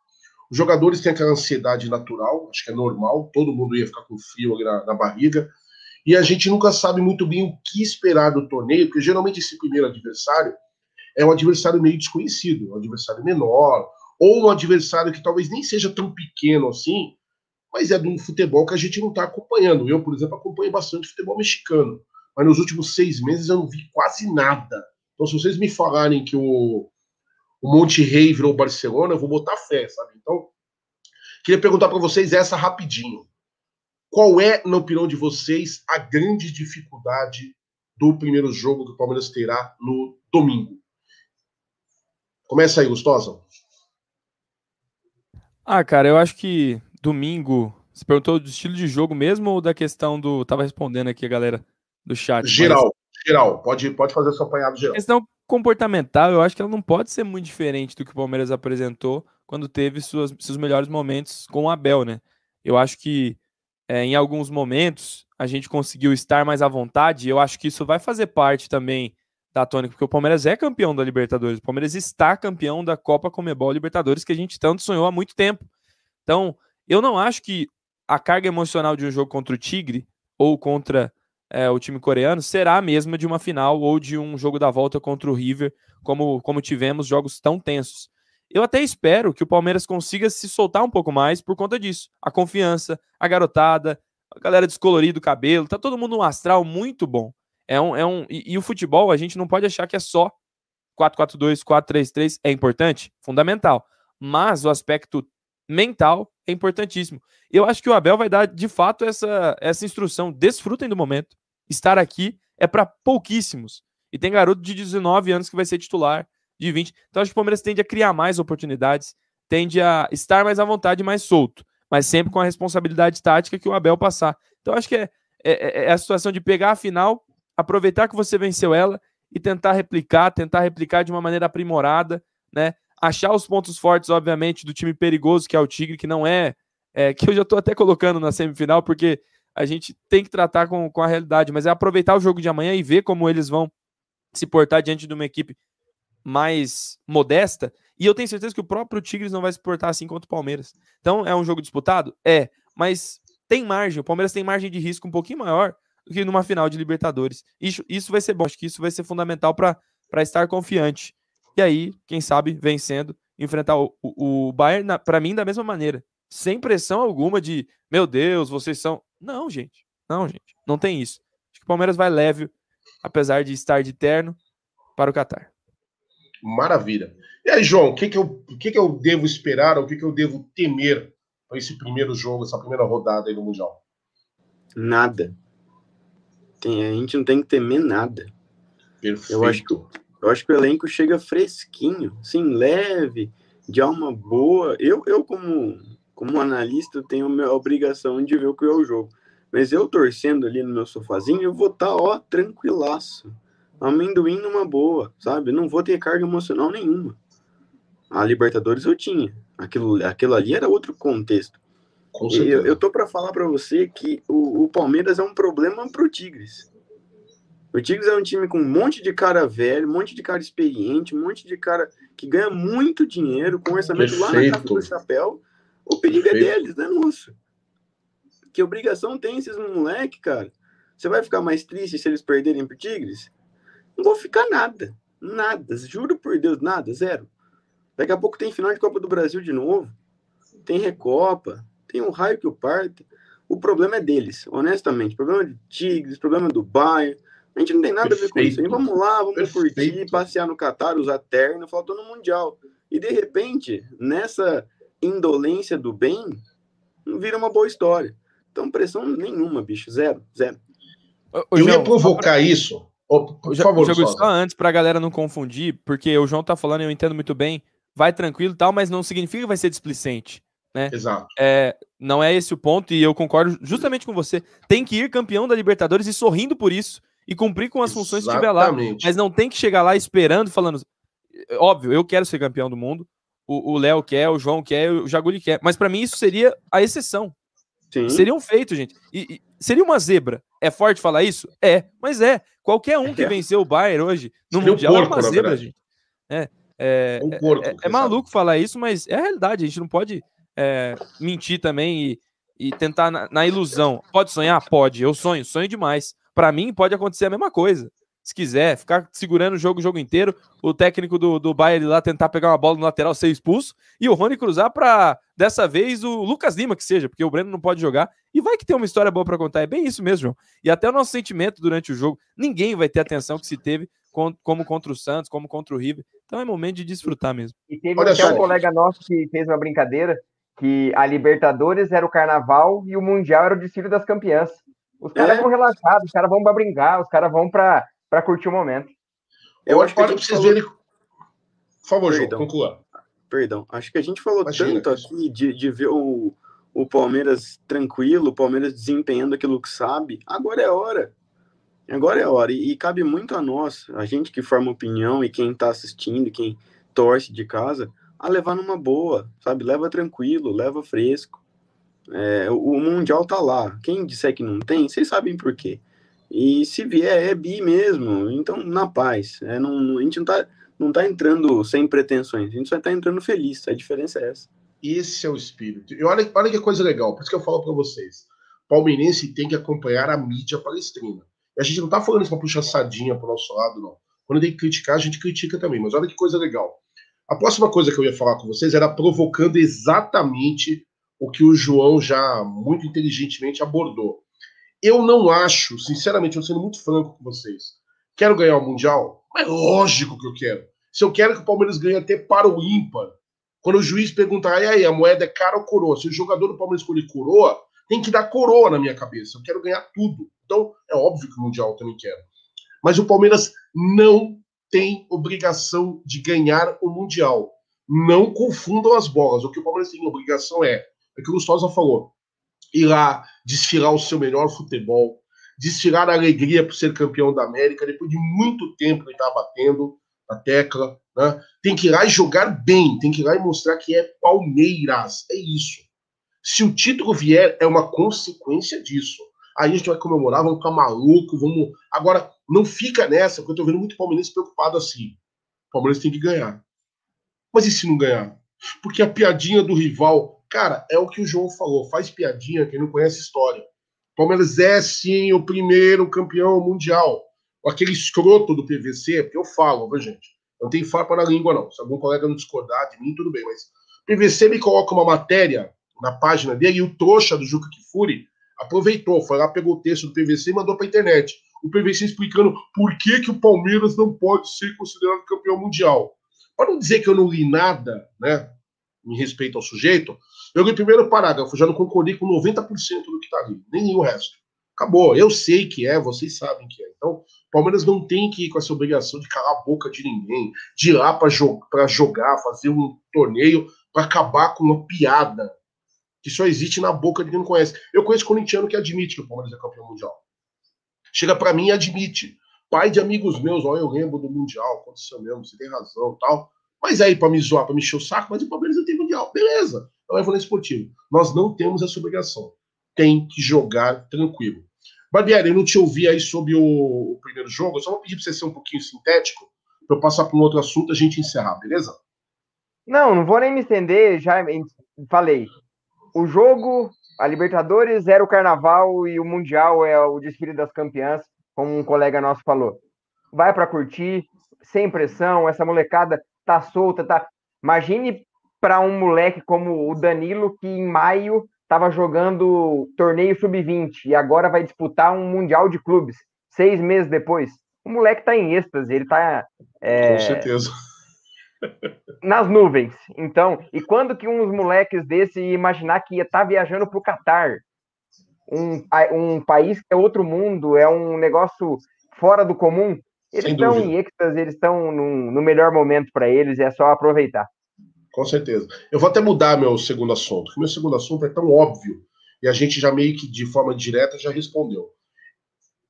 os jogadores têm aquela ansiedade natural, acho que é normal, todo mundo ia ficar com frio na, na barriga e a gente nunca sabe muito bem o que esperar do torneio, porque geralmente esse primeiro adversário é um adversário meio desconhecido, um adversário menor, ou um adversário que talvez nem seja tão pequeno assim, mas é de um futebol que a gente não está acompanhando. Eu, por exemplo, acompanho bastante futebol mexicano, mas nos últimos seis meses eu não vi quase nada. Então, se vocês me falarem que o, o Monte Rei virou Barcelona, eu vou botar fé, sabe? Então, queria perguntar para vocês essa rapidinho. Qual é, na opinião de vocês, a grande dificuldade do primeiro jogo que o Palmeiras terá no domingo? Começa aí, Gustosa. Ah, cara, eu acho que domingo. Você perguntou do estilo de jogo mesmo ou da questão do. Tava respondendo aqui a galera do chat. Geral, mas... geral. Pode, pode fazer seu apanhado geral. A questão comportamental, eu acho que ela não pode ser muito diferente do que o Palmeiras apresentou quando teve suas, seus melhores momentos com o Abel, né? Eu acho que é, em alguns momentos a gente conseguiu estar mais à vontade. E eu acho que isso vai fazer parte também da tônica, porque o Palmeiras é campeão da Libertadores. O Palmeiras está campeão da Copa Comebol Libertadores, que a gente tanto sonhou há muito tempo. Então, eu não acho que a carga emocional de um jogo contra o Tigre ou contra é, o time coreano será a mesma de uma final ou de um jogo da volta contra o River, como, como tivemos jogos tão tensos. Eu até espero que o Palmeiras consiga se soltar um pouco mais por conta disso. A confiança, a garotada, a galera descolorida o cabelo, tá todo mundo um astral muito bom. É um, é um e, e o futebol, a gente não pode achar que é só 4-4-2, 4-3-3, é importante, fundamental. Mas o aspecto mental é importantíssimo. Eu acho que o Abel vai dar de fato essa, essa instrução. Desfrutem do momento. Estar aqui é para pouquíssimos. E tem garoto de 19 anos que vai ser titular de 20. Então acho que o Palmeiras tende a criar mais oportunidades, tende a estar mais à vontade, mais solto, mas sempre com a responsabilidade tática que o Abel passar. Então acho que é, é, é a situação de pegar a final, aproveitar que você venceu ela e tentar replicar, tentar replicar de uma maneira aprimorada, né? Achar os pontos fortes, obviamente, do time perigoso que é o Tigre, que não é, é que eu já estou até colocando na semifinal, porque a gente tem que tratar com, com a realidade, mas é aproveitar o jogo de amanhã e ver como eles vão se portar diante de uma equipe mais modesta. E eu tenho certeza que o próprio Tigres não vai se portar assim contra o Palmeiras. Então, é um jogo disputado? É, mas tem margem. O Palmeiras tem margem de risco um pouquinho maior do que numa final de Libertadores. Isso, isso vai ser bom. Acho que isso vai ser fundamental para estar confiante. E aí, quem sabe, vencendo, enfrentar o, o, o Bayern, para mim, da mesma maneira. Sem pressão alguma de, meu Deus, vocês são. Não, gente. Não, gente. Não tem isso. Acho que o Palmeiras vai leve, apesar de estar de terno, para o Catar. Maravilha. E aí, João, o que, que, eu, que, que eu devo esperar, o que, que eu devo temer para esse primeiro jogo, essa primeira rodada aí no Mundial? Nada. Tem, a gente não tem que temer nada. Perfeito. Eu acho que, eu acho que o elenco chega fresquinho, sim, leve, de alma boa. Eu, eu como, como analista, tenho a obrigação de ver o que é o jogo. Mas eu torcendo ali no meu sofazinho, eu vou estar, tá, ó, tranquilaço amendoim numa boa, sabe? Não vou ter carga emocional nenhuma. A Libertadores eu tinha. Aquilo, aquilo ali era outro contexto. eu, eu tô para falar para você que o, o, Palmeiras é um problema pro Tigres. O Tigres é um time com um monte de cara velho, um monte de cara experiente, um monte de cara que ganha muito dinheiro, com orçamento Perfeito. lá na casa do chapéu. O perigo é Perfeito. é deles, não é nosso. Que obrigação tem esses moleque, cara? Você vai ficar mais triste se eles perderem pro Tigres? Não vou ficar nada. Nada. Juro por Deus, nada. Zero. Daqui a pouco tem final de Copa do Brasil de novo. Tem Recopa. Tem um raio que o parta. O problema é deles, honestamente. O problema é de Tigres, o problema é do Bayern, A gente não tem nada a ver com isso. Perfeito. E vamos lá, vamos Perfeito. curtir, passear no Catar, usar terno, faltou no Mundial. E de repente, nessa indolência do bem, não vira uma boa história. Então, pressão nenhuma, bicho. Zero, zero. Ô, ô, Eu ia provocar isso. Por favor, Jogo, só antes, pra galera não confundir, porque o João tá falando, e eu entendo muito bem, vai tranquilo e tal, mas não significa que vai ser displicente, né? Exato. É, não é esse o ponto, e eu concordo justamente com você. Tem que ir campeão da Libertadores e sorrindo por isso, e cumprir com as funções que tiver lá. Exatamente. Mas não tem que chegar lá esperando, falando. Óbvio, eu quero ser campeão do mundo, o Léo quer, o João quer, o Jaguli quer, mas pra mim isso seria a exceção. Sim. Seria um feito, gente. E, e seria uma zebra. É forte falar isso? É, mas é. Qualquer um que É. venceu o Bayern hoje no Seria Mundial é porco, uma na zebra, gente. É, é, Um é- porco, é- é maluco falar isso, mas é a realidade. A gente não pode é, mentir também e, e tentar na, na ilusão. Pode sonhar? Pode. Eu sonho, sonho demais. Pra mim, pode acontecer a mesma coisa. Se quiser, ficar segurando o jogo o jogo inteiro, o técnico do, do Bayern lá tentar pegar uma bola no lateral, ser expulso, e o Rony cruzar pra, dessa vez, o Lucas Lima, que seja, porque o Breno não pode jogar. E vai que tem uma história boa pra contar. É bem isso mesmo, João. E até o nosso sentimento durante o jogo, ninguém vai ter a atenção que se teve com- como contra o Santos, como contra o River. Então é momento de desfrutar mesmo. E teve Olha até só. um colega nosso que fez uma brincadeira que a Libertadores era o carnaval e o Mundial era o desfile das campeãs. Os caras É. vão relaxados, os caras vão pra brincar, os caras vão pra, pra curtir o momento. Eu Olha acho que a gente vocês falou- verem. Por favor, João, Perdão. conclua. Perdão, acho que a gente falou Imagina, tanto aqui de, de ver o, o Palmeiras tranquilo, o Palmeiras desempenhando aquilo que sabe. Agora é a hora. Agora é a hora. E, e cabe muito a nós, a gente que forma opinião e quem tá assistindo, e quem torce de casa, a levar numa boa, sabe? Leva tranquilo, leva fresco. É, o, o Mundial tá lá. Quem disser que não tem, vocês sabem por quê. E se vier, é bi mesmo. Então, na paz. É, não, a gente não tá, não tá entrando sem pretensões, a gente só tá entrando feliz. A diferença é essa. Esse é o espírito. E olha, olha que coisa legal, por isso que eu falo pra vocês. Palmeirense tem que acompanhar a mídia palestrina. E a gente não tá falando isso pra puxar sardinha pro nosso lado, não. Quando tem que criticar, a gente critica também. Mas olha que coisa legal. A próxima coisa que eu ia falar com vocês era provocando exatamente o que o João já muito inteligentemente abordou. Eu não acho, sinceramente, eu sendo muito franco com vocês, quero ganhar o Mundial? Mas lógico que eu quero. Se eu quero que o Palmeiras ganhe até para o ímpar, quando o juiz perguntar, e aí, a moeda é cara ou coroa? Se o jogador do Palmeiras escolher coroa, tem que dar coroa na minha cabeça. Eu quero ganhar tudo. Então, é óbvio que o Mundial eu também quero. Mas o Palmeiras não tem obrigação de ganhar o Mundial. Não confundam as bolas. O que o Palmeiras tem obrigação é, é o que o Gustosa falou, ir lá, desfilar o seu melhor futebol, desfilar a alegria por ser campeão da América, depois de muito tempo ele está batendo a tecla, né? Tem que ir lá e jogar bem, tem que ir lá e mostrar que é Palmeiras, é isso. Se o título vier, é uma consequência disso. Aí a gente vai comemorar, vamos ficar maluco, vamos. Agora, não fica nessa, porque eu tô vendo muito palmeirense preocupado assim. O Palmeiras tem que ganhar. Mas e se não ganhar? Porque a piadinha do rival, cara, é o que o João falou, faz piadinha, quem não conhece história. Palmeiras é sim o primeiro campeão mundial. Aquele escroto do PVC, porque eu falo, viu, gente? Não tem farpa na língua, não. Se algum colega não discordar de mim, tudo bem, mas o PVC me coloca uma matéria na página dele e o trouxa do Juca Kifuri aproveitou, foi lá, pegou o texto do PVC e mandou pra internet. O PVC explicando por que, que o Palmeiras não pode ser considerado campeão mundial. Para não dizer que eu não li nada, né, em respeito ao sujeito, eu li o primeiro parágrafo, já não concordei com 90% do que tá ali, nem o resto. Acabou, eu sei que é, vocês sabem que é. Então, o Palmeiras não tem que ir com essa obrigação de calar a boca de ninguém, de ir lá para jo jogar, fazer um torneio para acabar com uma piada que só existe na boca de quem não conhece. Eu conheço corintiano que admite que o Palmeiras é campeão mundial. Chega para mim e admite. Pai de amigos meus, ó, eu lembro do Mundial, aconteceu mesmo, você tem razão tal. Mas aí, para me zoar, para me encher o saco, mas o Palmeiras não tem Mundial. Beleza, eu vou nesse esportivo. Nós não temos essa obrigação. Tem que jogar tranquilo. Barbieri, eu não te ouvi aí sobre o, o primeiro jogo, eu só vou pedir para você ser um pouquinho sintético, para eu passar para um outro assunto e a gente encerrar, beleza? Não, não vou nem me estender, já falei. O jogo, a Libertadores era o Carnaval e o Mundial é o desfile das campeãs, como um colega nosso falou. Vai para curtir, sem pressão, essa molecada tá solta, tá. Imagine para um moleque como o Danilo que em maio estava jogando torneio sub-20 e agora vai disputar um mundial de clubes. seis meses depois. O moleque tá em êxtase, ele tá. é, Com certeza. nas nuvens. Então, e quando que uns moleques desse imaginar que ia estar viajando para o Catar? Um, um país que é outro mundo, é um negócio fora do comum. Eles Sem estão dúvida. em êxtase, eles estão num- no melhor momento para eles, é só aproveitar. Com certeza. Eu vou até mudar meu segundo assunto, porque meu segundo assunto é tão óbvio e a gente já meio que de forma direta já respondeu.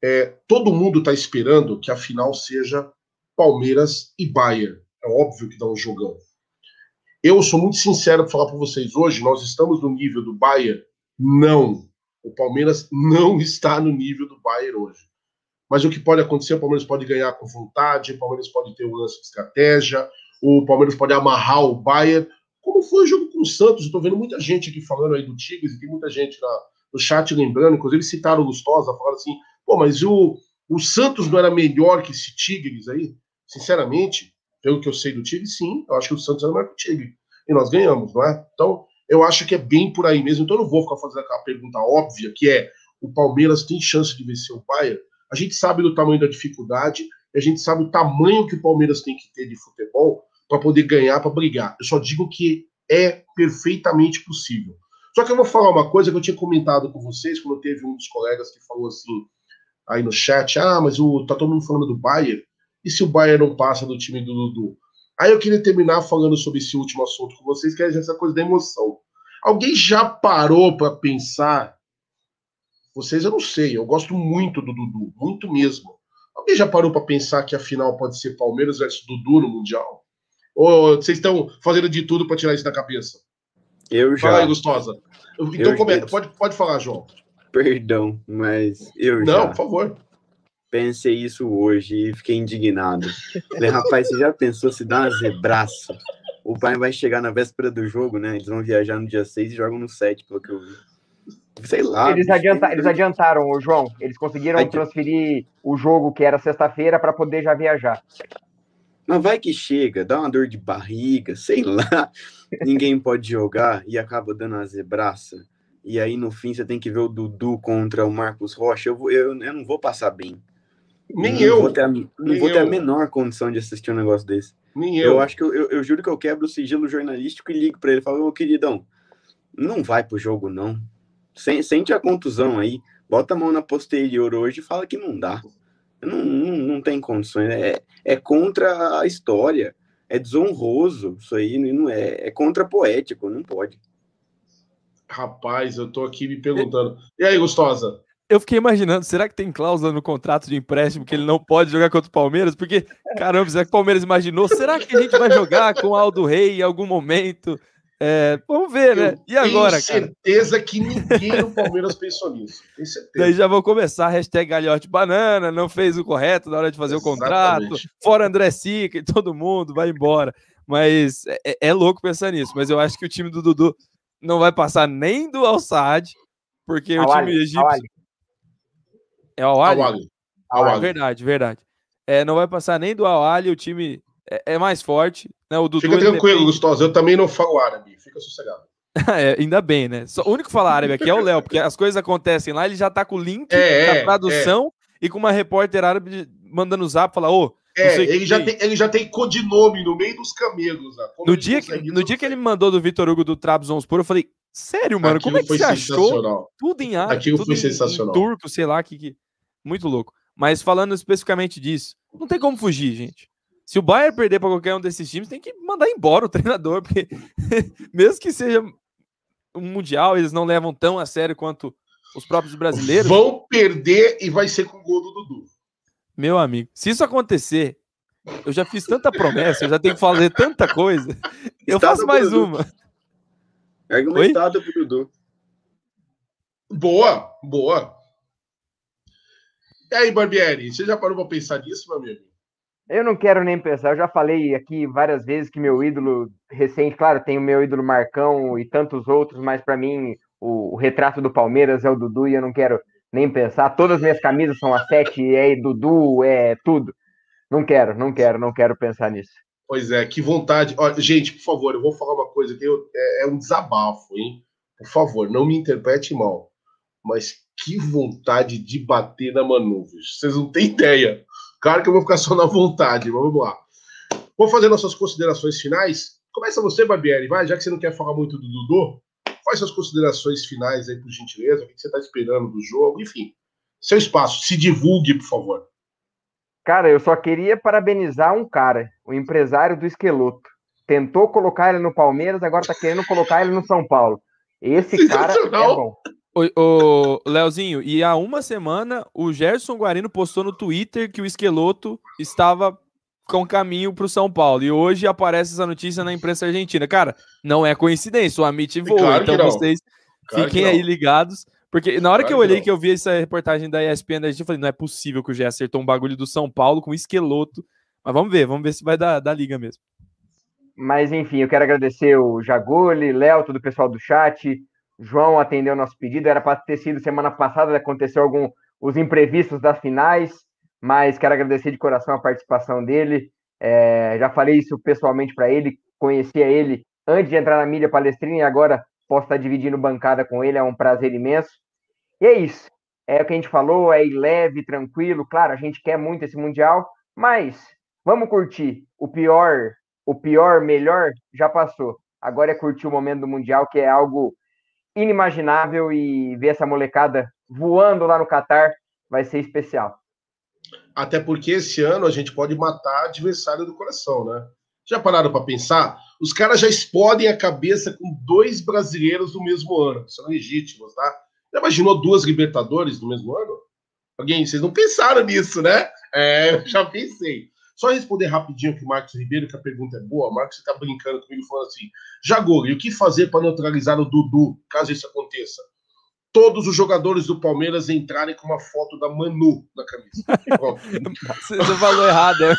É, todo mundo está esperando que a final seja Palmeiras e Bayern. É óbvio que dá um jogão. Eu sou muito sincero para falar para vocês hoje, nós estamos no nível do Bayern? Não. O Palmeiras não está no nível do Bayern hoje. Mas o que pode acontecer, o Palmeiras pode ganhar com vontade, o Palmeiras pode ter um lance de estratégia, o Palmeiras pode amarrar o Bayern, como foi o jogo com o Santos. Tô vendo muita gente aqui falando aí do Tigres, e tem muita gente na- no chat lembrando, inclusive citaram o Lustosa, falaram assim, pô, mas o, o Santos não era melhor que esse Tigres aí? Sinceramente, pelo que eu sei do Tigres, sim, eu acho que o Santos era melhor que o Tigre. E nós ganhamos, não é? Então, eu acho que é bem por aí mesmo. Então, eu não vou ficar fazendo aquela pergunta óbvia, que é, o Palmeiras tem chance de vencer o Bayern? A gente sabe do tamanho da dificuldade, a gente sabe o tamanho que o Palmeiras tem que ter de futebol para poder ganhar, para brigar. Eu só digo que é perfeitamente possível. Só que eu vou falar uma coisa que eu tinha comentado com vocês quando teve um dos colegas que falou assim aí no chat: ah, mas o, tá todo mundo falando do Bayern, e se o Bayern não passa do time do Dudu? Aí eu queria terminar falando sobre esse último assunto com vocês, que é essa coisa da emoção. Alguém já parou para pensar? Vocês eu não sei, eu gosto muito do Dudu, muito mesmo. Alguém já parou para pensar que a final pode ser Palmeiras versus Dudu no Mundial? Ou vocês estão fazendo de tudo para tirar isso da cabeça? Eu já. Fala aí, Gustosa. Então, Eu come- já. pode, pode falar, João. Perdão, mas eu Não, já. por favor. Pensei isso hoje e fiquei indignado. Falei, rapaz, você já pensou se dá uma zebraça? O pai vai chegar na véspera do jogo, né? Eles vão viajar no dia 6 e jogam no 7, pelo que eu vi. Sei lá. Eles, adianta- eles adiantaram, o João. Eles conseguiram Adi- transferir o jogo que era sexta-feira para poder já viajar. Mas vai que chega, dá uma dor de barriga, sei lá. Ninguém pode jogar e acaba dando uma zebraça. E aí no fim você tem que ver o Dudu contra o Marcos Rocha. Eu, vou, eu, eu não vou passar bem. Nem não eu. Vou ter a, não Nem vou ter a eu. menor condição de assistir um negócio desse. Nem eu. acho que eu, eu, eu juro que eu quebro o sigilo jornalístico e ligo pra ele e falo, ô queridão, não vai pro jogo, não. Sen- Sente a contusão aí, bota a mão na posterior hoje e fala que não dá. Não, não, não tem condições. É, é contra a história. É desonroso. Isso aí não é, é contra poético, não pode. Rapaz, eu tô aqui me perguntando. E aí, Gustosa? Eu fiquei imaginando, será que tem cláusula no contrato de empréstimo que ele não pode jogar contra o Palmeiras? Porque, caramba, será que o Palmeiras imaginou? Será que a gente vai jogar com o Aldo Rei em algum momento? É, vamos ver, né? E agora, Tenho cara? certeza que ninguém no Palmeiras pensou nisso. Tenho certeza. Daí já vou começar, hashtag Galhote Banana, não fez o correto na hora de fazer o contrato, Exatamente. fora André Sica e todo mundo, vai embora. Mas é, é- é louco pensar nisso, mas eu acho que o time do Dudu não vai passar nem do Al-Saad, porque o time egípcio... É o Al-Ali? Al-Ali. Ah, Al-Ali. verdade, verdade. É, não vai passar nem do Al-Ali, o time é, é mais forte, né? O Dudu Fica tranquilo, depende- Gustosa. Eu também não falo árabe. Fica sossegado. É, ainda bem, né? Só- o único que fala árabe aqui é o Léo, porque as coisas acontecem lá, ele já tá com o link É, da é, tradução e com uma repórter árabe mandando zap, falar, ô, não É, ele que já, tem. ele já tem codinome no meio dos camelos. Né? No dia, que, no dia que ele me mandou do Vitor Hugo do Trabzonspor, eu falei, sério, mano, como é que você achou tudo em árabe, Aquilo tudo foi em- em sensacional. turco, sei lá, que, que... muito louco. Mas falando especificamente disso, não tem como fugir, gente. Se o Bayern perder para qualquer um desses times, tem que mandar embora o treinador, porque mesmo que seja um mundial, eles não levam tão a sério quanto os próprios brasileiros. Vão perder e vai ser com o gol do Dudu. Meu amigo, se isso acontecer, eu já fiz tanta promessa, eu já tenho que fazer tanta coisa. Eu faço mais Dudu. uma. Ergue uma Oi? pro Dudu. Boa, boa. E aí, Barbieri, você já parou pra pensar nisso, meu amigo? Eu não quero nem pensar, eu já falei aqui várias vezes que meu ídolo recente, claro, tem o meu ídolo Marcão e tantos outros, mas para mim o, o retrato do Palmeiras é o Dudu e eu não quero nem pensar. Todas as minhas camisas são a sete, é Dudu, é tudo. Não quero, não quero, não quero pensar nisso. Pois é, que vontade. Ó, gente, por favor, eu vou falar uma coisa que eu- é, é um desabafo, hein? Por favor, não me interprete mal. Mas Que vontade de bater na Manu. Vocês não têm ideia. Claro que eu vou ficar só na vontade, mas vamos lá. Vou fazer nossas considerações finais. Começa você, Barbieri, vai, já que você não quer falar muito do Dudu. Quais suas considerações finais aí, por gentileza? O que você está esperando do jogo? Enfim, seu espaço. Se divulgue, por favor. Cara, eu só queria parabenizar um cara, o empresário do Esqueloto. Tentou colocar ele no Palmeiras, agora tá querendo colocar ele no São Paulo. Esse cara é bom. O, o Leozinho, e há uma semana o Gerson Guarino postou no Twitter que o Esqueloto estava com caminho para o São Paulo. E hoje aparece essa notícia na imprensa argentina. Cara, não é coincidência, o Amit voa. Claro então que vocês Claro fiquem que aí ligados. Porque na hora Claro que eu que olhei, não. que eu vi essa reportagem da ESPN da gente, eu falei, não é possível que o Gé acertou um bagulho do São Paulo com esqueloto. Mas vamos ver, vamos ver se vai dar, dar liga mesmo. Mas enfim, eu quero agradecer o Jaguli, Léo, todo o pessoal do chat. João atendeu nosso pedido. Era para ter sido semana passada, aconteceu algum os imprevistos das finais, mas quero agradecer de coração a participação dele. É, já falei isso pessoalmente para ele, conhecia ele antes de entrar na mídia palestrina e agora posso estar dividindo bancada com ele, é um prazer imenso. E é isso. É o que a gente falou, é leve, tranquilo. Claro, a gente quer muito esse Mundial, mas vamos curtir. O pior, o pior, melhor já passou. Agora é curtir o momento do Mundial, que é algo inimaginável e ver essa molecada voando lá no Catar vai ser especial. Até porque esse ano a gente pode matar adversário do coração, né? Já pararam para pensar? Os caras já explodem a cabeça com dois brasileiros no mesmo ano, são legítimos, tá? Já imaginou duas Libertadores no mesmo ano? Alguém, vocês não pensaram nisso, né? É, eu já pensei. Só responder rapidinho aqui o Marcos Ribeiro, que a pergunta é boa. Marcos, você tá brincando comigo falando assim: Jagori, o que fazer para neutralizar o Dudu, caso isso aconteça? Todos os jogadores do Palmeiras entrarem com uma foto da Manu na camisa. Você falou errado, é,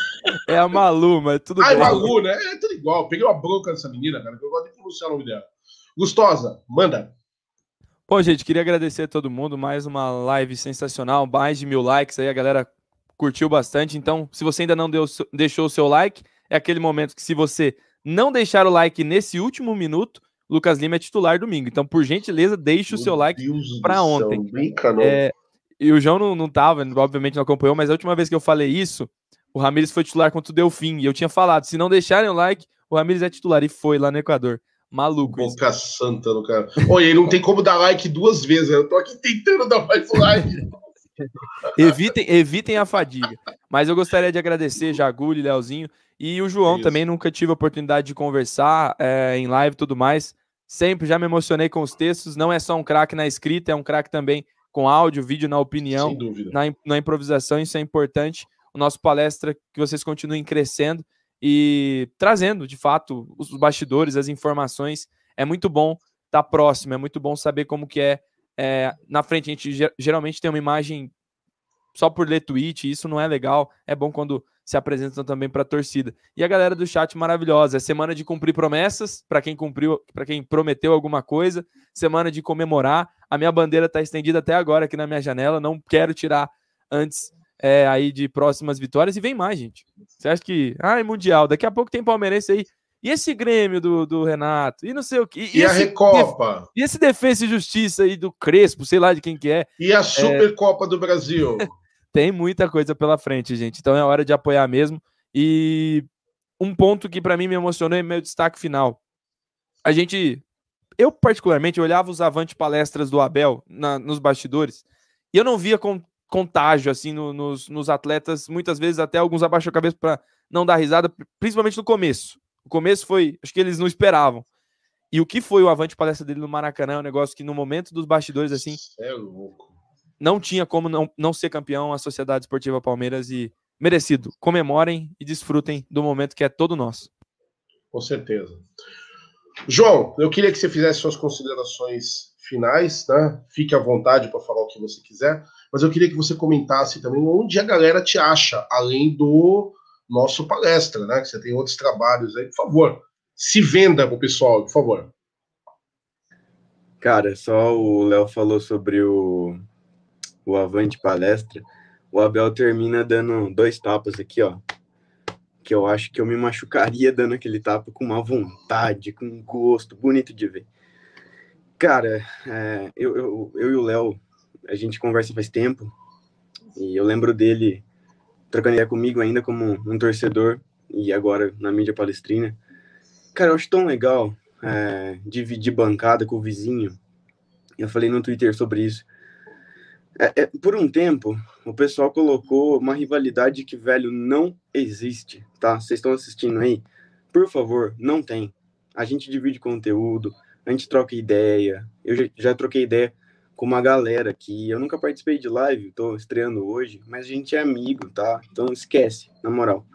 é a Malu, mas tudo Ai, bem. Malu, né? É tudo igual. Eu Peguei uma bronca dessa menina, cara, que eu gosto de pronunciar o nome dela. Gustosa, manda. Bom, gente, queria agradecer a todo mundo. Mais uma live sensacional, mais de mil likes aí, a galera curtiu bastante. Então, se você ainda não deu, deixou o seu like, é aquele momento que se você não deixar o like nesse último minuto, Lucas Lima é titular domingo. Então, por gentileza, deixe o seu like para ontem. É, e o João não, não tava, obviamente não acompanhou, mas a última vez que eu falei isso, o Ramires foi titular contra o Delfim. E eu tinha falado, se não deixarem o like, o Ramires é titular. E foi lá no Equador. Maluco isso. Boca santa no cara. Olha, ele não tem como dar like duas vezes. Eu tô aqui tentando dar mais like. Evitem, evitem a fadiga. Mas eu gostaria de agradecer Jaguli, Leozinho e o João Isso. também. Nunca tive a oportunidade de conversar é, em live e tudo mais. Sempre já me emocionei com os textos. Não é só um craque na escrita, é um craque também com áudio, vídeo, na opinião, na, na improvisação. Isso é importante. O nosso palestra, que vocês continuem crescendo e trazendo, de fato, os bastidores, as informações. É muito bom estar próximo, é muito bom saber como que é, é, na frente. A gente ge- geralmente tem uma imagem só por ler tweet, isso não é legal. É bom quando se apresentam também para a torcida. E a galera do chat maravilhosa. É semana de cumprir promessas, para quem cumpriu, para quem prometeu alguma coisa, semana de comemorar. A minha bandeira está estendida até agora aqui na minha janela, não quero tirar antes é, aí de próximas vitórias. E vem mais, gente. Você acha que. Ai, Mundial, daqui a pouco tem palmeirense aí. E esse Grêmio do, do Renato? E não sei o que. E a esse Recopa? E esse Defesa e Justiça aí do Crespo, sei lá de quem que é. E a Supercopa do Brasil? Tem muita coisa pela frente, gente. Então é hora de apoiar mesmo. E um ponto que para mim me emocionou é meu destaque final. A gente, eu particularmente, olhava os avante palestras do Abel na- nos bastidores e eu não via con- contágio assim no- nos, nos atletas. Muitas vezes até alguns abaixam a cabeça para não dar risada, principalmente no começo. O começo foi, acho que eles não esperavam. E o que foi o avante palestra dele no Maracanã é um negócio que no momento dos bastidores assim É louco. não tinha como não, não ser campeão a Sociedade Esportiva Palmeiras e merecido. Comemorem e desfrutem do momento que é todo nosso. Com certeza. João, eu queria que você fizesse suas considerações finais, né? Fique à vontade para falar o que você quiser, mas eu queria que você comentasse também onde a galera te acha, além do nosso palestra, né? Que você tem outros trabalhos aí, por favor. Se venda pro pessoal, por favor. Cara, só o Léo falou sobre o, o Avante Palestra. O Abel termina dando dois tapas aqui, ó. Que eu acho que eu me machucaria dando aquele tapa com uma vontade, com um gosto, bonito de ver. Cara, é, eu, eu, eu e o Léo, a gente conversa faz tempo, e eu lembro dele trocando ideia comigo ainda como um torcedor, e agora na mídia palestrina. Cara, eu acho tão legal é, dividir bancada com o vizinho. Eu falei no Twitter sobre isso. É, é, por um tempo, o pessoal colocou uma rivalidade que, velho, não existe, tá? Vocês estão assistindo aí? Por favor, não tem. A gente divide conteúdo, a gente troca ideia. Eu já, já troquei ideia com uma galera que eu nunca participei de live, tô estreando hoje, mas a gente é amigo, tá? Então esquece, na moral.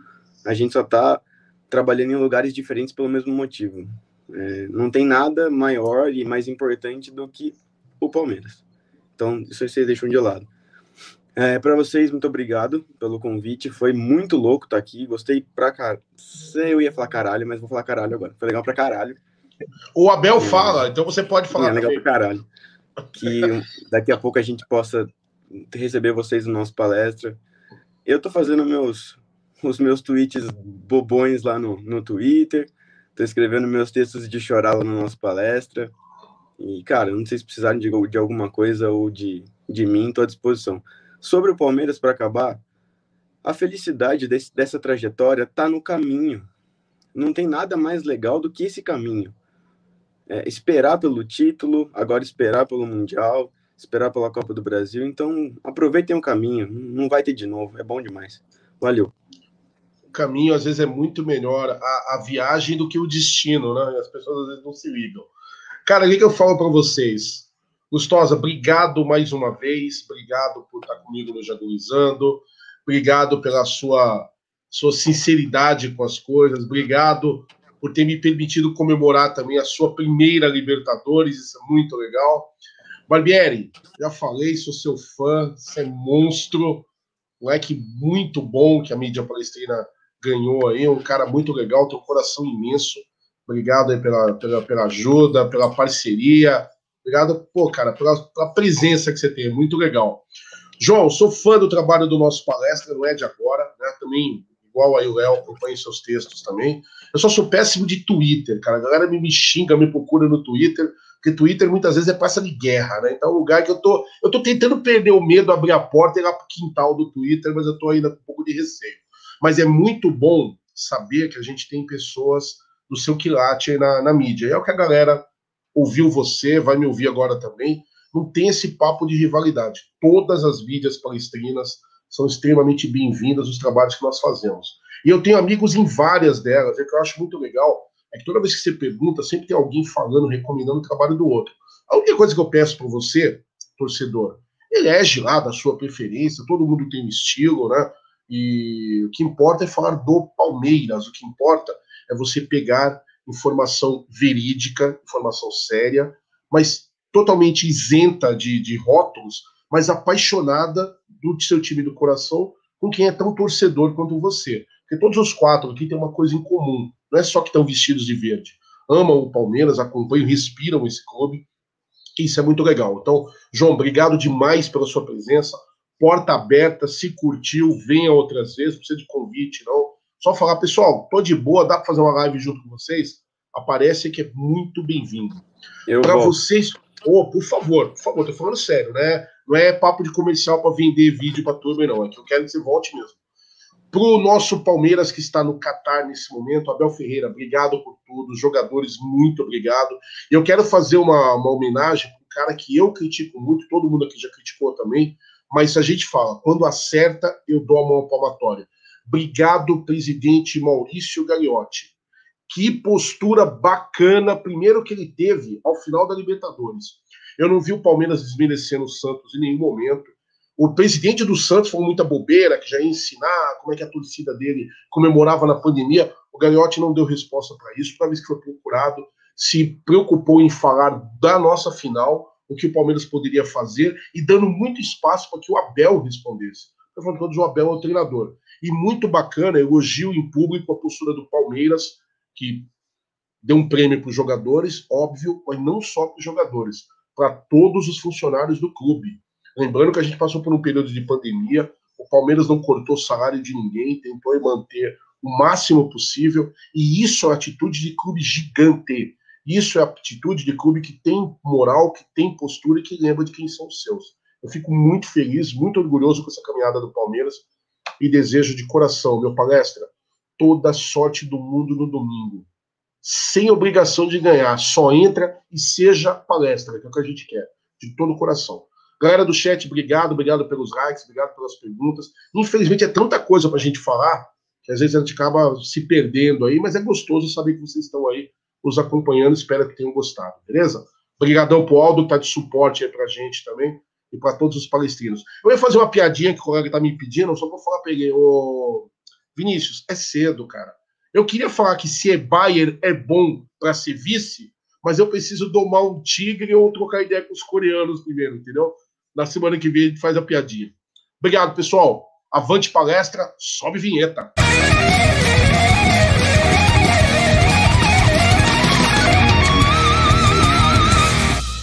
A gente só tá trabalhando em lugares diferentes pelo mesmo motivo. É, não tem nada maior e mais importante do que o Palmeiras. Então, isso aí vocês deixam de lado. É, para vocês, muito obrigado pelo convite. Foi muito louco estar tá aqui. Gostei pra caralho. Eu ia falar caralho, mas vou falar caralho agora. Foi legal pra caralho. O Abel é, fala, então você pode falar. É legal pra caralho. Que daqui a pouco a gente possa receber vocês no nosso palestra. Eu tô fazendo meus, os meus tweets bobões lá no, no Twitter. Tô escrevendo meus textos de chorar lá no nosso palestra. E, cara, não sei se precisarem de, de alguma coisa ou de, de mim, estou à disposição. Sobre o Palmeiras, para acabar, a felicidade desse, dessa trajetória está no caminho. Não tem nada mais legal do que esse caminho. É, esperar pelo título, agora esperar pelo Mundial, esperar pela Copa do Brasil. Então, aproveitem o caminho. Não vai ter de novo. É bom demais. Valeu. O caminho, às vezes, é muito melhor a, a viagem do que o destino, né? As pessoas, às vezes, não se ligam. Cara, o que, eu falo para vocês? Gustosa, obrigado mais uma vez, obrigado por estar comigo no Jaguizando, obrigado pela sua, sua sinceridade com as coisas, obrigado por ter me permitido comemorar também a sua primeira Libertadores, isso é muito legal. Barbieri, já falei, sou seu fã, você é monstro, moleque muito bom que a mídia palestrina ganhou aí, um cara muito legal, tem um coração imenso. Obrigado aí pela, pela, pela ajuda, pela parceria. Obrigado, pô, cara, pela, pela presença que você tem. Muito legal. João, sou fã do trabalho do nosso palestra, não é de agora, né? Também, igual aí o Léo, seus textos também. Eu só sou péssimo de Twitter, cara. A galera me, me xinga, me procura no Twitter, porque Twitter muitas vezes é praça de guerra, né? Então é um lugar que eu tô. Eu tô tentando perder o medo, abrir a porta e ir lá pro quintal do Twitter, mas eu tô ainda com um pouco de receio. Mas é muito bom saber que a gente tem pessoas do seu quilate na, na mídia. E é o que a galera ouviu você, vai me ouvir agora também. Não tem esse papo de rivalidade. Todas as mídias palestrinas são extremamente bem-vindas os trabalhos que nós fazemos. E eu tenho amigos em várias delas, é que eu acho muito legal. É que toda vez que você pergunta, sempre tem alguém falando, recomendando o trabalho do outro. A única coisa que eu peço para você, torcedor, elege lá da sua preferência, todo mundo tem um estilo, né? E o que importa é falar do Palmeiras, o que importa é você pegar informação verídica, informação séria, mas totalmente isenta de, de rótulos, mas apaixonada do seu time do coração, com quem é tão torcedor quanto você. Porque todos os quatro aqui têm uma coisa em comum, não é só que estão vestidos de verde. Amam o Palmeiras, acompanham, respiram esse clube. Isso é muito legal. Então, João, obrigado demais pela sua presença. Porta aberta, se curtiu, venha outras vezes, não precisa de convite, não. Só falar, pessoal, tô de boa, dá para fazer uma live junto com vocês? Aparece que é muito bem-vindo. Para vocês, oh, por favor, por favor, tô falando sério, né? Não é papo de comercial para vender vídeo para turma, não. É que eu quero que você volte mesmo. Pro nosso Palmeiras que está no Catar nesse momento, Abel Ferreira, obrigado por tudo. Os jogadores, muito obrigado. Eu quero fazer uma, uma homenagem para um cara que eu critico muito, todo mundo aqui já criticou também, mas a gente fala, quando acerta, eu dou a mão palmatória. Obrigado, presidente Maurício Gagliotti. Que postura bacana, primeiro que ele teve ao final da Libertadores. Eu não vi o Palmeiras desmerecendo o Santos em nenhum momento. O presidente do Santos falou muita bobeira, que já ia ensinar como é que a torcida dele comemorava na pandemia. O Gagliotti não deu resposta para isso. Toda vez que foi procurado, se preocupou em falar da nossa final, o que o Palmeiras poderia fazer, e dando muito espaço para que o Abel respondesse. Estou falando todos, o Abel é o treinador. E muito bacana, elogio em público a postura do Palmeiras, que deu um prêmio para os jogadores, óbvio, mas não só para os jogadores, para todos os funcionários do clube. Lembrando que a gente passou por um período de pandemia, o Palmeiras não cortou salário de ninguém, tentou manter o máximo possível, e isso é atitude de clube gigante. Isso é atitude de clube que tem moral, que tem postura e que lembra de quem são os seus. Eu fico muito feliz, muito orgulhoso com essa caminhada do Palmeiras e desejo de coração, meu palestra, toda sorte do mundo no domingo. Sem obrigação de ganhar, só entra e seja palestra, que é o que a gente quer, de todo o coração. Galera do chat, obrigado, obrigado pelos likes, obrigado pelas perguntas. Infelizmente é tanta coisa para a gente falar que às vezes a gente acaba se perdendo aí, mas é gostoso saber que vocês estão aí nos acompanhando. Espero que tenham gostado, beleza? Obrigadão pro Aldo, tá de suporte aí pra gente também e para todos os palestrinos. Eu ia fazer uma piadinha que o colega tá me pedindo, só vou falar pra ele, ô Vinícius, é cedo, cara. Eu queria falar que se é Bayern é bom para ser vice, mas eu preciso domar um tigre ou trocar ideia com os coreanos primeiro, entendeu? Na semana que vem a gente faz a piadinha. Obrigado, pessoal. Avante palestra, sobe vinheta.